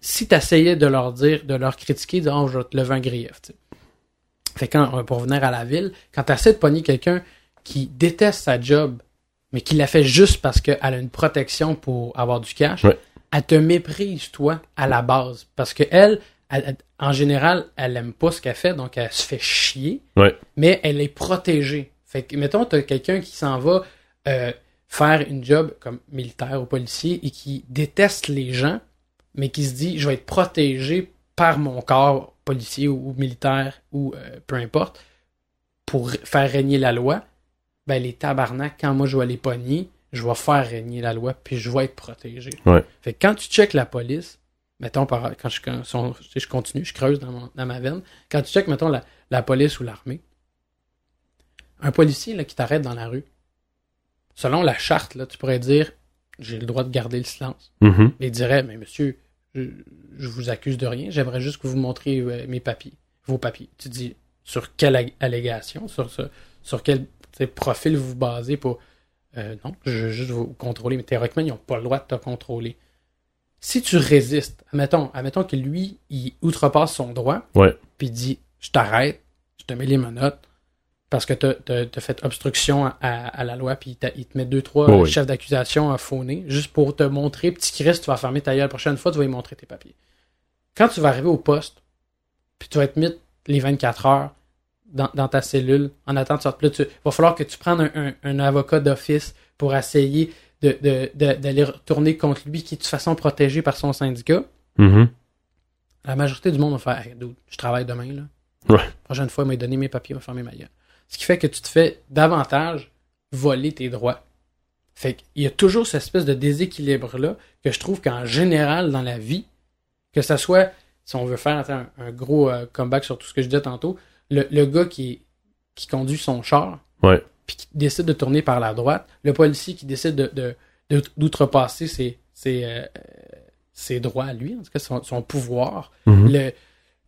[SPEAKER 4] si t'essayais de leur dire, de leur critiquer, de oh, je vais te lever un grief. tu sais. Fait quand, pour venir à la ville, quand t'essaies de pogner quelqu'un qui déteste sa job, mais qui l'a fait juste parce qu'elle a une protection pour avoir du cash,
[SPEAKER 3] Ouais.
[SPEAKER 4] elle te méprise, toi, à la base. Parce que elle, elle- elle- en général, elle aime pas ce qu'elle fait, donc elle se fait chier,
[SPEAKER 3] Ouais.
[SPEAKER 4] mais elle est protégée. Fait que, mettons, t'as quelqu'un qui s'en va euh, faire une job comme militaire ou policier et qui déteste les gens, mais qui se dit, je vais être protégé par mon corps policier ou, ou militaire ou euh, peu importe, pour faire régner la loi, ben les tabarnak, quand moi je vais les pogner, je vais faire régner la loi, puis je vais être protégé.
[SPEAKER 3] Ouais.
[SPEAKER 4] Fait que quand tu checkes la police, mettons, quand je, quand je continue, je creuse dans, mon- dans ma veine, quand tu checkes, mettons, la, la police ou l'armée, un policier là, qui t'arrête dans la rue, selon la charte, là, tu pourrais dire j'ai le droit de garder le silence.
[SPEAKER 3] Mhm.
[SPEAKER 4] Et il dirait mais monsieur, je, je vous accuse de rien, j'aimerais juste que vous montriez euh, mes papiers, vos papiers. Tu dis sur quelle allégation, sur, ce- sur quel profil vous vous basez pour. Euh, non, je veux juste vous contrôler, mais théoriquement, ils n'ont pas le droit de te contrôler. Si tu résistes, admettons, admettons que lui, il outrepasse son droit,
[SPEAKER 3] Ouais.
[SPEAKER 4] puis il dit Je t'arrête, je te mets les menottes, parce que tu as, fait obstruction à, à la loi, puis il, t'a- il te met deux, trois
[SPEAKER 3] Oh oui.
[SPEAKER 4] chefs d'accusation à fauner, juste pour te montrer, petit Christ, tu vas fermer ta gueule la prochaine fois, tu vas lui montrer tes papiers. Quand tu vas arriver au poste, puis tu vas être mis les 24 heures dans, dans ta cellule en attendant de sortir, tu, va falloir que tu prennes un, un- un avocat d'office pour essayer de- de- de- d'aller retourner contre lui qui est de toute façon protégé par son syndicat.
[SPEAKER 3] Mhm.
[SPEAKER 4] La majorité du monde va faire Hey, dude, je travaille demain, là.
[SPEAKER 3] Ouais.
[SPEAKER 4] La prochaine fois, il m'a donné mes papiers, il m'a fermé ma gueule. Ce qui fait que tu te fais davantage voler tes droits. Fait qu'il y a toujours cette espèce de déséquilibre-là que je trouve qu'en général, dans la vie, que ça soit si on veut faire un, un gros euh, comeback sur tout ce que je disais tantôt, le, le gars qui, qui conduit son char,
[SPEAKER 3] Ouais.
[SPEAKER 4] puis qui décide de tourner par la droite, le policier qui décide de, d'outrepasser ses, ses, euh, ses droits à lui, en tout cas son, son pouvoir,
[SPEAKER 3] Mhm.
[SPEAKER 4] le,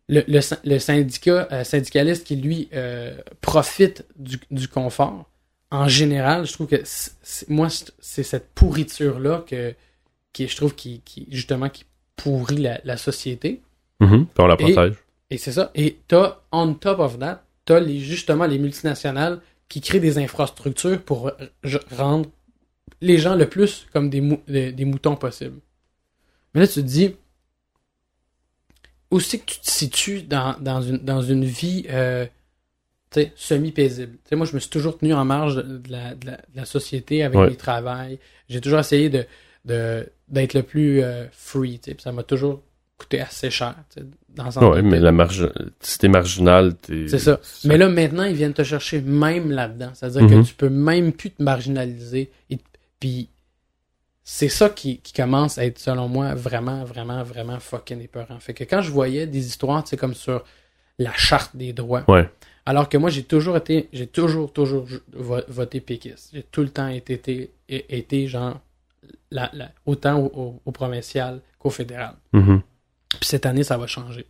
[SPEAKER 4] le, le, syn- le syndicat euh, syndicaliste qui lui euh, profite du, du confort en général je trouve que moi c'est cette pourriture là que qui je trouve qui, qui justement qui pourrit la, la société
[SPEAKER 3] Mhm. Puis on la
[SPEAKER 4] Et-
[SPEAKER 3] protège.
[SPEAKER 4] et c'est ça et t'as on top of that t'as les justement les multinationales qui créent des infrastructures pour rendre les gens le plus comme des, mou- des, des moutons possible mais là tu te dis aussi que tu te situes dans, dans, une, dans une vie euh, tu sais, semi-paisible? Tu sais, moi, je me suis toujours tenu en marge de la, de la, de la société avec
[SPEAKER 3] Ouais.
[SPEAKER 4] mes travails. J'ai toujours essayé de, de, d'être le plus euh, free. puis ça m'a toujours coûté assez cher. dans
[SPEAKER 3] Ouais, mais la marge... si t'es marginal, t'es...
[SPEAKER 4] C'est ça. Mais là, maintenant, ils viennent te chercher même là-dedans. C'est-à-dire
[SPEAKER 3] Mhm.
[SPEAKER 4] que tu peux même plus te marginaliser. Et, puis, c'est ça qui, qui commence à être, selon moi, vraiment, vraiment, vraiment fucking épeurant. Fait que quand je voyais des histoires, tu sais, comme sur la charte des droits,
[SPEAKER 3] Ouais.
[SPEAKER 4] alors que moi, j'ai toujours été, j'ai toujours, toujours vo- voté péquiste. J'ai tout le temps été, été, été genre, la, la- autant au, au- au provincial qu'au fédéral.
[SPEAKER 3] Mhm.
[SPEAKER 4] Puis cette année, ça va changer.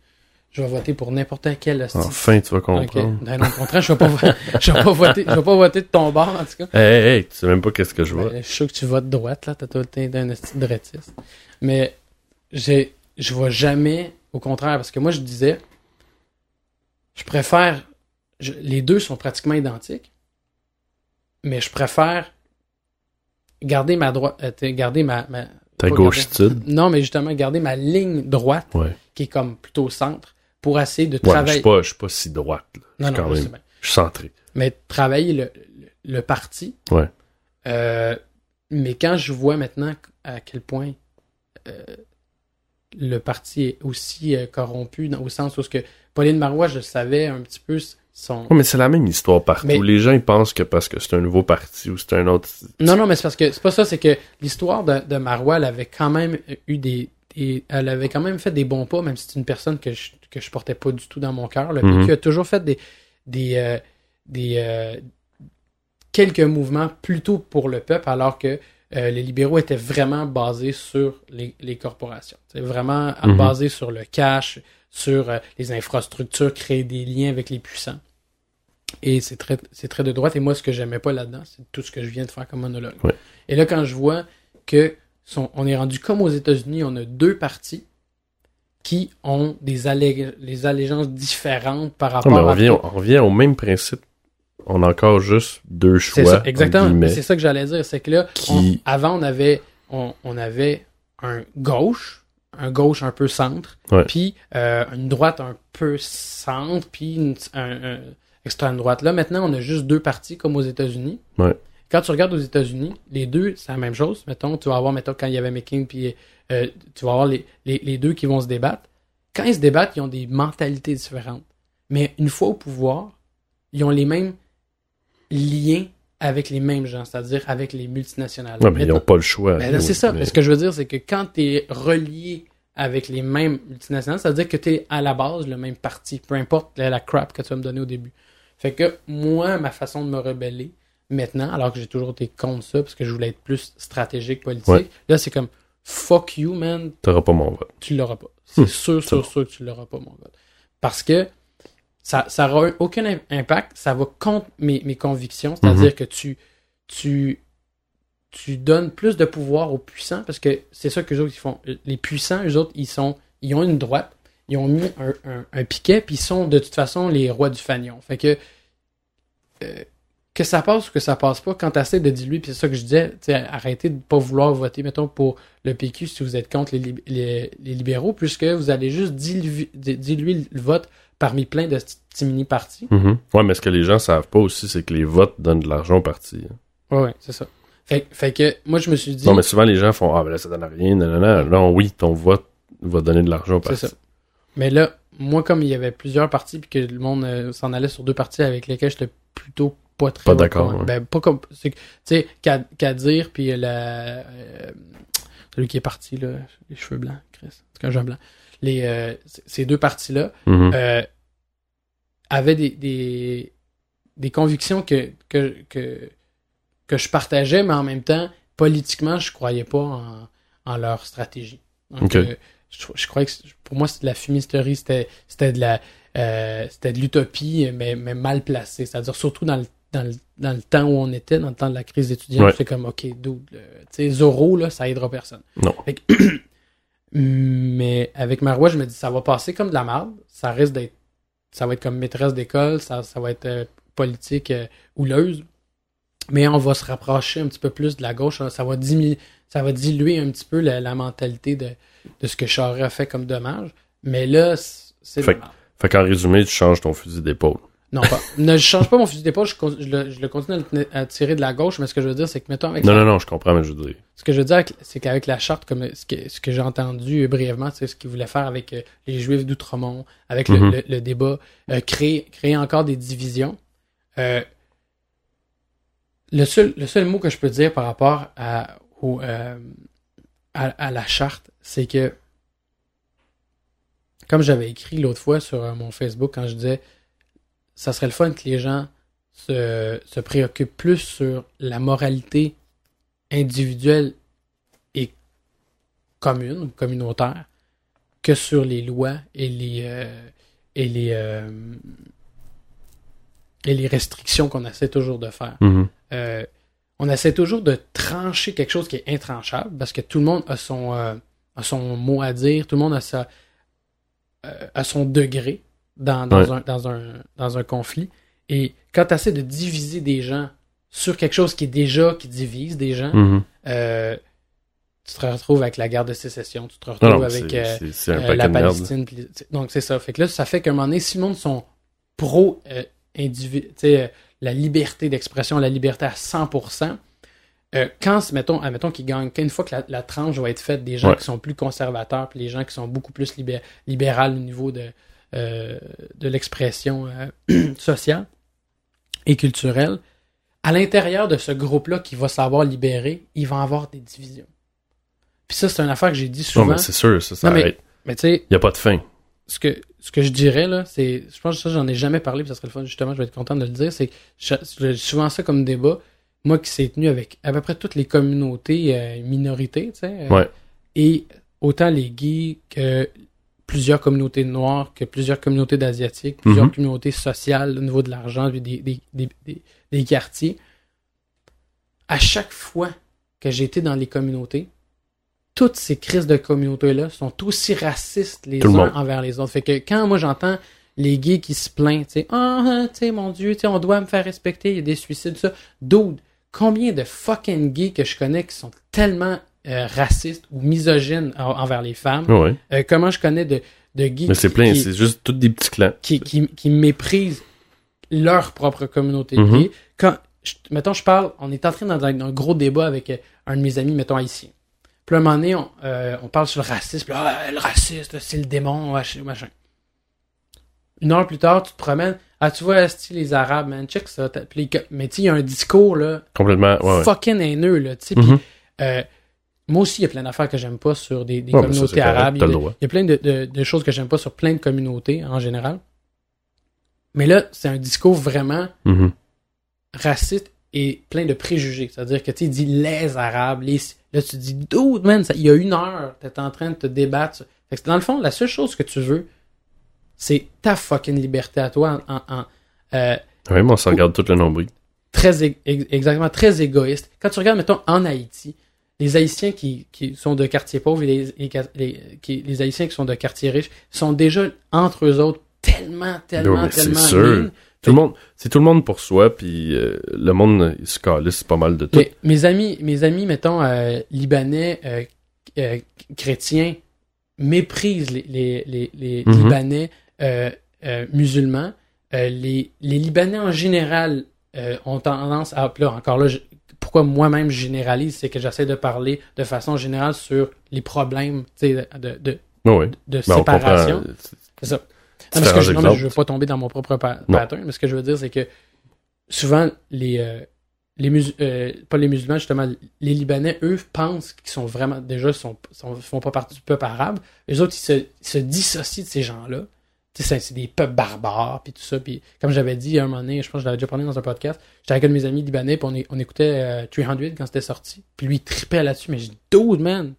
[SPEAKER 4] Je vais voter pour n'importe quel hostie
[SPEAKER 3] Enfin, tu vas comprendre.
[SPEAKER 4] Ben non, au contraire, je vais pas, je vais pas voter, je vais pas voter de ton bord, en tout cas.
[SPEAKER 3] Hey, hey, tu sais même pas qu'est-ce que je vois.
[SPEAKER 4] Ben, je suis sûr que tu votes droite, là. T'as tout le temps d'un esti de droitiste. Mais, j'ai, je vois jamais, au contraire, parce que moi, je disais, je préfère, je- les deux sont pratiquement identiques, mais je préfère garder ma droite, euh, garder ma, ma-
[SPEAKER 3] Ta gauchitude.
[SPEAKER 4] non, mais justement, garder ma ligne droite,
[SPEAKER 3] Ouais.
[SPEAKER 4] qui est comme plutôt au centre, pour essayer de
[SPEAKER 3] Ouais, mais je
[SPEAKER 4] travailler.
[SPEAKER 3] suis pas, je suis pas si droite. là.
[SPEAKER 4] non, non,
[SPEAKER 3] quand
[SPEAKER 4] je
[SPEAKER 3] même.
[SPEAKER 4] sais bien.
[SPEAKER 3] Je suis centré.
[SPEAKER 4] mais travailler le, le, le parti.
[SPEAKER 3] Ouais.
[SPEAKER 4] Euh, mais quand je vois maintenant à quel point euh, le parti est aussi euh, corrompu, dans- au sens où ce que Pauline Marois, je le savais un petit peu son.
[SPEAKER 3] Ouais, mais c'est la même histoire partout.
[SPEAKER 4] Mais-
[SPEAKER 3] Les gens, ils pensent que parce que c'est un nouveau parti ou c'est un autre.
[SPEAKER 4] Non, non, mais c'est parce que c'est pas ça, c'est que l'histoire de, de Marois, elle avait quand même eu des, des- Elle avait quand même fait des bons pas, même si c'est une personne que je, que je portais pas du tout dans mon cœur.
[SPEAKER 3] Mhm.
[SPEAKER 4] PQ a toujours fait des. des, euh, des euh, quelques mouvements plutôt pour le peuple, alors que euh, les libéraux étaient vraiment basés sur les, les corporations. C'est vraiment
[SPEAKER 3] Mhm.
[SPEAKER 4] basés sur le cash, sur les infrastructures, créer des liens avec les puissants. Et c'est très, c'est très de droite. Et moi, ce que j'aimais pas là-dedans, c'est tout ce que je viens de faire comme monologue.
[SPEAKER 3] Ouais.
[SPEAKER 4] Et là, quand je vois que sont, on est rendu comme aux États-Unis, on a deux partis qui ont des allé- les allégeances différentes par
[SPEAKER 3] Non,
[SPEAKER 4] rapport
[SPEAKER 3] mais on
[SPEAKER 4] à
[SPEAKER 3] revient, on revient au même principe. On a encore juste deux choix.
[SPEAKER 4] ça, exactement. C'est ça que j'allais dire. C'est que là,
[SPEAKER 3] Qui-
[SPEAKER 4] on- avant, on avait, on, on avait un gauche, un gauche un peu centre, puis euh, une droite un peu centre, puis une, un, un extrême droite. Là, maintenant, on a juste deux partis comme aux États-Unis.
[SPEAKER 3] Ouais.
[SPEAKER 4] Quand tu regardes aux États-Unis, les deux, c'est la même chose. Mettons, tu vas avoir, mettons, quand il y avait McCain, puis euh, tu vas avoir les, les, les deux qui vont se débattre. Quand ils se débattent, ils ont des mentalités différentes. Mais une fois au pouvoir, ils ont les mêmes liens avec les mêmes gens, c'est-à-dire avec les multinationales.
[SPEAKER 3] Ouais, mais ils n'ont pas le choix.
[SPEAKER 4] ben
[SPEAKER 3] Oui,
[SPEAKER 4] c'est ça.
[SPEAKER 3] Mais
[SPEAKER 4] Ce que je veux dire, c'est que quand tu es relié avec les mêmes multinationales, ça veut dire que tu es à la base le même parti, peu importe la, la crap que tu vas me donner au début. Fait que moi, ma façon de me rebeller maintenant, alors que j'ai toujours été contre ça, parce que je voulais être plus stratégique, politique,
[SPEAKER 3] Ouais.
[SPEAKER 4] là, c'est comme fuck you, man,
[SPEAKER 3] T'auras pas mon vote.
[SPEAKER 4] tu l'auras pas. C'est
[SPEAKER 3] Hmm,
[SPEAKER 4] sûr,
[SPEAKER 3] c'est
[SPEAKER 4] sûr,
[SPEAKER 3] bon.
[SPEAKER 4] sûr que tu l'auras pas, mon gars. Parce que ça ça aura aucun im- impact, ça va contre mes, mes convictions, c'est-à-dire
[SPEAKER 3] Mhm.
[SPEAKER 4] que tu, tu, tu donnes plus de pouvoir aux puissants, parce que c'est ça que les autres ils font. Les puissants, eux autres, ils sont, ils ont une droite, ils ont mis un, un- un piquet, puis ils sont de toute façon les rois du fanion. Fait que euh, que ça passe ou que ça passe pas, quand tu essaies de diluer, puis c'est ça que je disais, arrêtez de pas vouloir voter, mettons, pour le PQ si vous êtes contre les, lib- les, les libéraux, puisque vous allez juste diluer, di- diluer le vote parmi plein de petits mini-partis.
[SPEAKER 3] Mhm. Ouais, mais ce que les gens savent pas aussi, c'est que les votes donnent de l'argent au parti. hein.
[SPEAKER 4] Ouais, ouais, c'est ça. Fait, fait que moi, je me suis dit,
[SPEAKER 3] Non, mais souvent, les gens font Ah, ben là, ça donne rien. Non, non, oui, ton vote va donner de l'argent au
[SPEAKER 4] c'est
[SPEAKER 3] parti.
[SPEAKER 4] ça. Mais là, moi, comme il y avait plusieurs partis, puis que le monde euh, s'en allait sur deux partis avec lesquels j'étais plutôt pas très
[SPEAKER 3] Pas d'accord, ouais.
[SPEAKER 4] Ben, pas comme. Tu sais, qu'à dire, puis la. euh, celui qui est parti, là, les cheveux blancs, Chris. C'est un jeune blanc. les, euh, ces deux partis-là,
[SPEAKER 3] Mhm.
[SPEAKER 4] euh, avaient des, des, des convictions que, que, que, que je partageais, mais en même temps, politiquement, je croyais pas en, en leur stratégie. Donc, je, je croyais que pour moi, c'était de la fumisterie, c'était, c'était de la, euh, c'était de l'utopie, mais, mais mal placée. C'est-à-dire, surtout dans le, dans, le, dans le temps où on était, dans le temps de la crise étudiante,
[SPEAKER 3] Ouais.
[SPEAKER 4] c'est comme, OK, dude, le- tu sais, Zorro, là, ça aidera personne.
[SPEAKER 3] Non.
[SPEAKER 4] Fait que- mais avec Marois, je me dis, ça va passer comme de la merde. Ça risque d'être, ça va être comme maîtresse d'école, ça, ça va être euh, politique euh, houleuse. Mais on va se rapprocher un petit peu plus de la gauche. Ça va, ça va diluer un petit peu la, la mentalité de, de ce que Charest a fait comme dommage. Mais là, c'est
[SPEAKER 3] Fait. Fait qu'en résumé, tu changes ton fusil d'épaule.
[SPEAKER 4] Non, pas. ne je change pas mon fusil d'épaule, je, je le, je le continue à, tirer de la gauche, mais ce que je veux dire, c'est que, mettons, avec
[SPEAKER 3] Non,
[SPEAKER 4] la-
[SPEAKER 3] non, non, je comprends, mais je veux dire.
[SPEAKER 4] ce que je veux dire, c'est qu'avec la charte, comme ce que, ce que j'ai entendu brièvement, c'est ce qu'il voulait faire avec euh, les Juifs d'Outremont, avec le,
[SPEAKER 3] Mhm.
[SPEAKER 4] le- le débat, euh, créer, créer encore des divisions. Euh, le, seul, le seul mot que je peux dire par rapport à, au, à, à la charte, c'est que, comme j'avais écrit l'autre fois sur mon Facebook, quand je disais, ça serait le fun que les gens se, se préoccupent plus sur la moralité individuelle et commune ou communautaire que sur les lois et les euh, et les euh, et les restrictions qu'on essaie toujours de faire.
[SPEAKER 3] Mhm.
[SPEAKER 4] Euh, on essaie toujours de trancher quelque chose qui est intranchable parce que tout le monde a son a son mot à dire, tout le monde a sa a son degré dans, dans,
[SPEAKER 3] Ouais.
[SPEAKER 4] un, dans, un, dans un conflit. Et quand tu essaies de diviser des gens sur quelque chose qui est déjà qui divise des gens,
[SPEAKER 3] Mhm.
[SPEAKER 4] euh, tu te retrouves avec la guerre de sécession, tu te retrouves
[SPEAKER 3] non,
[SPEAKER 4] avec euh, euh, la. Palestine. donc c'est ça. Fait que là, ça fait qu'à un moment donné, si le monde sont pro individu, tu sais, la liberté d'expression, la liberté à 100%, euh, quand, mettons, admettons qu'ils gagnent, qu'une fois que la, la tranche va être faite des gens
[SPEAKER 3] Ouais.
[SPEAKER 4] qui sont plus conservateurs, puis les gens qui sont beaucoup plus libé- libérales au niveau de, euh, de l'expression euh, sociale et culturelle, à l'intérieur de ce groupe-là qui va savoir libérer, il va y avoir des divisions. Puis ça, c'est une affaire que j'ai dit
[SPEAKER 3] Non,
[SPEAKER 4] souvent.
[SPEAKER 3] mais c'est sûr, ça, ça
[SPEAKER 4] Non, mais-
[SPEAKER 3] arrête.
[SPEAKER 4] mais tu sais,
[SPEAKER 3] Il n'y a pas de fin.
[SPEAKER 4] ce que, ce que je dirais, là, c'est. Je pense que ça, j'en ai jamais parlé, puis ça serait le fun, justement, je vais être content de le dire. C'est que dis souvent ça comme débat. Moi qui s'est tenu avec à peu près toutes les communautés euh, minorités, tu sais.
[SPEAKER 3] Ouais.
[SPEAKER 4] Et autant les gays que plusieurs communautés noires, que plusieurs communautés d'asiatiques, plusieurs
[SPEAKER 3] Mhm.
[SPEAKER 4] communautés sociales au niveau de l'argent, des, des, des, des, quartiers. À chaque fois que j'ai été dans les communautés, toutes ces crises de communautés-là sont aussi racistes les
[SPEAKER 3] Tout
[SPEAKER 4] uns envers les autres. Fait que quand moi j'entends les gays qui se plaignent, tu sais, ah, ah, tu sais, mon Dieu, tu sais, on doit me faire respecter, il y a des suicides, ça. Dude, combien de fucking gays que je connais qui sont tellement euh, racistes ou misogynes en- envers les femmes?
[SPEAKER 3] Ouais.
[SPEAKER 4] Euh, comment je connais de, de gays
[SPEAKER 3] Mais c'est plein, c'est juste tous des petits clans.
[SPEAKER 4] qui, qui, qui méprisent leur propre communauté de
[SPEAKER 3] Mhm.
[SPEAKER 4] gays. Quand, je, mettons, je parle, on est entré dans un, un gros débat avec euh, un de mes amis, mettons, haïtien. Puis à un moment donné, on, euh, on parle sur le racisme. Puis, ah, le raciste, c'est le démon, machin. Une heure plus tard, tu te promènes. Ah, tu vois, les Arabes, man, check ça. Puis mais tu sais, il y a un discours, là,
[SPEAKER 3] Complètement. Ouais, ouais.
[SPEAKER 4] fucking haineux, là, tu sais.
[SPEAKER 3] Mhm.
[SPEAKER 4] euh, moi aussi, il y a plein d'affaires que j'aime pas sur des, des
[SPEAKER 3] Ouais, mais ça,
[SPEAKER 4] communautés arabes. Il y, a, il y plein de, de- de choses que j'aime pas sur plein de communautés en général. Mais là, c'est un discours vraiment
[SPEAKER 3] Mhm.
[SPEAKER 4] raciste et plein de préjugés. C'est-à-dire que tu dit les Arabes, les... là tu dis, dude, man, ça- il y a une heure, t'es en train de te débattre. Fait que dans le fond, la seule chose que tu veux, c'est ta fucking liberté à toi en, en- en, euh,
[SPEAKER 3] Ouais, mais on se regarde tout le nombril.
[SPEAKER 4] très exactement très égoïste. Quand tu regardes mettons en Haïti, les Haïtiens qui, qui sont de quartiers pauvres et les, les, les- qui- les Haïtiens qui sont de quartiers riches sont déjà entre eux autres tellement tellement
[SPEAKER 3] c'est
[SPEAKER 4] tellement
[SPEAKER 3] sûr.
[SPEAKER 4] mean.
[SPEAKER 3] Tout le monde, c'est tout le monde pour soi, puis euh, le monde, il se calisse pas mal de tout.
[SPEAKER 4] Mais mes amis, mes amis, mettons, euh, libanais, euh, euh, chrétiens, méprisent les, les, les,
[SPEAKER 3] Mhm.
[SPEAKER 4] Libanais musulmans. Les, les Libanais en général ont tendance à... Là, encore là, je- pourquoi moi-même je généralise, c'est que j'essaie de parler de façon générale sur les problèmes de, de, de
[SPEAKER 3] Ben,
[SPEAKER 4] séparation.
[SPEAKER 3] c'est-
[SPEAKER 4] ça. Non, que je, non, mais je veux pas tomber dans mon propre pa-
[SPEAKER 3] Non.
[SPEAKER 4] pattern, mais ce que je veux dire, c'est que souvent, les, euh, les mus- euh, pas les musulmans, justement, les Libanais, eux, pensent qu'ils sont vraiment, déjà, sont, sont, font pas partie du peuple arabe. Les autres, ils se, ils se dissocient de ces gens-là. C'est des peuples barbares, puis tout ça. Puis, comme j'avais dit à un moment donné, je pense que je l'avais déjà parlé dans un podcast, j'étais avec un de mes amis libanais, puis on, on écoutait euh, 300 quand c'était sorti. Puis lui, il tripait là-dessus, mais je dis, dude, man,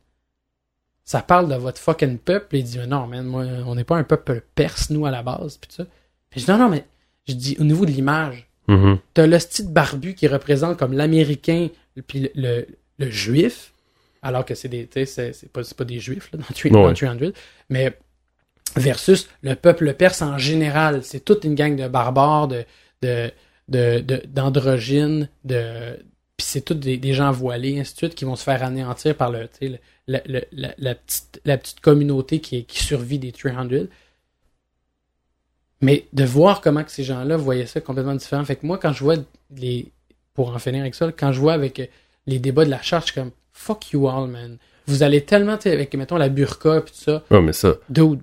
[SPEAKER 4] ça parle de votre fucking peuple. Et il dit, mais non, man, moi, on n'est pas un peuple perse, nous, à la base, puis tout ça. Puis je dis, non, non, mais, je dis, au niveau de l'image,
[SPEAKER 3] Mhm.
[SPEAKER 4] T'as le style barbu qui représente comme l'américain puis le, le, le juif, alors que c'est des, tu sais, c'est, pas, pas des juifs là, dans, Three-
[SPEAKER 3] Ouais.
[SPEAKER 4] dans 300, mais versus le peuple perse en général, c'est toute une gang de barbares, de, de, de, de- d'androgynes, de, puis c'est tous des, des gens voilés, ainsi de suite, qui vont se faire anéantir par le, le- la, le- la, la petite, la petite communauté qui, survit des 300. Mais de voir comment que ces gens-là voyaient ça complètement différent. Fait que moi, quand je vois les. Pour en finir avec ça, quand je vois avec les débats de la charte, je suis comme fuck you all, man. Vous allez tellement, avec, mettons, la burqa et tout ça.
[SPEAKER 3] Ouais, mais ça.
[SPEAKER 4] Dude,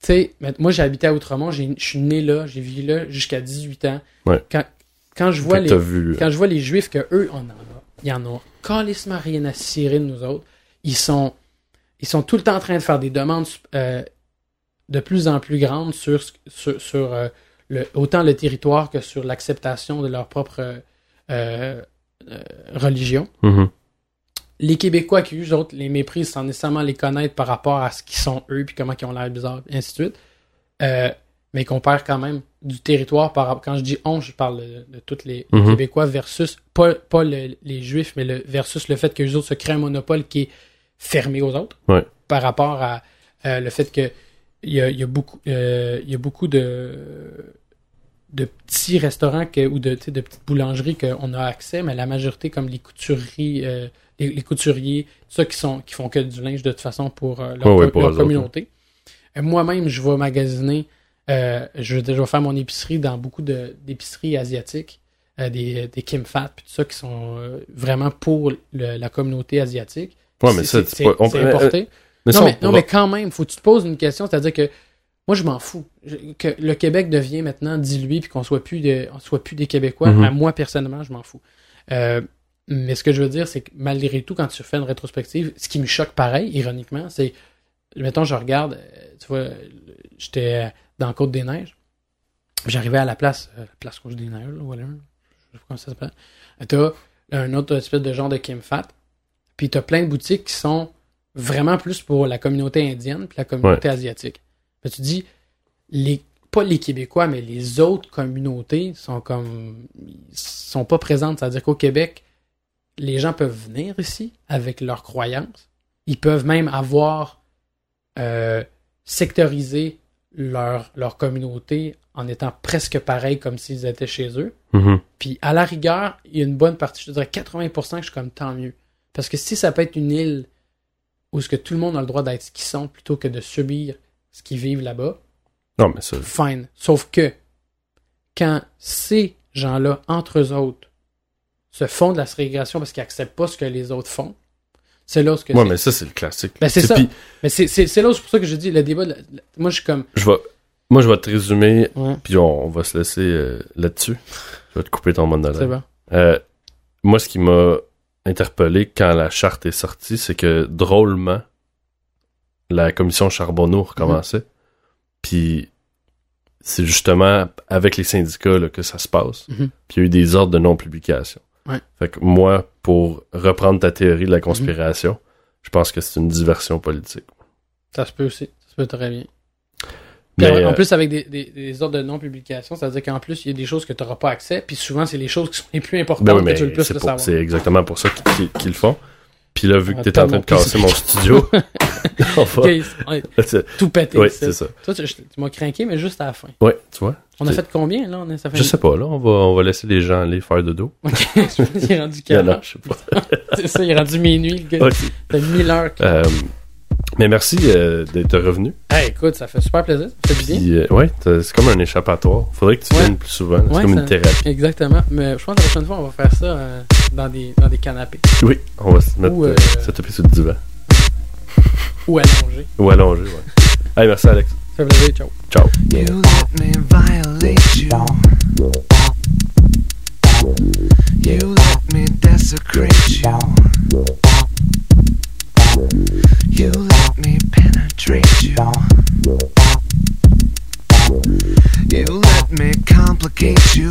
[SPEAKER 4] tu sais, moi j'ai habité à Outremont, je suis né là, j'ai vécu là jusqu'à 18 ans.
[SPEAKER 3] Ouais.
[SPEAKER 4] Quand, quand je vois les.
[SPEAKER 3] vu.
[SPEAKER 4] Quand je vois les juifs que eux, on en a. Ils en ont calissement rien à cirer de nous autres. Ils sont, ils sont tout le temps en train de faire des demandes euh, de plus en plus grandes sur, sur, sur, euh, le, autant le territoire que sur l'acceptation de leur propre euh, euh, religion.
[SPEAKER 3] Mhm.
[SPEAKER 4] Les Québécois qui, eux autres, les méprisent sans nécessairement les connaître par rapport à ce qu'ils sont eux, puis comment ils ont l'air bizarre, et ainsi de suite. Euh, mais qu'on perd quand même du territoire par rapport. Quand je dis on, je parle de, de tous les,
[SPEAKER 3] Mhm.
[SPEAKER 4] Québécois versus, pas, pas le- les Juifs, mais le, versus le fait que les autres se créent un monopole qui est fermé aux autres.
[SPEAKER 3] Ouais.
[SPEAKER 4] Par rapport à euh, le fait que il y a, il y a beaucoup, euh, il y a beaucoup de, de petits restaurants que, ou de, petites boulangeries qu'on a accès, mais la majorité, comme les couturiers, euh, les, les couturiers, ça qui, sont, qui font que du linge de toute façon pour euh, leur,
[SPEAKER 3] pour
[SPEAKER 4] communauté. Euh, Moi-même, je vais magasiner, euh, je, vais- je vais faire mon épicerie dans beaucoup de- d'épiceries asiatiques, des, des Kim Fat, puis tout ça, qui sont vraiment pour le- la communauté asiatique.
[SPEAKER 3] Ouais, mais ça,
[SPEAKER 4] c'est importé.
[SPEAKER 3] Mais
[SPEAKER 4] non,
[SPEAKER 3] ça,
[SPEAKER 4] mais, non, mais quand même, faut que tu te poses une question, c'est-à-dire que moi, je m'en fous. Je- que le Québec devient maintenant dilué puis qu'on soit plus de, on soit plus des Québécois.
[SPEAKER 3] Mhm.
[SPEAKER 4] À moi, personnellement, je m'en fous. Euh, mais ce que je veux dire, c'est que malgré tout, quand tu fais une rétrospective, ce qui me choque pareil, ironiquement, c'est, mettons, je regarde, euh, tu vois, j'étais dans Côte des Neiges, j'arrivais à la place, euh, la place Côte des Neiges, là, whatever, je sais pas comment ça s'appelle. T'as un autre espèce de genre de Kim Fat, puis t'as plein de boutiques qui sont vraiment plus pour la communauté indienne puis la communauté asiatique. Tu dis, les, pas les Québécois, mais les autres communautés sont comme, sont pas présentes. C'est-à-dire qu'au Québec, les gens peuvent venir ici avec leurs croyances. Ils peuvent même avoir euh, sectorisé leur, leur communauté en étant presque pareil comme s'ils étaient chez eux.
[SPEAKER 3] Mhm.
[SPEAKER 4] Puis à la rigueur, il y a une bonne partie, je dirais 80% que je suis comme tant mieux. Parce que si ça peut être une île où ce que tout le monde a le droit d'être ce qu'ils sont plutôt que de subir ce qu'ils vivent là-bas,
[SPEAKER 3] Non, mais ça.
[SPEAKER 4] fine. Sauf que quand ces gens-là, entre eux autres, se font de la ségrégation parce qu'ils acceptent pas ce que les autres font, c'est là où ce que
[SPEAKER 3] Ouais, mais ça, c'est le classique.
[SPEAKER 4] Ben, c'est ça. Mais c'est, c'est, c'est là où c'est pour ça que je dis le débat. de la- moi, je suis comme.
[SPEAKER 3] je vais, moi, je vais te résumer, puis on, on va se laisser euh, là-dessus. Je vais te couper ton monologue.
[SPEAKER 4] c'est bon.
[SPEAKER 3] Euh, moi, ce qui m'a interpellé quand la charte est sortie, c'est que drôlement, la commission Charbonneau recommençait. Puis c'est justement avec les syndicats là, que ça se passe.
[SPEAKER 4] Mhm.
[SPEAKER 3] Puis il y a eu des ordres de non-publication.
[SPEAKER 4] Ouais.
[SPEAKER 3] Fait que moi, pour reprendre ta théorie de la conspiration, je pense que c'est une diversion politique.
[SPEAKER 4] Ça se peut aussi. Ça se peut très bien. Puis
[SPEAKER 3] Mais,
[SPEAKER 4] en
[SPEAKER 3] euh,
[SPEAKER 4] plus, avec des, des, des ordres de non-publication, c'est-à-dire qu'en plus, il y a des choses que tu n'auras pas accès, puis souvent, c'est les choses qui sont les plus importantes
[SPEAKER 3] ben oui,
[SPEAKER 4] que tu veux le plus
[SPEAKER 3] c'est
[SPEAKER 4] le
[SPEAKER 3] pour-
[SPEAKER 4] savoir.
[SPEAKER 3] c'est exactement pour ça qu'ils le font. Puis là, vu que t'es en train de casser mon studio, on va...
[SPEAKER 4] Tout pété.
[SPEAKER 3] Oui, c'est ça.
[SPEAKER 4] Toi, tu, tu m'as craqué, mais juste à la fin.
[SPEAKER 3] Ouais, tu vois.
[SPEAKER 4] On a fait combien, là? On a, ça fait
[SPEAKER 3] Je sais pas, là, on va, on va laisser les gens aller faire de dos.
[SPEAKER 4] Ok, qu'il est rendu
[SPEAKER 3] Il
[SPEAKER 4] 40.
[SPEAKER 3] je sais pas.
[SPEAKER 4] C'est ça, il est rendu minuit, le gars.
[SPEAKER 3] Ok.
[SPEAKER 4] Ça fait 1000 heures.
[SPEAKER 3] Euh, mais merci euh, d'être revenu.
[SPEAKER 4] Hey, écoute, ça fait super plaisir. Ça fait bien.
[SPEAKER 3] Euh, ouais, c'est comme un échappatoire. Faudrait que tu
[SPEAKER 4] Ouais.
[SPEAKER 3] viennes plus souvent. C'est
[SPEAKER 4] Ouais,
[SPEAKER 3] comme
[SPEAKER 4] ça-
[SPEAKER 3] une thérapie.
[SPEAKER 4] Exactement. Mais je pense que la prochaine fois, on va faire ça euh, dans, des, dans des canapés.
[SPEAKER 3] Oui, on va se mettre,
[SPEAKER 4] Ou,
[SPEAKER 3] se taper sur le divan.
[SPEAKER 4] Ou allongés.
[SPEAKER 3] Ou allonger, ouais. Hey, merci Alex.
[SPEAKER 4] Ça fait plaisir. Ciao.
[SPEAKER 3] Ciao.
[SPEAKER 6] You let me violate You let me penetrate you. You let me complicate you.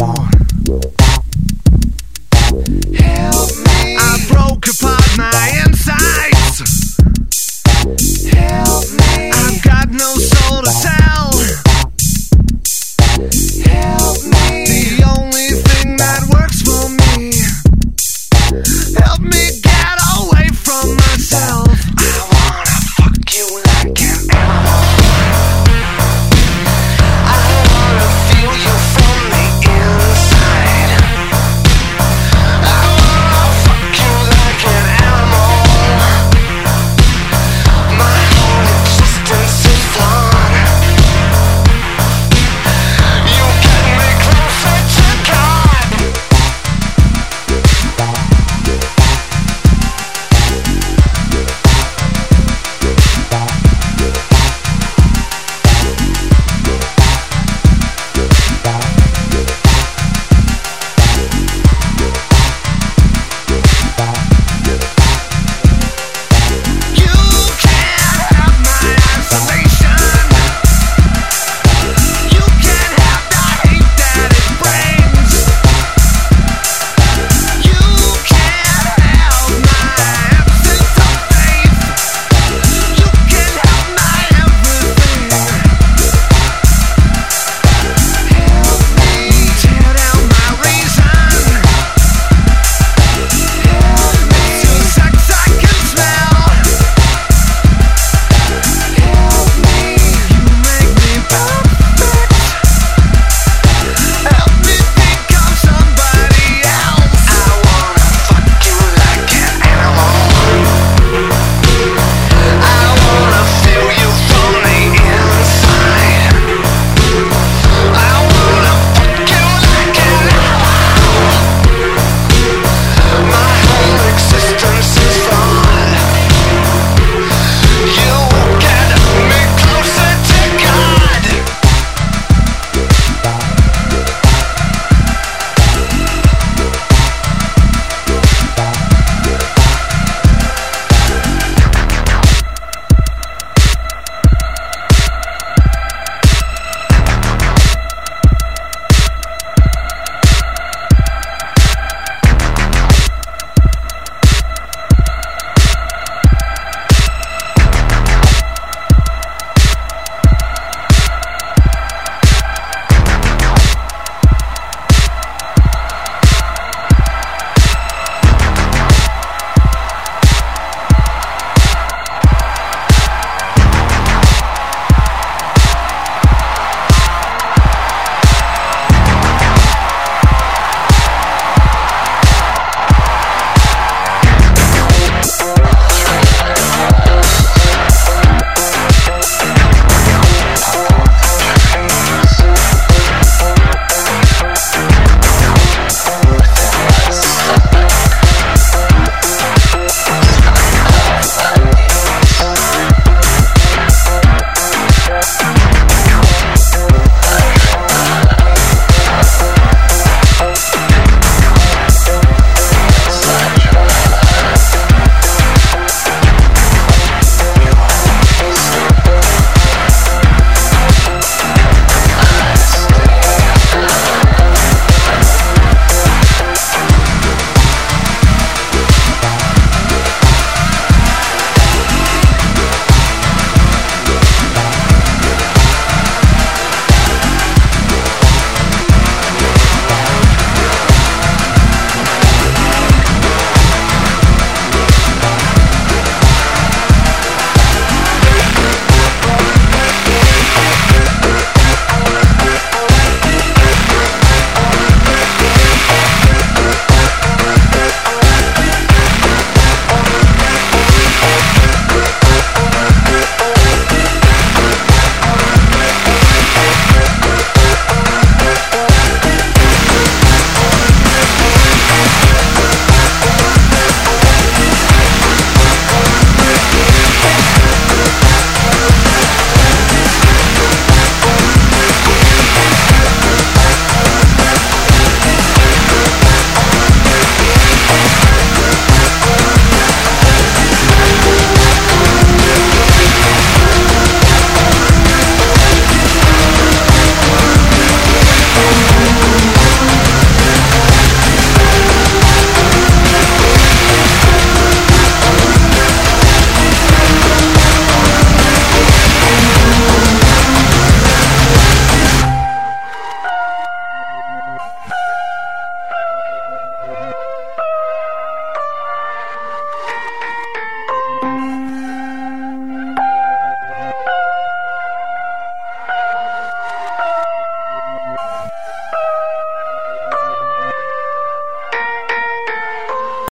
[SPEAKER 6] Help me. I broke apart my.